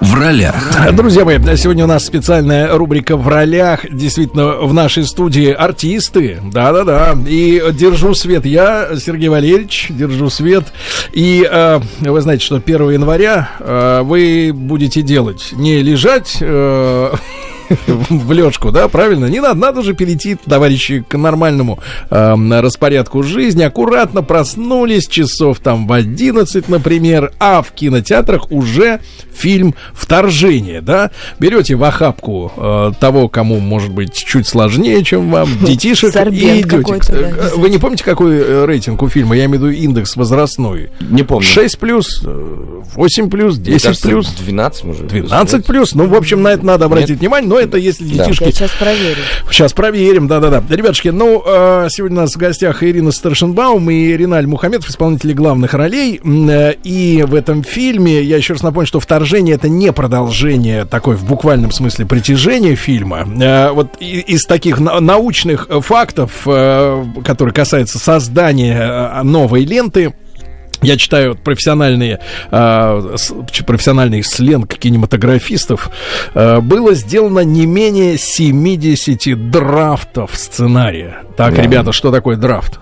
В ролях. Друзья мои, сегодня у нас специальная рубрика «В ролях». Действительно, в нашей студии артисты. Да-да-да. И держу свет я, Сергей Валерьевич, держу свет. И э, вы знаете, что 1 января э, вы будете делать не лежать... э, [laughs] [laughs] в лёжку, да, правильно? Не надо, надо же перейти, товарищи, к нормальному эм, распорядку жизни. Аккуратно проснулись часов там в 11, например, а в кинотеатрах уже фильм «Вторжение», да? Берете в охапку э, того, кому, может быть, чуть сложнее, чем вам, [laughs] детишек, и идете. да, Э, Вы не помните, какой э, рейтинг у фильма? Я имею в виду индекс возрастной. Не помню. 6 плюс, э, 8 плюс, 10 Мне кажется, плюс. 12, может. 12 плюс, ну, в общем, на это надо обратить внимание, но это если Да. детишки... Я сейчас проверю. Сейчас проверим, да-да-да. Ребятушки, ну, э, сегодня у нас в гостях Ирина Старшенбаум и Риналь Мухаметов, исполнители главных ролей. Э, И в этом фильме, я еще раз напомню, что «Вторжение» — это не продолжение такой в буквальном смысле притяжения фильма. Э, Вот из таких на- научных фактов, которые касаются создания новой ленты, я читаю вот профессиональные, э, профессиональный сленг кинематографистов. Э, было сделано не менее 70 драфтов сценария. Так, Да. ребята, что такое драфт?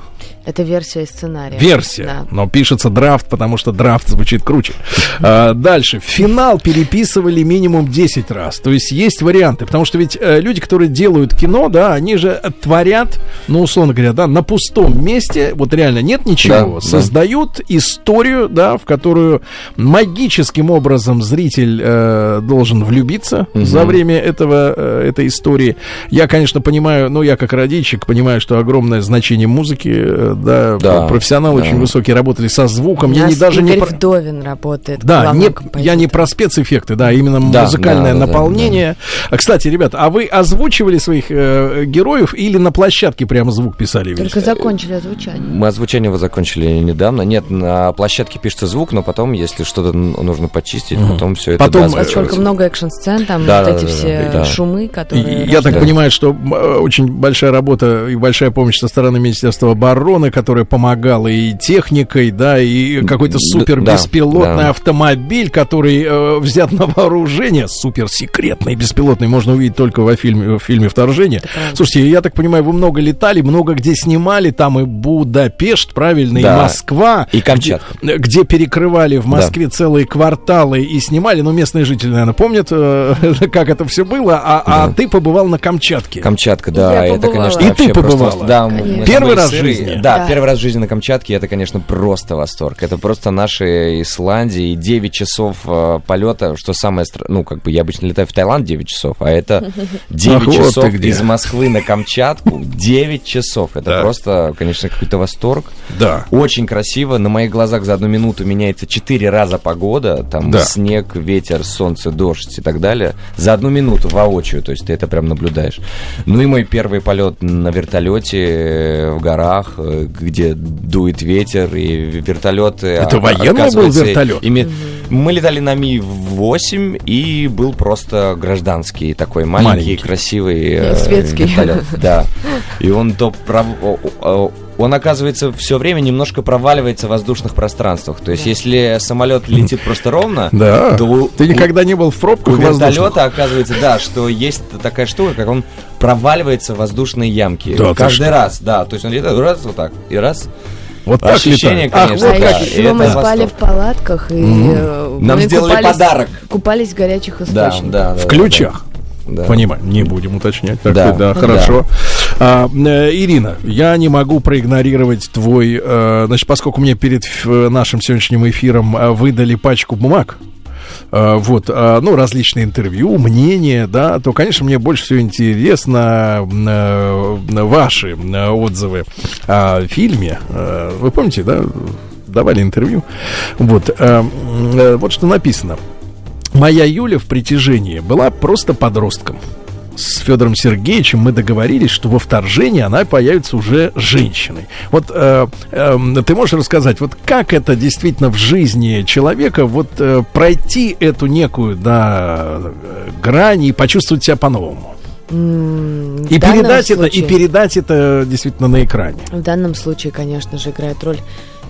Это версия сценария. Версия. Да. Но пишется драфт, потому что драфт звучит круче. А, дальше. Финал переписывали минимум 10 раз. То есть есть варианты. Потому что ведь э, люди, которые делают кино, да, они же творят, ну, условно говоря, да, на пустом месте, вот реально нет ничего, Да, да. создают историю, да, в которую магическим образом зритель э, должен влюбиться Мгм. за время этого, э, этой истории. Я, конечно, понимаю, ну, я как родильщик понимаю, что огромное значение музыки, э, да, Да, профессионалы да. очень высокие, работали со звуком. У Я нас не даже не Игорь про- Вдовин работает. да, не, я не про спецэффекты, да, именно Да, музыкальное да, да, да, наполнение. А, Кстати, ребят, а вы озвучивали своих э, героев или на площадке прямо звук писали? весь? Только закончили озвучание. Мы озвучение его закончили недавно. Нет, на площадке пишется звук, но потом, если что-то нужно почистить, Мгм. потом все это Потом, да, Поскольку много экшн-сцен, там Да, вот да, эти да, все да, да. шумы, И которые... Я так Да. понимаю, что э, очень большая работа и большая помощь со стороны Министерства обороны, которое помогало и техникой, да, и какой-то супер да, беспилотный да. автомобиль, который э, взят на вооружение, супер секретный, беспилотный, можно увидеть только во фильме, в фильме «Вторжение». Слушайте, я так понимаю, вы много летали, много где снимали, там и Будапешт, правильно, Да. и Москва. И Камчатка. Где, где перекрывали в Москве целые кварталы и снимали, ну, местные жители, наверное, помнят, э, [laughs] как это все было, а, а ты побывал на Камчатке. Камчатка, да, Я это, побывала. конечно, И ты просто- побывала? Да, Конечно. мы Первый раз в жизни? Да, Да. первый раз в жизни на Камчатке, это, конечно, просто восторг. Это просто наши Исландии, 9 часов э, полета, что самое, стра- ну, как бы я обычно летаю в Таиланд 9 часов, а это [laughs] 9 Ах, вот часов где. из Москвы на Камчатку, 9 часов. Это Да. просто, конечно, какой-то восторг. Да. Очень красиво. На моих глазах за одну минуту меняется четыре раза погода. Там Да. снег, ветер, солнце, дождь и так далее. За одну минуту воочию. То есть ты это прям наблюдаешь. Ну и мой первый полет на вертолете э, в горах, э, где дует ветер, и вертолет... э, Это военный был вертолет? име- Мы летали на Ми-8, и был просто гражданский такой маленький, Маленький. красивый э, Светский. вертолет. [laughs] Да. И он то прав- о- о- он, оказывается, все время немножко проваливается в воздушных пространствах. То есть, если самолет летит просто ровно, [laughs] Да. то у, Ты у- никогда не был в у пробках воздушных? вертолета оказывается, да, что есть такая штука, как он проваливается в воздушные ямки. Да Каждый раз, да. То есть он летает раз вот так, и раз. Вот так Ощущение, летает. Ах, конечно, вот а да. как. И еще мы спали в палатках и э, Нам мы сделали купались- подарок. Купались в горячих Да, источниках. да, да. В да, ключах. да. Понимаю, не будем уточнять. Так Да, да, да. хорошо. А, э, Ирина, я не могу проигнорировать твой, э, значит, поскольку мне перед э, нашим сегодняшним эфиром выдали пачку бумаг, вот, ну, различные интервью, мнения, да, то, конечно, мне больше всего интересно ваши отзывы о фильме. Вы помните, да, давали интервью? Вот, вот что написано. Моя Юля в притяжении была просто подростком. С Федором Сергеевичем мы договорились, что во вторжении она появится уже женщиной. Вот э, эм, ты можешь рассказать, вот как это действительно в жизни человека, вот э, пройти эту некую да, э, грань и почувствовать себя по-новому? И передать это, и случае- передать это действительно на экране. В данном случае, конечно же, играет роль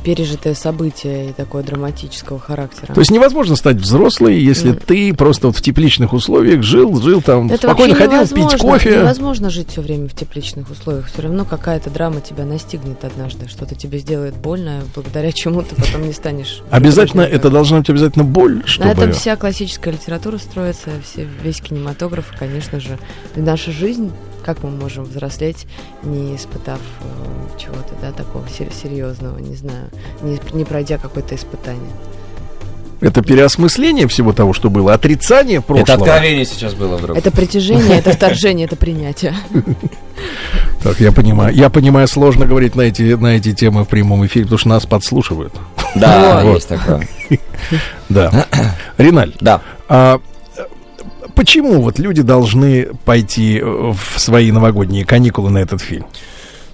пережитое событие и такое драматического характера. То есть невозможно стать взрослой, если М. ты просто вот в тепличных условиях жил, жил там, Это спокойно ходил пить кофе. Невозможно жить все время в тепличных условиях. Все равно какая-то драма тебя настигнет однажды, что-то тебе сделает больно, благодаря чему ты потом не станешь. [laughs] Обязательно, это должна быть обязательно боль, На этом вся классическая литература строится, все, весь кинематограф, конечно же, наша жизнь, как мы можем взрослеть, не испытав э, чего-то, да, такого сер- серьезного, не знаю, не, не пройдя какое-то испытание. Это переосмысление всего того, что было, отрицание прошлого. Это откровение сейчас было вдруг. Это притяжение, это вторжение, это принятие. [laughs] Так, я понимаю. Я понимаю, сложно говорить на эти, на эти темы в прямом эфире, потому что нас подслушивают. Да, [laughs] Вот. есть такое. [laughs] Да. Риналь. Да. А, почему вот люди должны пойти э, в свои новогодние каникулы на этот фильм?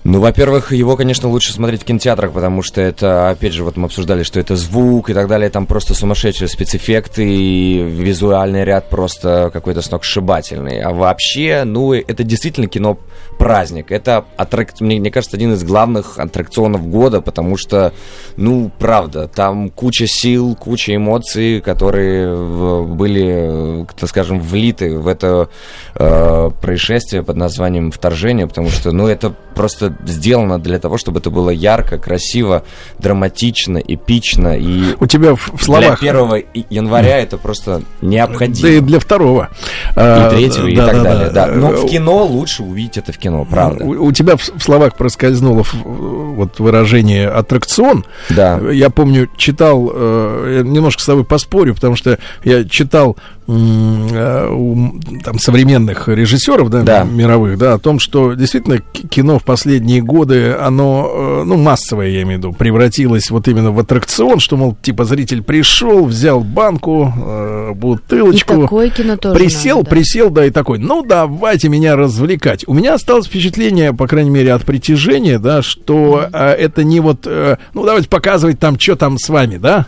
Ну, во-первых, его, конечно, лучше смотреть в кинотеатрах, потому что это, опять же, вот мы обсуждали, что это звук и так далее, там просто сумасшедшие спецэффекты и визуальный ряд просто какой-то сногсшибательный. А вообще, ну, это действительно кино праздник. Это, аттрак... мне, мне кажется, один из главных аттракционов года, потому что, ну, правда, там куча сил, куча эмоций, которые были, так скажем, влиты в это э, происшествие под названием «Вторжение», потому что, ну, это просто сделано для того, чтобы это было ярко, красиво, драматично, эпично. И У тебя в, словах... для 1 и- января это просто необходимо. Да и для второго. И А, третьего, и да, так да, далее. Да. Но в кино лучше увидеть это в кино, правда. У, у тебя в, в словах проскользнуло вот выражение аттракцион. Да. Я помню, читал, э, немножко с тобой поспорю, потому что я читал э, у там современных режиссеров, да, Да. мировых, да, о том, что действительно кино в последние годы, оно, э, ну, массовое, я имею в виду, превратилось вот именно в аттракцион, что, мол, типа, зритель пришел, взял банку, э, бутылочку, И такое кино тоже присел, надо, да. присел, да, и такой, ну, давайте меня развлекать. У меня осталось впечатление, по крайней мере, от притяжения, да, что э, это не вот, э, ну, давайте показывать там, что там с вами, да,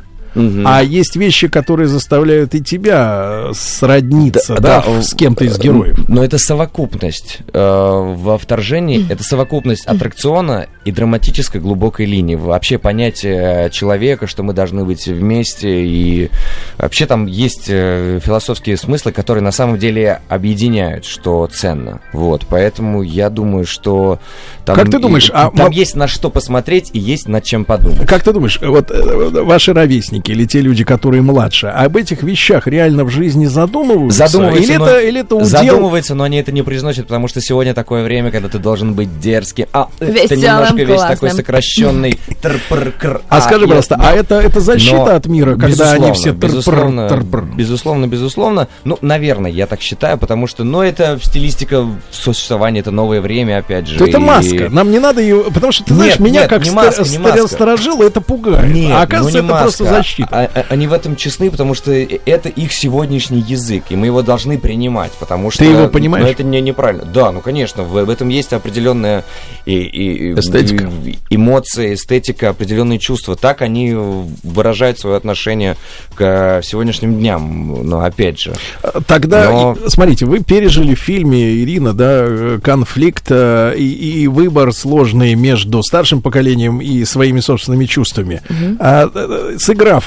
а есть вещи, которые заставляют и тебя э, сродниться, да, да, с кем-то из героев. Но это совокупность. Э, Во вторжении это совокупность аттракциона и драматической глубокой линии. Вообще понятие человека, что мы должны быть вместе. И вообще там есть э, философские смыслы, которые на самом деле объединяют, что ценно. Вот. Поэтому я думаю, что там, Как ты думаешь, и- а там мо- есть на что посмотреть и есть над чем подумать. Как ты думаешь, вот э, ваши ровесники или те люди, которые младше, об этих вещах реально в жизни задумываются? Задумывается, или но, это, или это удел... задумывается, но они это не произносят, потому что сегодня такое время, когда ты должен быть дерзким. А, ты Весёлым, немножко весь такой классным. сокращенный. тр-пр-кр. А скажи, пожалуйста, а это, это защита но, от мира, когда они безусловно, все безусловно, безусловно, безусловно. Ну, наверное, я так считаю, потому что, ну, это стилистика существования, это новое время, опять же. То это и- маска. Нам не надо ее. Потому что ты знаешь, Нет, меня как не ста- маска, не старо- маска. старожила это пугает. Нет, а оказывается, ну не это просто маска. Защита. А- а- они в этом честны, потому что это их сегодняшний язык, и мы его должны принимать, потому что... его понимаешь? Ну, это не, неправильно. Да, ну, конечно, в, в этом есть определенная и, и- Эстетика. и- эмоции, эстетика, определенные чувства. Так они выражают свое отношение к сегодняшним дням, но опять же... Тогда, Но- и- смотрите, вы пережили в фильме, Ирина, да, конфликт э, и, и выбор сложный между старшим поколением и своими собственными чувствами. А, э,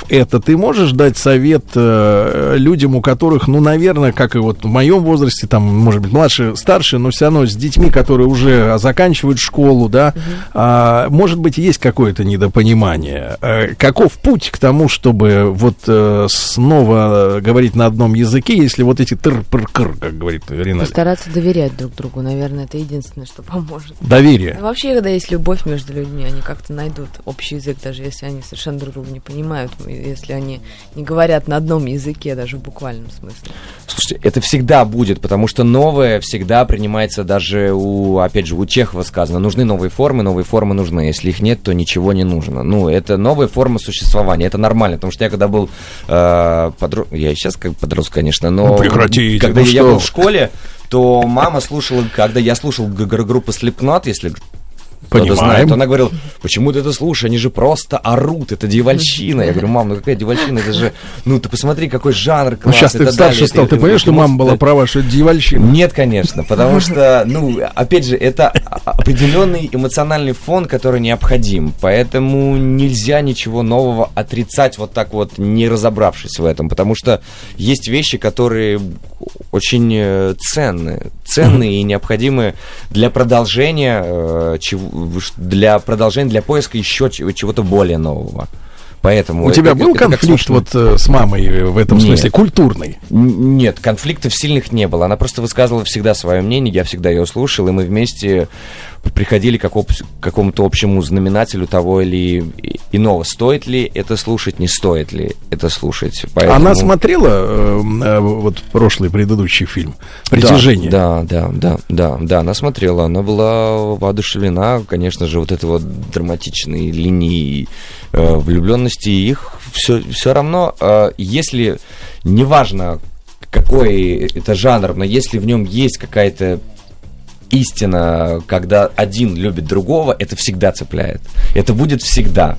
это, ты можешь дать совет э, людям, у которых, ну, наверное, как и вот в моем возрасте, там, может быть, младше, старше, но все равно с детьми, которые уже заканчивают школу, да, а, может быть, есть какое-то недопонимание. Э, Каков путь к тому, чтобы вот э, снова говорить на одном языке, если вот эти тыр-пыр-кыр, как говорит Ирина? Постараться доверять друг другу, наверное, это единственное, что поможет. Доверие. Вообще, когда есть любовь между людьми, они как-то найдут общий язык, даже если они совершенно друг друга не понимают, если они не говорят на одном языке, даже в буквальном смысле. Слушайте, это всегда будет, потому что новое всегда принимается даже у, опять же, у Чехова сказано, нужны новые формы, новые формы нужны. Если их нет, то ничего не нужно. Ну, это новая форма существования, это нормально, потому что я когда был э, подро- я сейчас как подрос, конечно, но Ну, прекратите, когда ну я что был в школе, то мама слушала, когда я слушал группу Slipknot, если Понимаем. знает. Она говорила, почему ты это слушаешь? Они же просто орут, это дьявольщина. Я говорю, мам, ну какая дьявольщина? Это же, ну ты посмотри, какой жанр Ну, классный. сейчас и ты старше стал, ты понимаешь, что мама была права, что это дьявольщина? Нет, конечно, потому что, ну, опять же, это определенный эмоциональный фон, который необходим, поэтому нельзя ничего нового отрицать вот так вот, не разобравшись в этом, потому что есть вещи, которые очень э, ценны, ценные и необходимы для продолжения, э, чего- для продолжения, для поиска еще чего-то более нового. Поэтому У тебя это- был это как конфликт слушать- вот э, с мамой в этом Нет. смысле, культурный? Нет, конфликтов сильных не было. Она просто высказывала всегда свое мнение, я всегда ее слушал, и мы вместе приходили к какому-то общему знаменателю того или иного. Стоит ли это слушать, не стоит ли это слушать. Поэтому- Она смотрела э, э, вот прошлый предыдущий фильм «Притяжение»? Да, да, да, да, да, она смотрела, она была воодушевлена, конечно же, вот этой вот драматичной линии э, влюбленности. Их все, все равно, э, если неважно какой это жанр, но если в нем есть какая-то истина, когда один любит другого, это всегда цепляет. Это будет всегда.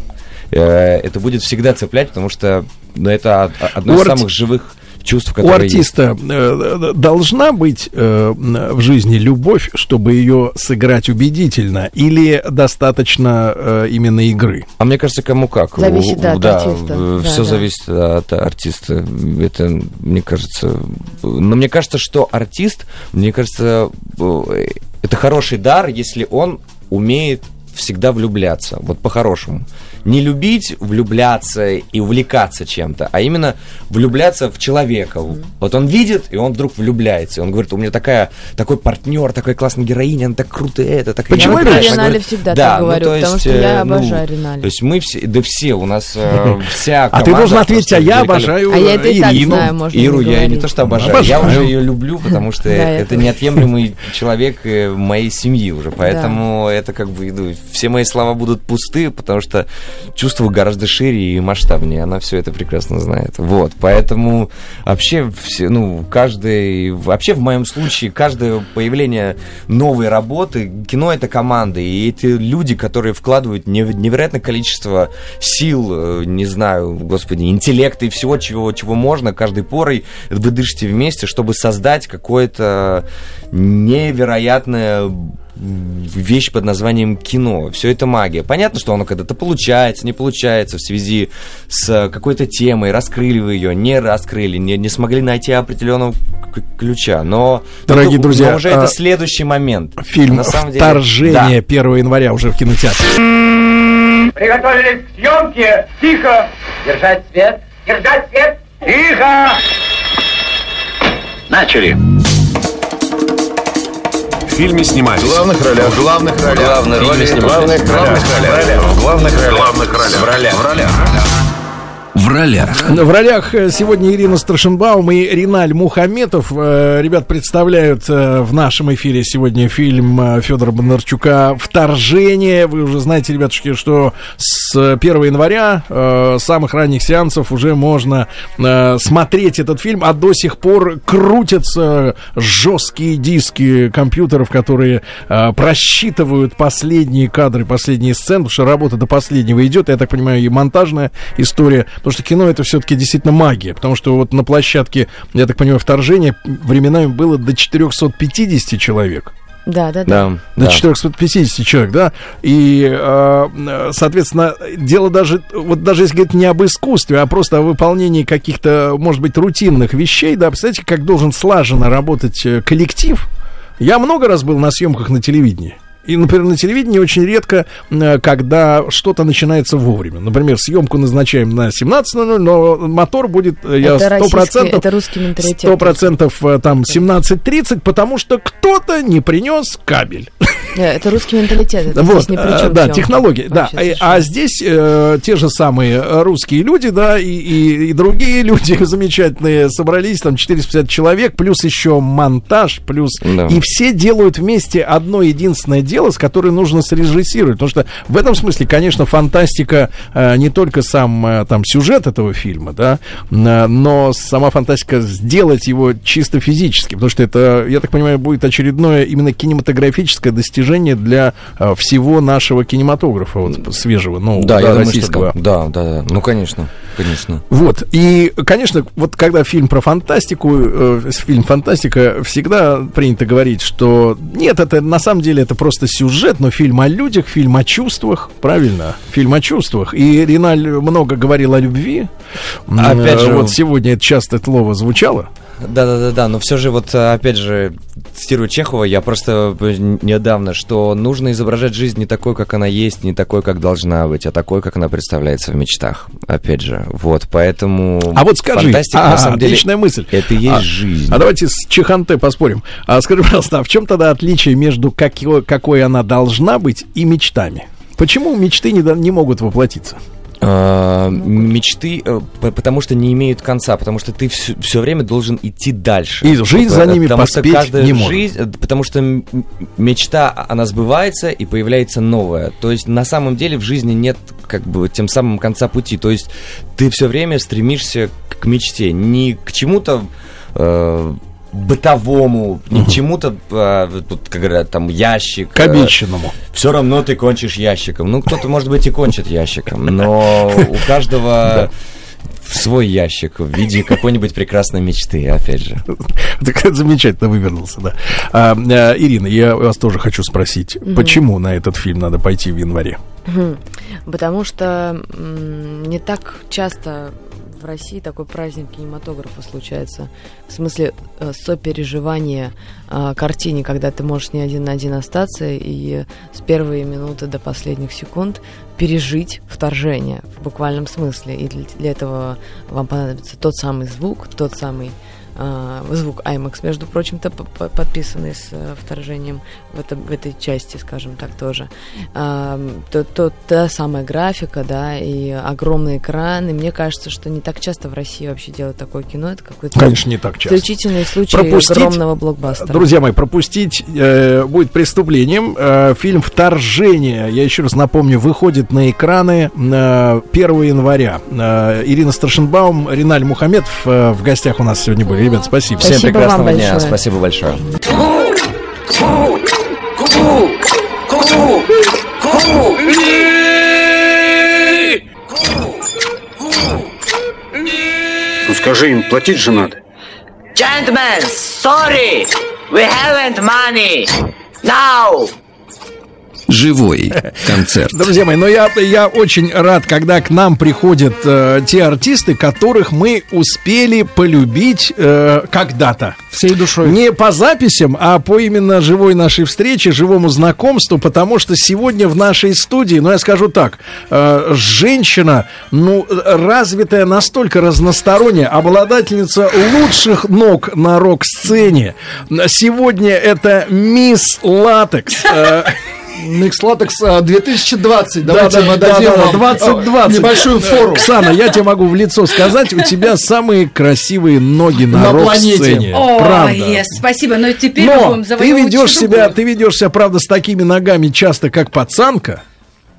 Э, Это будет всегда цеплять, потому что ну, это од- одно У из самых живых чувств, У которые есть. артиста э, должна быть э, в жизни любовь, чтобы ее сыграть убедительно, или достаточно э, именно игры? А мне кажется, кому как. Зависит, да, от артиста. все Да, да. зависит от артиста. Это, мне кажется... Но мне кажется, что артист, мне кажется, э, это хороший дар, если он умеет всегда влюбляться, вот по-хорошему. Не любить, влюбляться и увлекаться чем-то, а именно влюбляться в человека. Вот он видит, и он вдруг влюбляется. И он говорит, у меня такая, такой партнер, такая классная героиня, она так круто это, так Почему я про всегда да, так ну, говорю, то потому есть, что я э, ну, обожаю Ринале. То есть мы все, да все, у нас э, [laughs] вся А ты должен ответить, а я обожаю А я это и так Ирину. знаю, можно Иру я не то что обожаю, я Обожаю. уже ее люблю, потому что [laughs] я это неотъемлемый человек э, моей семьи уже, поэтому это как бы, ну, все мои слова будут пусты, потому что чувство гораздо шире и масштабнее, она все это прекрасно знает. Вот, поэтому вообще все, ну, каждый, вообще в моем случае, каждое появление новой работы, кино это команда, и эти люди, которые вкладывают нев- невероятное количество сил, э, не знаю, господи, интеллекта и всего, чего, чего можно, каждой порой вы дышите вместе, чтобы создать какое-то невероятное вещь под названием кино. Все это магия. Понятно, что оно когда-то получается, не получается в связи с какой-то темой. Раскрыли вы ее, не раскрыли, не, не смогли найти определенного ключа. Но, Дорогие но- друзья, но уже а, это следующий момент. Фильм На самом деле- «Вторжение» 1 января уже в кинотеатре. Приготовились к съемке. Тихо. Держать свет. Держать свет. Тихо. Начали. В фильме снимались. В главных ролях. В главных ролях. Главные В фильме роли снимались. главных В главных ролях. В главных ролях. Главных ролях. В ролях. В ролях. В ролях. В ролях э, сегодня Ирина Страшенбаум и Риналь Мухаметов. Э, Ребят представляют э, в нашем эфире сегодня фильм Федора Бондарчука «Вторжение». Вы уже знаете, ребятушки, что с 1 января самых ранних сеансов уже можно смотреть этот фильм, а до сих пор крутятся жесткие диски компьютеров, которые просчитывают последние кадры, последние сцены, потому что работа до последнего идет, я так понимаю, и монтажная история, потому что кино это все-таки действительно магия, потому что вот на площадке, я так понимаю, вторжение временами было до 450 человек. Да, да, да. До 450 человек, да. И, э, соответственно, дело даже, вот даже если говорить не об искусстве, а просто о выполнении каких-то, может быть, рутинных вещей, да, представляете, как должен слаженно работать э, коллектив. Я много раз был на съемках на телевидении. И, например, на телевидении очень редко, э, когда что-то начинается вовремя. Например, съемку назначаем на 17.00, но мотор будет, э, я Это 100%, российский- это русский менталитет. сто процентов э, там 17.30, потому что кто-то не принес кабель. [laughs] Э, Это русский менталитет, это Вот, здесь ни при э, чем да, съемка. технологии, да. Вообще А, а здесь э, те же самые э, русские люди, да, и, и, и другие [laughs] люди замечательные собрались, там 450 человек, плюс еще монтаж, плюс... Да. И все делают вместе одно единственное дело, с которым нужно срежиссировать. Потому что в этом смысле, конечно, фантастика э, не только сам э, там сюжет этого фильма, да, э, но сама фантастика сделать его чисто физически, потому что это, я так понимаю, будет очередное именно кинематографическое достижение достижение для э, всего нашего кинематографа, вот свежего, нового, Да, да, я думаю, что российского. да. Да, да. Ну, конечно, конечно. Вот, и, конечно, вот когда фильм про фантастику, э, фильм «Фантастика», всегда принято говорить, что нет, это на самом деле это просто сюжет, но фильм о людях, фильм о чувствах, правильно? Фильм о чувствах. И Риналь много говорил о любви. Опять же- Вот сегодня это часто это слово звучало. Да, да, да, да, но все же вот э, опять же цитирую Чехова, я просто э, недавно, что нужно изображать жизнь не такой, как она есть, не такой, как должна быть, а такой, как она представляется в мечтах. Опять же, вот, поэтому. А вот скажи, фантастика, а, на самом деле, отличная мысль. Это и есть а, жизнь. А давайте с Чеханте поспорим. А скажи, пожалуйста, а в чем тогда отличие между какой, какой она должна быть и мечтами? Почему мечты не, не могут воплотиться? А, мечты, э, потому что не имеют конца, потому что ты все, время должен идти дальше. И жизнь за Э, ними потому что поспеть каждая не жизнь, э, потому что мечта, она сбывается и появляется новая. То есть на самом деле в жизни нет как бы тем самым конца пути. То есть ты все время стремишься к к мечте, не к чему-то э, бытовому, не к чему-то, э, вот тут, как говорят, там, ящик. К обещанному. Все равно ты кончишь ящиком. Ну, кто-то, может быть, и кончит ящиком, но у [laughs] каждого свой ящик в виде какой-нибудь прекрасной мечты, опять же. [laughs] Так замечательно вывернулся, да. А, а, Ирина, я вас тоже хочу спросить, Мгм. почему на этот фильм надо пойти в январе? Мгм. Потому что м, не так часто в России такой праздник кинематографа случается. В смысле э, сопереживания э, картине, когда ты можешь не один на один остаться и с первой минуты до последних секунд пережить вторжение в буквальном смысле. И для, для этого вам понадобится тот самый звук, тот самый звук IMAX, между прочим, то п- п- подписанный с э, вторжением в, этом- в этой части, скажем так, тоже. Ам, то, то- та самая графика, да, и огромный экран. И мне кажется, что не так часто в России вообще делают такое кино. Это какой-то Конечно, не так часто. исключительный случай Пропустить- огромного блокбастера. Друзья мои, пропустить э, будет преступлением. Э, фильм «Вторжение», я еще раз напомню, выходит на экраны э, 1 января. Э, Ирина Старшенбаум, Риналь Мухаметов э, в гостях у нас сегодня были. Ребят, спасибо. Всем прекрасного дня, спасибо большое. Ну скажи им, платить же надо. Gentlemen, sorry, we haven't money. Now. Живой [laughs] концерт. Друзья мои, но я, я очень рад, когда к нам приходят э, те артисты, которых мы успели полюбить э, когда-то. Всей душой. Не по записям, а по именно живой нашей встрече, живому знакомству, потому что сегодня в нашей студии, ну я скажу так, э, женщина, ну, развитая настолько разносторонняя, обладательница лучших ног на рок-сцене. Сегодня это мисс Латекс. Э, [laughs] А, 2020. Да, Давайте да, мы да, дадим да, вам, 2020. а, небольшую фору. Оксана, я тебе могу в лицо сказать, у тебя самые красивые ноги на, рок-сцене. О, Правда. спасибо, но теперь мы Но будем ты ведешь себя, ты ведешь себя, правда, с такими ногами часто, как пацанка.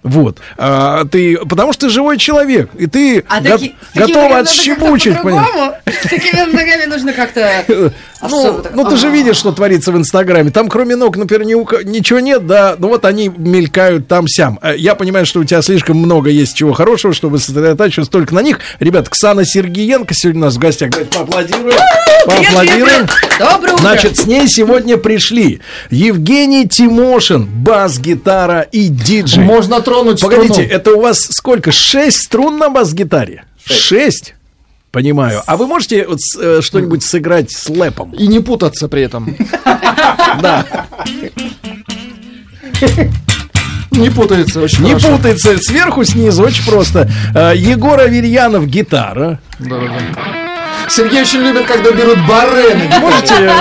Вот. А, ты, потому что ты живой человек, и ты А го- таки- готова отщебучить. такими ногами нужно как-то... [laughs] Ну, особо так. ну, ты же видишь, что творится в Инстаграме. Там, кроме ног, например, ни у ничего нет, да. Ну, вот они мелькают там-сям. Э, Я понимаю, что у тебя слишком много есть чего хорошего, чтобы сосредотачиваться только на них. Ребят, Ксана Сергиенко сегодня у нас в гостях. Давайте поаплодируем. Поаплодируем. Доброе утро. Значит, с ней сегодня пришли Евгений Тимошин, бас-гитара и диджей. Можно тронуть Погодите, струну. это у вас сколько? Шесть струн на бас-гитаре? Шесть? Понимаю. А вы можете вот э, что-нибудь сыграть с лэпом? И не путаться при этом. [laughs] Да. Не путается очень Не хорошо. путается сверху, снизу, очень просто. Э, Егор Аверьянов, гитара. Сергей очень любит, когда берут гитаре. Можете...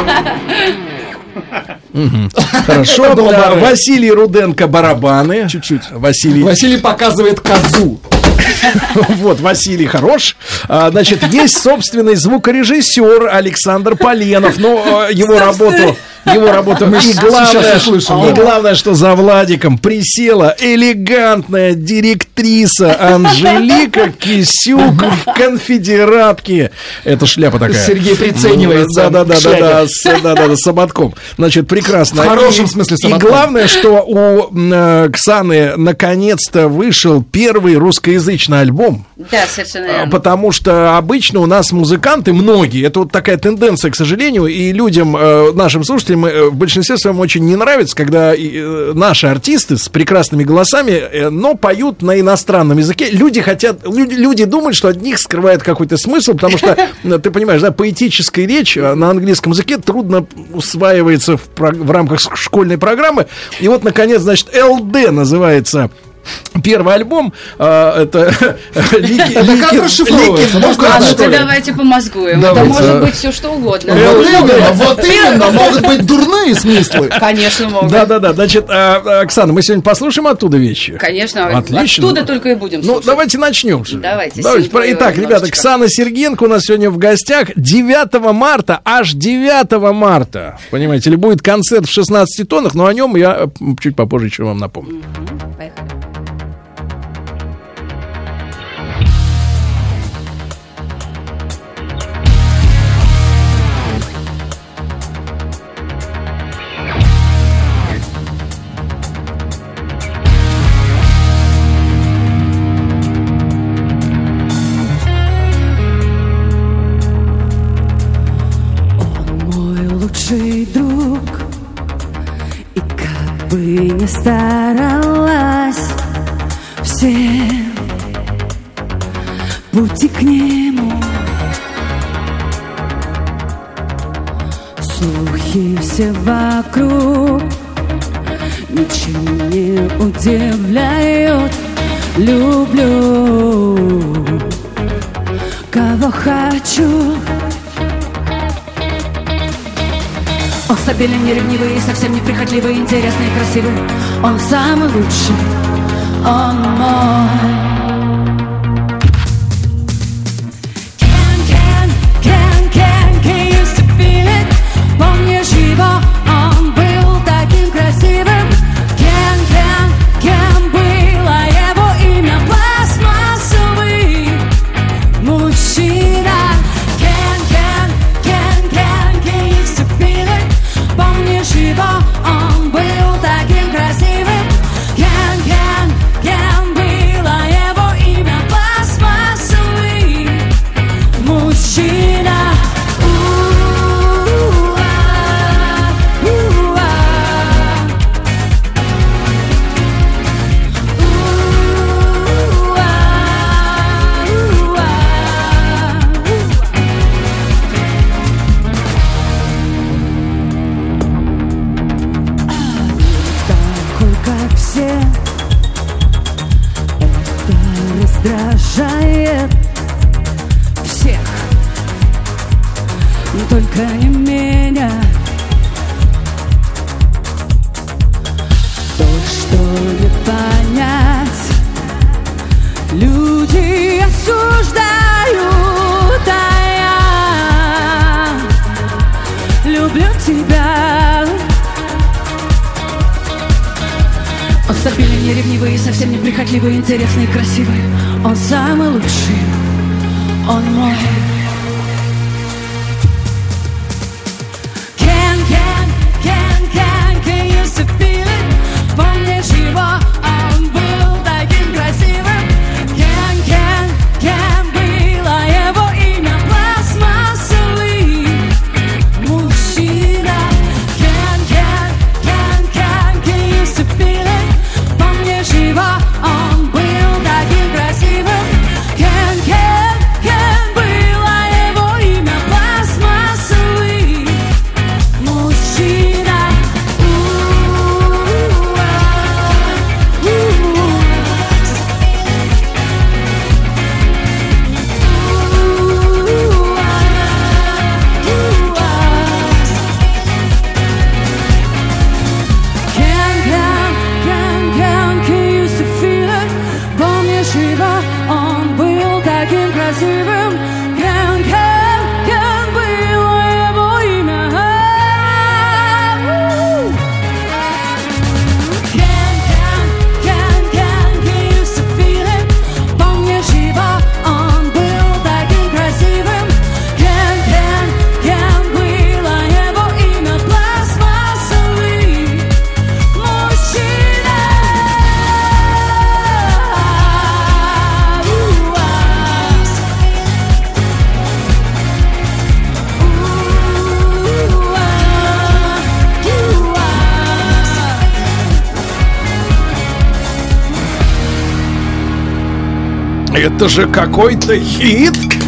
Мгм. Хорошо. Да. Василий Руденко, барабаны. Чуть-чуть. Василий... Василий показывает козу. [laughs] Вот, Василий хорош. А, значит, есть собственный звукорежиссер Александр Поленов. Ну, э, его работу его работа. Мы И сейчас главное, услышим, и да. главное, что за Владиком присела элегантная директриса Анжелика Кисюк в конфедератке. Это шляпа такая. Сергей приценивается Да, да, да, к да, да, шляпе. с, да, да, да, с ободком. Значит, прекрасно. В хорошем И- смысле с И главное, что у э, Ксаны наконец-то вышел первый русскоязычный альбом. Да, совершенно А, верно. Потому что обычно у нас музыканты, многие, это вот такая тенденция, к сожалению, и людям, э, нашим слушателям, э, в большинстве своем очень не нравится, когда э, наши артисты с прекрасными голосами, э, но поют на иностранном языке. Люди хотят, люди, люди думают, что от них скрывает какой-то смысл, потому что, [laughs] ты понимаешь, да, поэтическая речь э, на английском языке трудно усваивается в, в рамках школьной программы. И вот, наконец, значит, ЛД называется Первый альбом а, это [laughs] Лики- Это как расшифровывается? Лики- ну, А ну давайте помозгуем. Давайте. Это может быть все что угодно. Вот именно, вот именно, могут быть дурные смыслы. Конечно, могут. Да, да, да. Значит, а, Оксана, мы сегодня послушаем оттуда вещи. Конечно, Отлично. оттуда только и будем Ну, давайте начнем. Давайте, Итак, ребята. Оксана Сергенко у нас сегодня в гостях. 9 марта, аж 9 марта, понимаете ли, будет концерт в 16 тоннах, но о нем я чуть попозже еще вам напомню. Ни старалась. Все пути к нему. Слухи все вокруг Ничем не удивляют. Люблю Кого хочу Он стабилен, неревнивый, совсем неприхотливый, интересный и красивый. Он самый лучший, он мой. Неревнивый, совсем неприхотливый, интересный и красивый. Он самый лучший, он мой. Это же какой-то хит!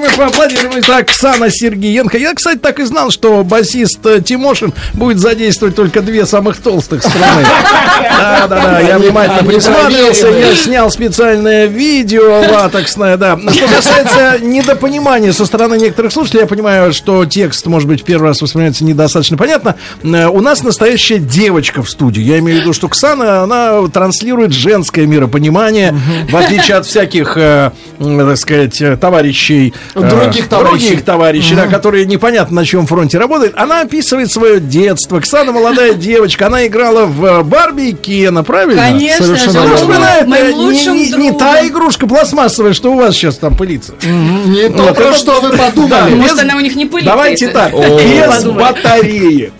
Мы поаплодируем. Итак, Оксана Сергеенко. Я, кстати, так и знал, что басист э, Тимошин будет задействовать только две самых толстых страны. Да, да, да, я внимательно присматривался, я снял специальное видео латексное, да. Что касается недопонимания со стороны некоторых слушателей, я понимаю, что текст, может быть, в первый раз воспринимается недостаточно понятно. Э, У нас настоящая девочка в студии. Я имею в виду, что Ксана, она транслирует женское миропонимание, в отличие от всяких, э, так сказать, э, товарищей. э, Других товарищей. Других товарищей, да, которые непонятно на чем фронте работают. Она описывает свое детство. Ксана молодая [laughs] девочка. Она играла в э, Барби и Кена, правильно? Конечно Совершенно же. Вспоминает, Моим не- не, не та игрушка пластмассовая, что у вас сейчас там пылится. Не то, Вот про это- что вы [laughs] Да, подумали. Может, она у них не пылится. Давайте так, без [laughs] батареек.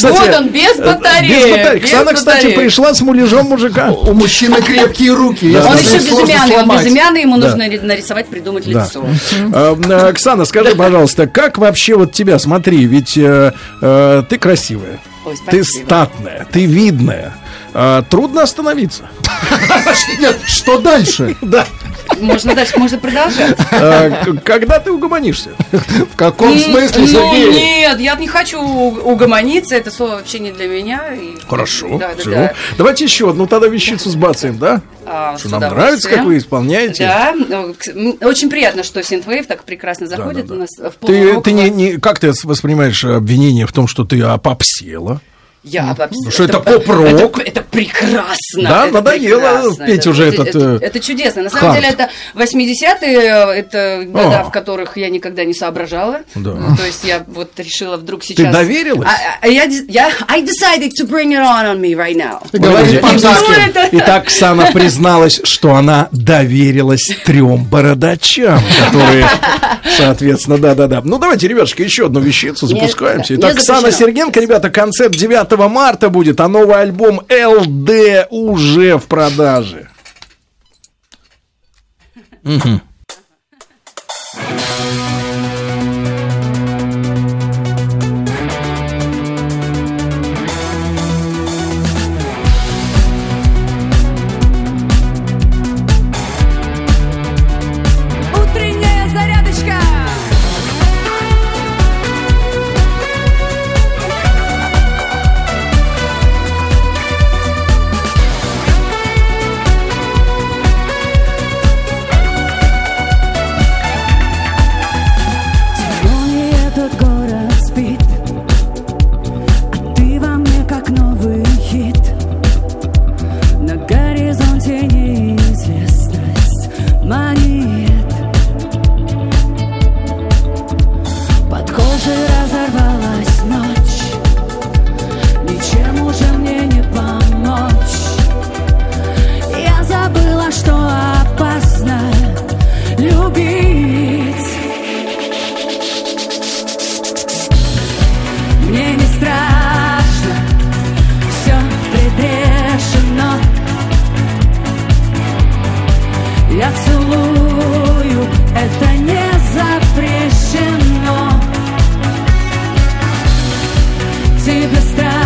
Вот он, без батареек. Без батареек. без Ксана, кстати, пришла с муляжом мужика. У мужчины крепкие руки. Он еще безымянный, он. Безымянный, ему Да. нужно ри- нарисовать, придумать Да. лицо. [laughs] Э, Оксана, скажи, пожалуйста, как вообще вот тебя, смотри, ведь э, э, ты красивая, Ой, ты статная, ты видная. Э, Трудно остановиться. [laughs] Что дальше? [laughs] Да. Можно дальше, можно продолжать. Э, Когда ты угомонишься? [laughs] В каком смысле, Ну, Сергей? нет, я не хочу угомониться, это слово вообще не для меня. Хорошо. Давайте еще одну тогда вещицу сбацаем, да? А, Что нам нравится, как вы исполняете. Да, ну, очень приятно, что Синтвейв так прекрасно заходит у нас в Ты, ты не, не, как ты воспринимаешь обвинение в том, что ты опопсела? Я обобс- Ну, что это поп-рок? Это, это прекрасно. Да, это надоело прекрасно, петь это- уже это, этот, Это, э, это чудесно. На самом хард. деле, это 80-е, это года, О. в которых я никогда не соображала. Да. Ну, То есть я вот решила вдруг сейчас... доверилась? А, а я, дес- я... I decided to bring it on on me right now. Говорит по-английски. это? Итак, Оксана призналась, что она доверилась трем бородачам, которые, соответственно, да-да-да. Ну, давайте, ребятушки, еще одну вещицу запускаемся. Итак, запрещено. Сергенко, ребята, концерт 9 марта будет, а новый альбом ЛД уже в продаже. Мгм. Тебе странно,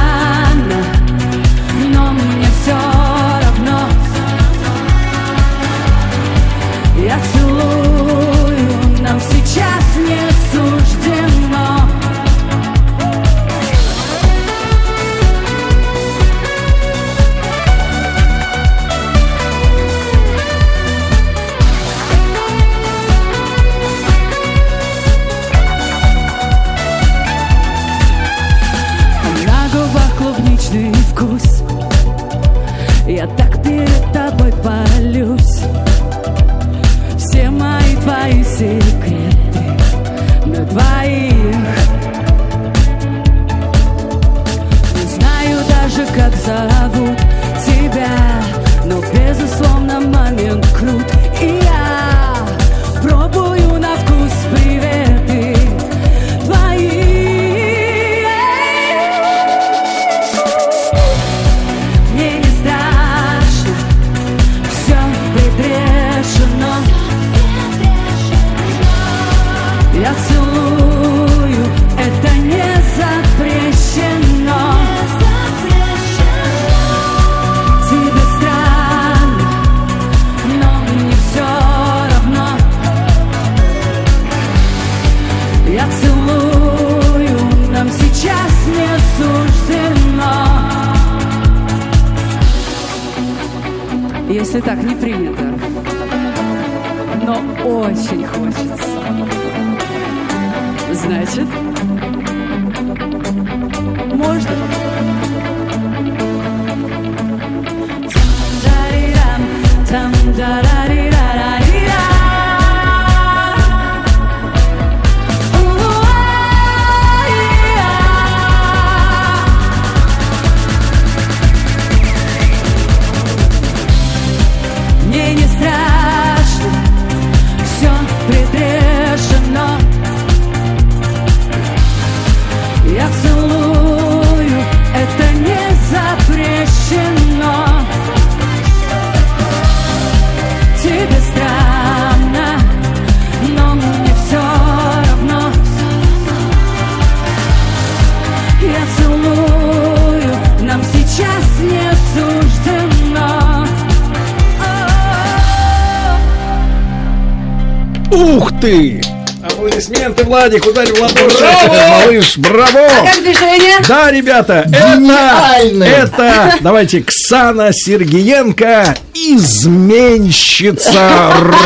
Владик, ударь в ладоши. Браво! Малыш, браво! А как движение? Да, ребята, Гениально! это, это, давайте, Ксана Сергиенко, изменщица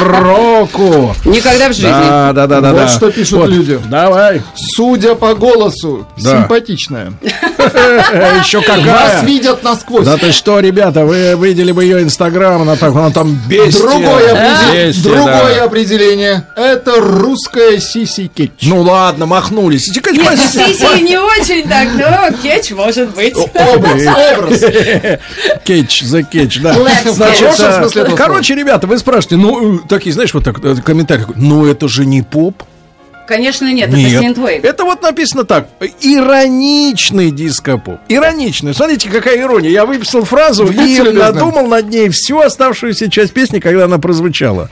року. Никогда в жизни. Да, да, да, да. Вот да. что пишут Вот, люди. Давай. Судя по голосу, Да. симпатичная. [laughs] Еще какая. Вас видят насквозь. Да ты что, ребята, вы видели бы ее инстаграм, она так, она там бестия. Другое, определ- Бестия, другое да. определение. Это русская Си Си Кетч. Ну ладно, махнулись. Нет, ну. Сиси [laughs] не очень так, но кетч может быть. Образ, образ. Кетч, за кетч, да. Значит, короче, ребята, вы спрашиваете, ну, э, такие, знаешь, вот так, э, комментарий, ну, это же не поп. Конечно, нет, это Нет. синтвейв. Это вот написано так. Ироничный дископоп. Ироничный. Смотрите, какая ирония. Я выписал фразу и надумал над ней всю оставшуюся часть песни, когда она прозвучала.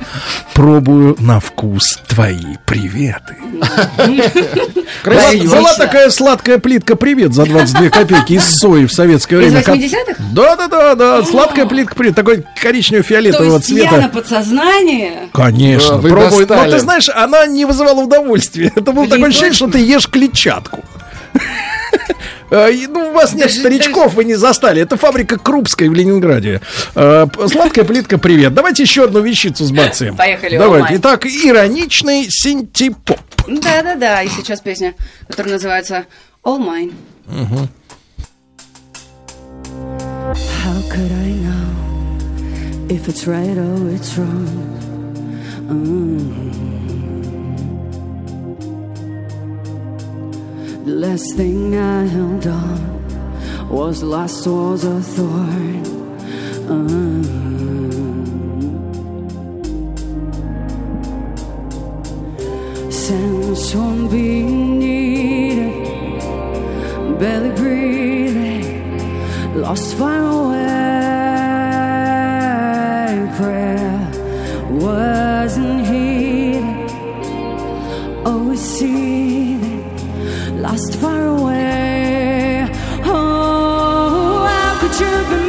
Пробую на вкус твои приветы. [laughs] Была, такая сладкая плитка «Привет» за 22 копейки из сои в советское Из время. Ко- 80-х? Да, да, да, да. Сладкая плитка «Привет». Такой То коричнево-фиолетового есть я на цвета. подсознание. Конечно, пробуй. Но ты знаешь, она не вызывала удовольствия. [laughs] Это было такое ощущение, что ты ешь клетчатку. [laughs] Э, Ну, у вас нет старичков, вы не застали. Это фабрика Крупской в Ленинграде. Э, Сладкая плитка, привет. Давайте еще одну вещицу с бацаем. Поехали, Давайте. онлайн. Итак, ироничный синтепоп. Да-да-да, и сейчас песня, которая называется All Mine. How could I know if it's right or it's wrong? Mm. The last thing I held on was last was a thorn. Sense won't needed, barely breathing lost far away. Far away. Oh, how could you be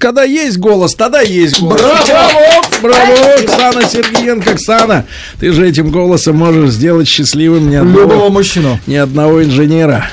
когда есть голос, тогда есть голос. Браво! Браво! Оксана Сергеенко, Оксана, ты же этим голосом можешь сделать счастливым ни одного, Любого мужчину. ни одного инженера.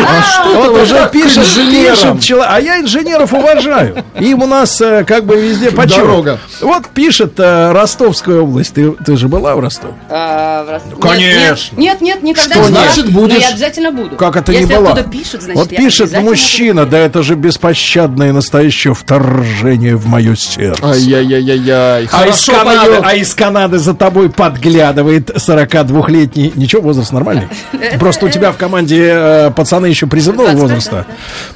А что Вот ты уже пишет, пишет человек. А я инженеров уважаю. Им у нас э, как бы везде. Дорога. Вот пишет э, Ростовская область. Ты, ты же была в Ростове? А, в Конечно. Нет, нет, никогда Что не была. значит Но будешь? я обязательно буду. Как это Если не была? пишут, значит, вот пишет мужчина, да это же беспощадное настоящее вторжение в мое сердце. Ай-яй-яй-яй. А из, Канады, а из Канады за тобой подглядывает 42-летний. Ничего, возраст нормальный. [laughs] Просто у тебя в команде э, пацаны еще призывного возраста.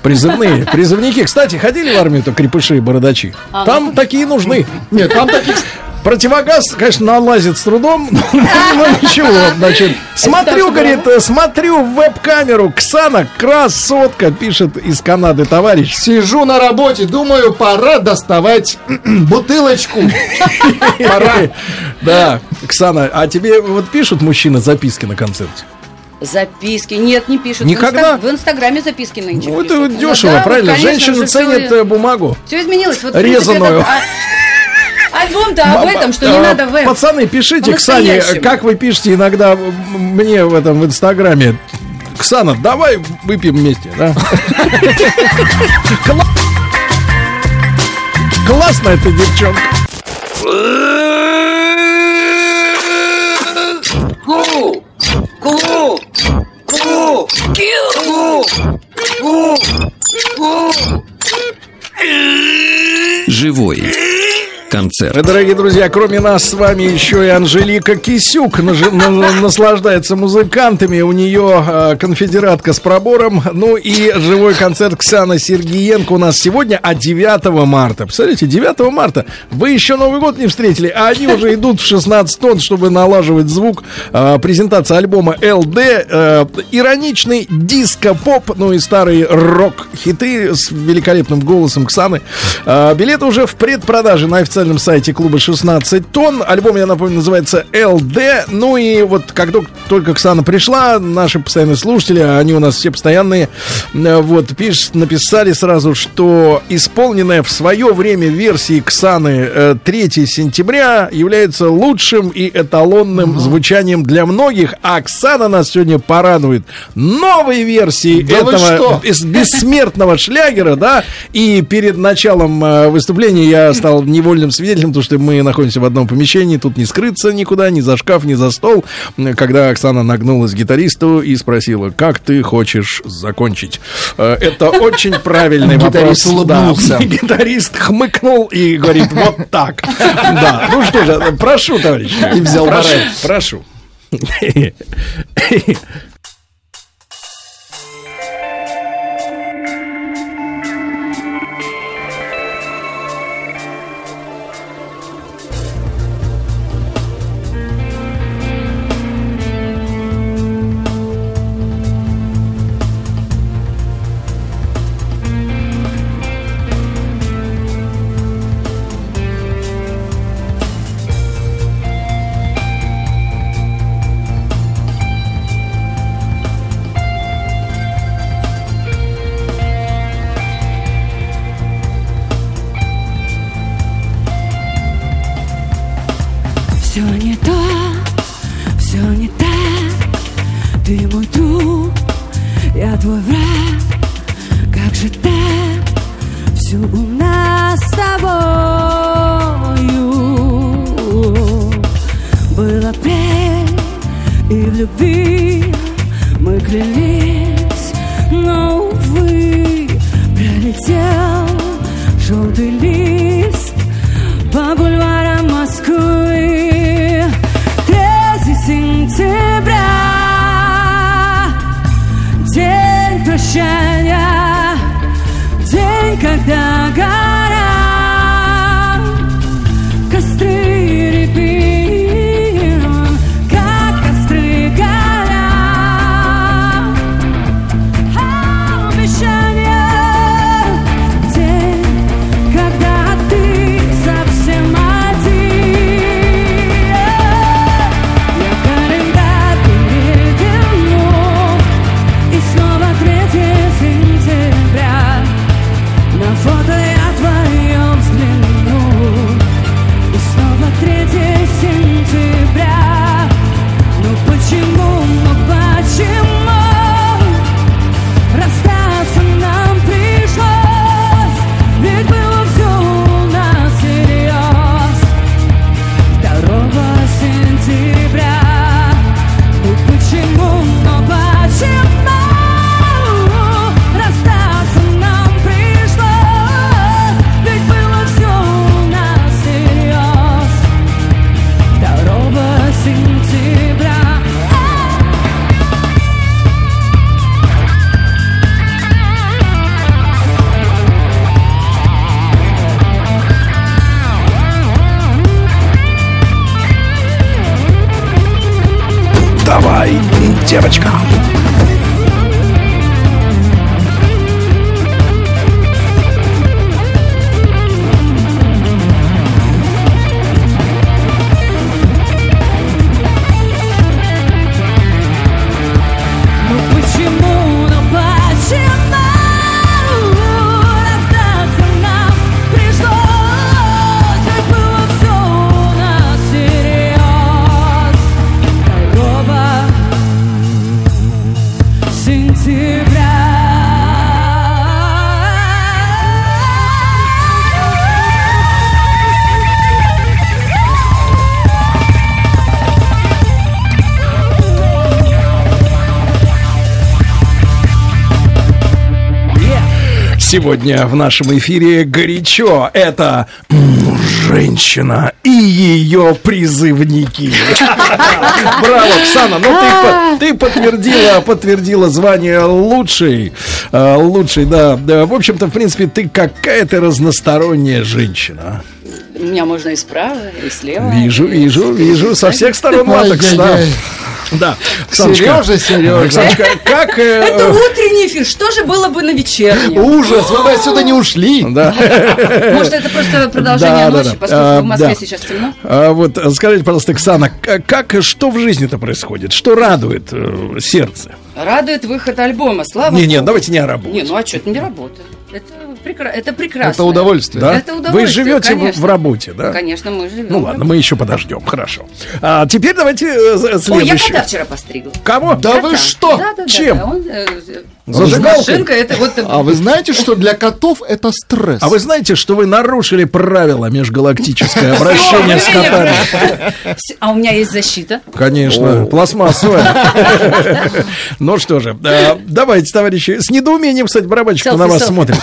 Призывные. Призывники. Кстати, ходили в армию-то крепыши и бородачи? Там такие нужны. Нет, там таких... Противогаз, конечно, налазит с трудом, но ничего, значит. Смотрю, говорит, смотрю в веб-камеру, Ксана, красотка, пишет из Канады товарищ. Сижу на работе, думаю, пора доставать [clears throat] бутылочку. [laughs] Пора. Да, Ксана, а тебе вот пишут мужчины записки на концерте? Записки. Нет, не пишут. Никогда? В, инста- в Инстаграме записки нынче Ну, это пишут. вот дешево, да, вот, правильно? конечно, Женщины ценят всё- э, бумагу. Все изменилось. Вот, в Резаную. это- а- Альбом-то об этом, что не А, надо веб. Пацаны, пишите Ксане, По-настоящему. как вы пишете иногда мне в этом в Инстаграме. Ксана, давай выпьем вместе, да? Кла- Классно эта девчонка. Ку! Ку! Ку! Ку! Ку! Ку! Живой концерт. Дорогие друзья, кроме нас с вами еще и Анжелика Кисюк нажи- на- на- наслаждается музыкантами. У нее э, конфедератка с пробором. Ну и живой концерт Ксана Сергиенко у нас сегодня, а 9 марта. Представляете, 9 марта. Вы еще Новый год не встретили, а они уже [laughs] идут в 16 тонн, чтобы налаживать звук. Э, презентация альбома ЛД. э, ироничный диско-поп, ну и старые рок-хиты с великолепным голосом Ксаны. Э, билеты уже в предпродаже на официальном сайте клуба 16 тонн. Альбом, я напомню, называется ЛД. Ну и вот как только- Ксана пришла, наши постоянные слушатели, а они у нас все постоянные, э, вот, пишут, написали сразу, что исполненная в свое время версии Ксаны э, 3 сентября является лучшим и эталонным звучанием для многих, а Оксана нас сегодня порадует новой версией Да этого бессмертного шлягера, да, и перед началом э, выступления я стал невольным свидетелем, потому что мы находимся в одном помещении, тут не скрыться никуда, ни за шкаф, ни за стол, когда Оксана нагнулась к гитаристу и спросила, как ты хочешь закончить? Э, Это очень правильный вопрос. Гитарист Да. улыбнулся. Гитарист хмыкнул и говорит, вот так. Да, ну что же, прошу, товарищ. И взял барет. прошу. [laughs] Сегодня в нашем эфире горячо. Это женщина и ее призывники. [laughs] Браво, Оксана, ну ты, ты подтвердила, подтвердила звание лучшей, э, лучшей, да, да. В общем-то, в принципе, ты какая-то разносторонняя женщина. Меня можно и справа, и слева. Вижу, и вижу, вижу, со всех сторон латекс, да. Да. Сережа, Сережа. Как... э, Это утренний эфир, что же было бы на вечернем? Ужас, вы бы отсюда не ушли. Да. [laughs] Может, это просто продолжение ночи, поскольку А, в Москве да. сейчас темно? А вот а, скажите, пожалуйста, Оксана, как, что в жизни-то происходит? Что радует э, сердце? Радует выход альбома, слава Не, не, давайте не о работе. Не, ну а что, это не работа. Это, прекра... это прекрасно. Это удовольствие. Да? Это удовольствие, Вы живете в, конечно. в работе, да? Конечно, мы живем. Ну ладно, мы еще подождем, хорошо. А теперь давайте э, з- Ой, я кота вчера постригла. Кого? Да вы что? Да, да, да, Чем? да, он, э, Зажигалкой? Машинка, это вот... А вы знаете, что для котов это стресс? А вы знаете, что вы нарушили правила межгалактическое обращение с котами? А у меня есть защита. Конечно, пластмассовая. Ну что же, э, давайте, товарищи, с недоумением, кстати, барабанщик на вас смотрит.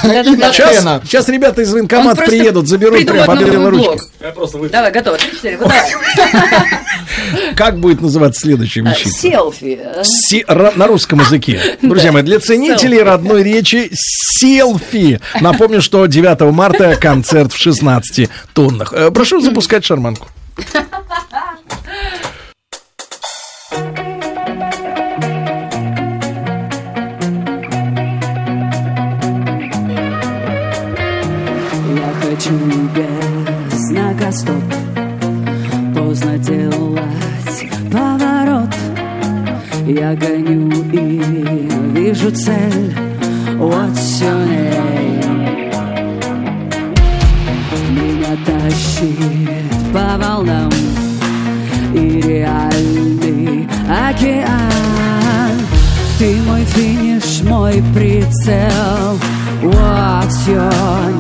Сейчас, сейчас ребята из военкомата приедут, заберут прямо по новый белой ручке. блок. Давай, готово. Три, четыре. [laughs] Как будет называться следующая вещица? Селфи. Си- ра- на русском языке. [laughs] Друзья мои, для ценителей родной речи селфи. Напомню, что 9 марта концерт в 16 тоннах. Э, Прошу запускать шарманку. [laughs] Хочу без знака стоп. Поздно делать поворот. Я гоню и вижу цель. What's your name? Меня тащит по волнам. И реальный океан. Ты мой финиш, мой прицел. What's your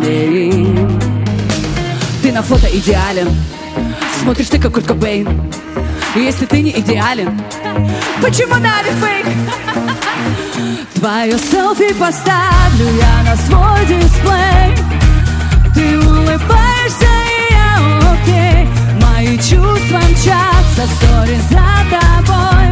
name? Ты на фото идеален. Смотришь ты как Курт Кобейн. Если ты не идеален Почему надо фейк? Твое селфи поставлю я на свой дисплей. Ты улыбаешься, и я окей. Мои чувства мчатся, стори за тобой.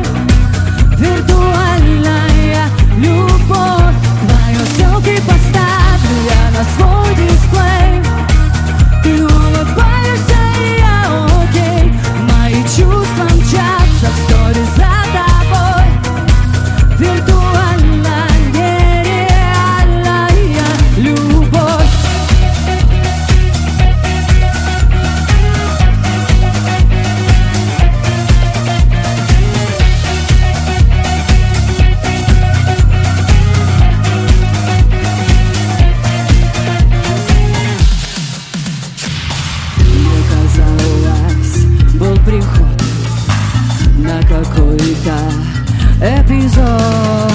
Виртуальная любовь. Твое селфи поставлю я на свой дисплей. Ты улыбаешься, и я окей. Мои чувства мчатся в стори эпизод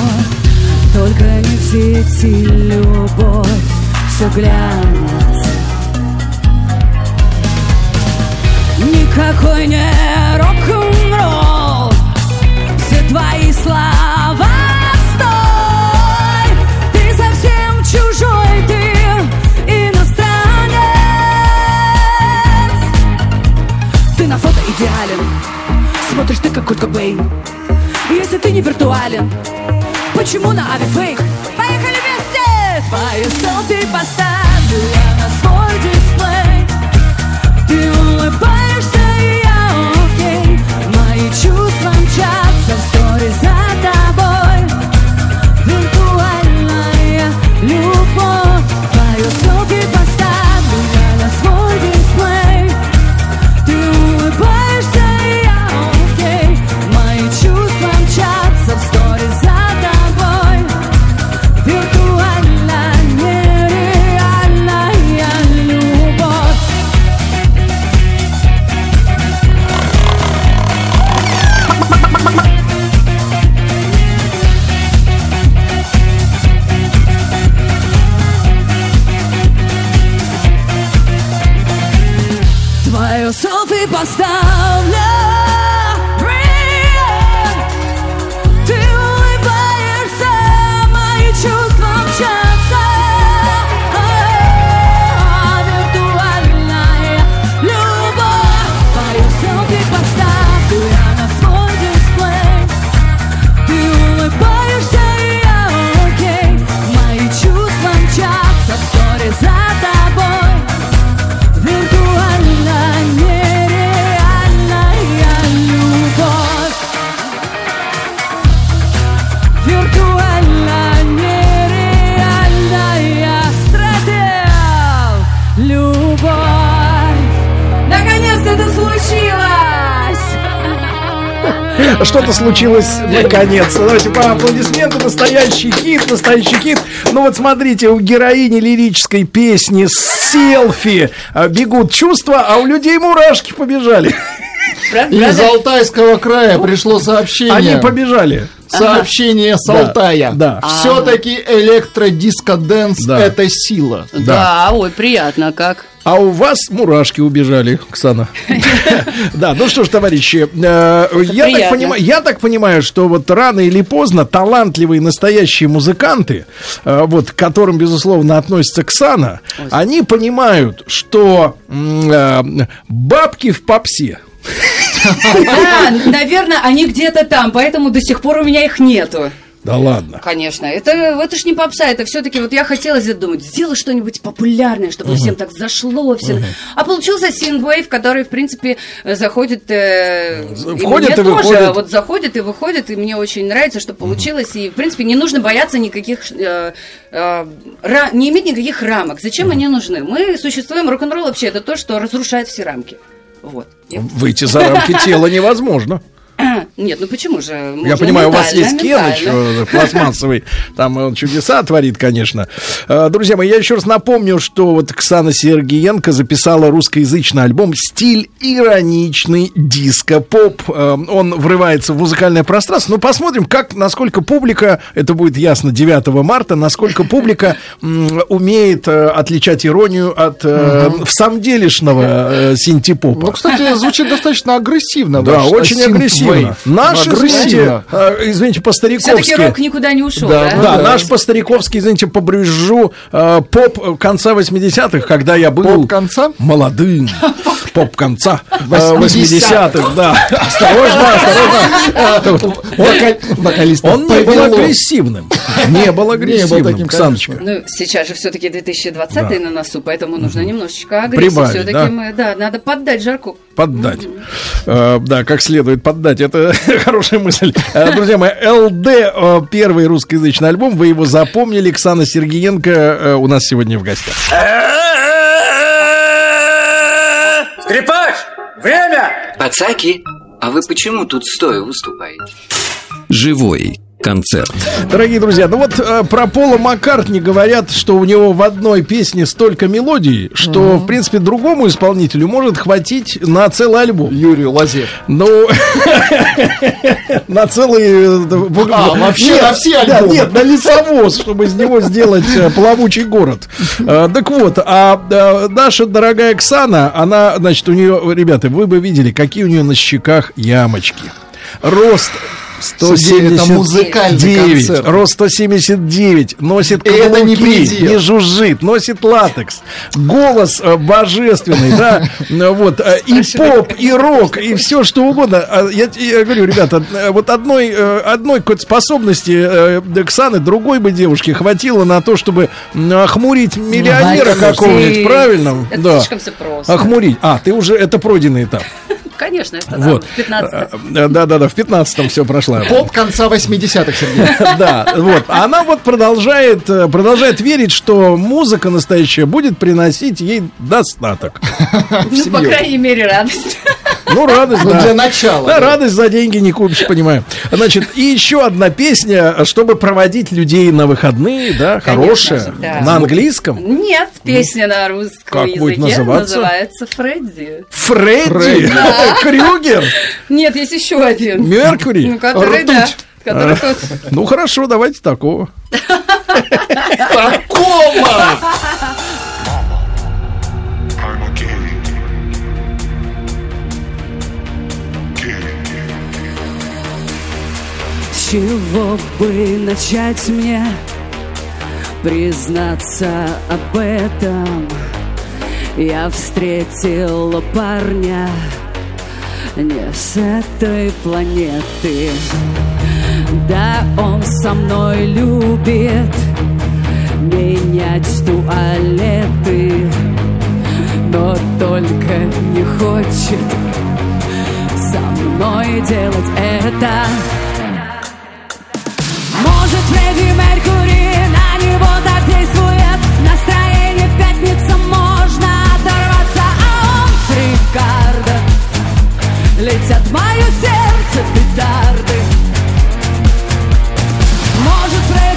Только не в сети любовь, все глянец Никакой не рок-н-ролл. Все твои слова стой Ты совсем чужой, ты иностранец. Ты на фото идеален. Смотришь ты как Курт Кобейн Если ты не виртуален Почему на авиафейк? Поехали вместе! Твое селфи поставлю я на свой дисплей Ты улыбаешься, Что-то случилось наконец. Давайте по аплодисменту. Настоящий хит, настоящий хит. Ну вот смотрите, у героини лирической песни «Селфи» а, бегут чувства, а у людей мурашки побежали. Из Алтайского края пришло сообщение. Они побежали. Сообщение с Да, Алтая. да. Все-таки электродиско-дэнс Да. это сила. Да, ой, приятно как. А у вас мурашки убежали, Оксана. [laughs] Да, ну что ж, товарищи, э, я так, понимаю, я так понимаю, что вот рано или поздно талантливые настоящие музыканты, э, вот к которым, безусловно, относится Оксана, они понимают, что э, бабки в попсе. Да, наверное, они где-то там, поэтому до сих пор у меня их нету. Да ладно. Конечно, это, это ж не попса, это все-таки вот я хотела думать, сделать что-нибудь популярное, чтобы всем так зашло, всем. А получился синвейв, который, в принципе, э, заходит... э, и Входит мне и выходит. тоже, вот заходит и выходит, и мне очень нравится, что получилось. И, в принципе, не нужно бояться никаких... э, э, ра- не иметь никаких рамок. Зачем они нужны? Мы существуем, рок-н-ролл вообще это то, что разрушает все рамки. Вот. Выйти за рамки [laughs] тела невозможно. [clears throat] Нет, ну почему же? Я Можно понимаю, у вас есть Кеныч э, пластмассовый, там он чудеса творит, конечно. Э, Друзья мои, я еще раз напомню, что вот Оксана Сергиенко записала русскоязычный альбом «Стиль ироничный диско-поп». Э, Он врывается в музыкальное пространство. Ну, посмотрим, как, насколько публика, это будет ясно 9 марта, насколько публика умеет э, отличать иронию от э, в самом делешного э, синтепопа. Ну, кстати, звучит достаточно агрессивно. Да, очень synthwave. Агрессивно. Наш, извините, Агрессивно. э, извините, по-стариковски. Все-таки рок никуда не ушел, Да, да? да, наш по-стариковски, извините, по брюзжу, э, поп конца 80-х, когда я был Поп конца? молодым. Поп [laughs] конца э, 80-х. 80-х, да. Осторожно, осторожно. Он- Вокалиста Он не был агрессивным. Не был агрессивным, таким, Оксаночка. Ну, сейчас же все-таки 2020 Да. на носу, поэтому нужно немножечко агрессии. Прибавить, Все-таки да? мы, да, надо поддать жарку. Поддать. Э, да, как следует поддать. Это [laughs] хорошая мысль. Э, друзья мои, ЛД, э, первый русскоязычный альбом. Вы его запомнили. Оксана Сергиенко э, у нас сегодня в гостях. Скрипач, время! Пацаки, а вы почему тут стоя выступаете? Живой концерт. Дорогие друзья, ну вот э, про Пола Маккартни говорят, что у него в одной песне столько мелодий, что, в принципе, другому исполнителю может хватить на целый альбом. Юрию Лазе. Ну, [laughs] на целый... э, А, вообще на все да, альбомы. Нет, на лесовоз, чтобы из него сделать э, плавучий город. Э, Так вот, а наша дорогая Оксана, она, значит, у нее, ребята, вы бы видели, какие у нее на щеках ямочки. Рост Это музыкальный 179, концерт. рост 179, носит И это каблуки, не не, предел. жужжит, носит латекс, голос э, божественный, да, [laughs] Ну вот, э, и поп, и рок, и все что угодно. А Я, я говорю, ребята, э, вот одной, одной какой-то способности Оксаны, другой бы девушке хватило на то, чтобы охмурить миллионера конечно. какого-нибудь, правильно? это да. слишком всё просто. Охмурить. А, ты уже, это пройденный этап. [laughs] Конечно, это Вот. да, 15 Э, Да-да-да, в 15-м все прошло. Поп конца 80-х, Сергей. Да, вот. А [laughs] Она вот продолжает, э, продолжает верить, что музыка настоящая будет приносить ей достаток. Ну, по крайней мере, радость. [laughs] Ну, радость, Ну, да. для начала, Да, радость за деньги не купишь, понимаю. Значит, и еще одна песня, чтобы проводить людей на выходные, да, хорошая, на английском. Нет, песня на русском как будет языке называться? называется Фредди. Фредди. Крюгер, Нет, есть еще один. Меркури, Ну, который, да, который А. Ну, хорошо, давайте такого. Такого! [laughs] чего бы начать мне признаться об этом? Я встретила парня не с этой планеты. Да, он со мной любит менять туалеты, но только не хочет со мной делать это. Может, Фредди Меркьюри на него так действует. Настроение пятница, можно оторваться А он с Рикардо Летят в мое сердце петарды. Может, Фредди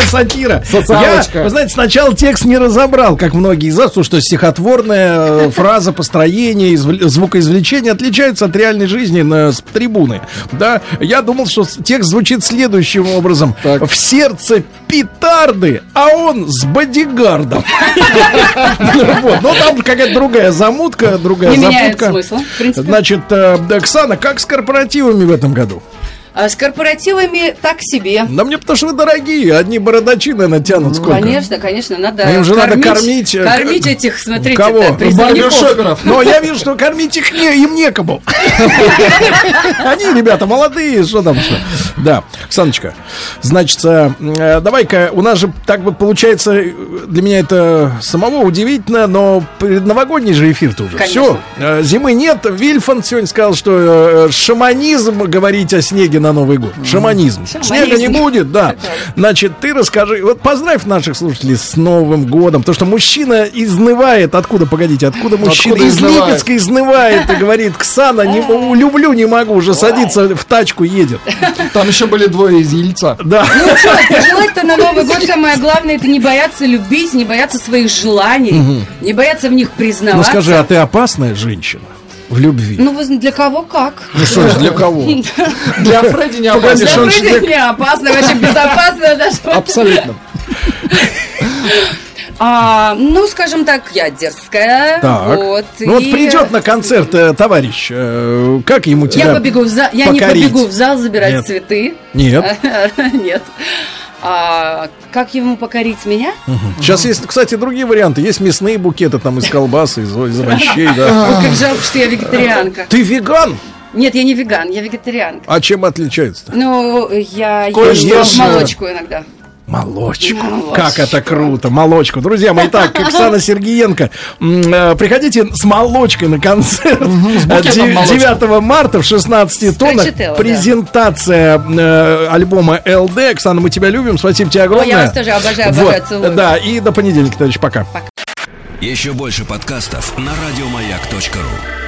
социальная сатира. Социалочка. Я, вы знаете, сначала текст не разобрал, как многие из вас, потому что стихотворная э, фраза, построение, извл- звукоизвлечение отличается от реальной жизни на, с трибуны. Да, я думал, что текст звучит следующим образом. В сердце петарды, а он с бодигардом. [laughs] Вот. Но там какая-то другая замутка, другая Не меняет запутка. смысла, в принципе. Значит, э, Оксана, как с корпоративами в этом году? А с корпоративами так себе. Да мне потому что вы дорогие, одни бородачи, наверное, тянут сколько? Конечно, конечно, надо Им же надо кормить, э, Кормить этих, смотрите, Кого? призывников. Но я вижу, что кормить их не, им некому. [laughs] Они, ребята, молодые, что там что. Да, Оксаночка, значит, э, давай-ка, у нас же так вот получается, э, для меня это самого удивительно, но предновогодний же эфир-то уже. Конечно. Все, зимы нет. Вильфан сегодня сказал, что э, шаманизм говорить о снеге на Новый год. Шаманизм. Шаманизм. Снега не будет, [laughs] да. Значит, ты расскажи, вот поздравь наших слушателей с Новым годом, потому что мужчина изнывает. Откуда, погодите, откуда мужчина Откуда из изнывает? Липецка изнывает и говорит, Ксана, не, люблю, не могу, уже садится в тачку, едет. [laughs] Там еще были двое из Ельца. Да. Ну что, [laughs] пожелать-то на Новый год самое главное это не бояться любить, не бояться своих желаний, Мгм. не бояться в них Ну признаваться. скажи, а ты опасная женщина? В любви. Ну, вы- для кого как? Ну что ж, для кого? [laughs] Для Фредди не опасно. Для Фредди не опасно, вообще безопасно даже. Абсолютно. А, ну, скажем так, я дерзкая. Так. Вот, ну вот и придет на концерт э, товарищ, э, как ему тебя Я побегу в зал, я не побегу в зал забирать Нет. цветы. Нет. [laughs] Нет. А как ему покорить меня? Сейчас есть, кстати, другие варианты. Есть мясные букеты там из колбасы, из, из овощей, да. Как жалко, что я вегетарианка. Ты веган? Нет, я не веган, я вегетарианка. А чем отличается-то? Ну, я Кое-что ем молочку иногда. Молочку. Молочку. Как это круто. Молочку. Друзья мои, так, [laughs] Оксана Сергиенко. м, э, Приходите с молочкой на концерт. букетом Де- молочки. 9 марта в 16 тоннах. Презентация э, альбома ЛД. Оксана, мы тебя любим. Спасибо тебе огромное. Ой, я вас тоже обожаю, обожаю, целую. Да, и до понедельника, товарищ. Пока. Еще больше подкастов на радиомаяк.ру.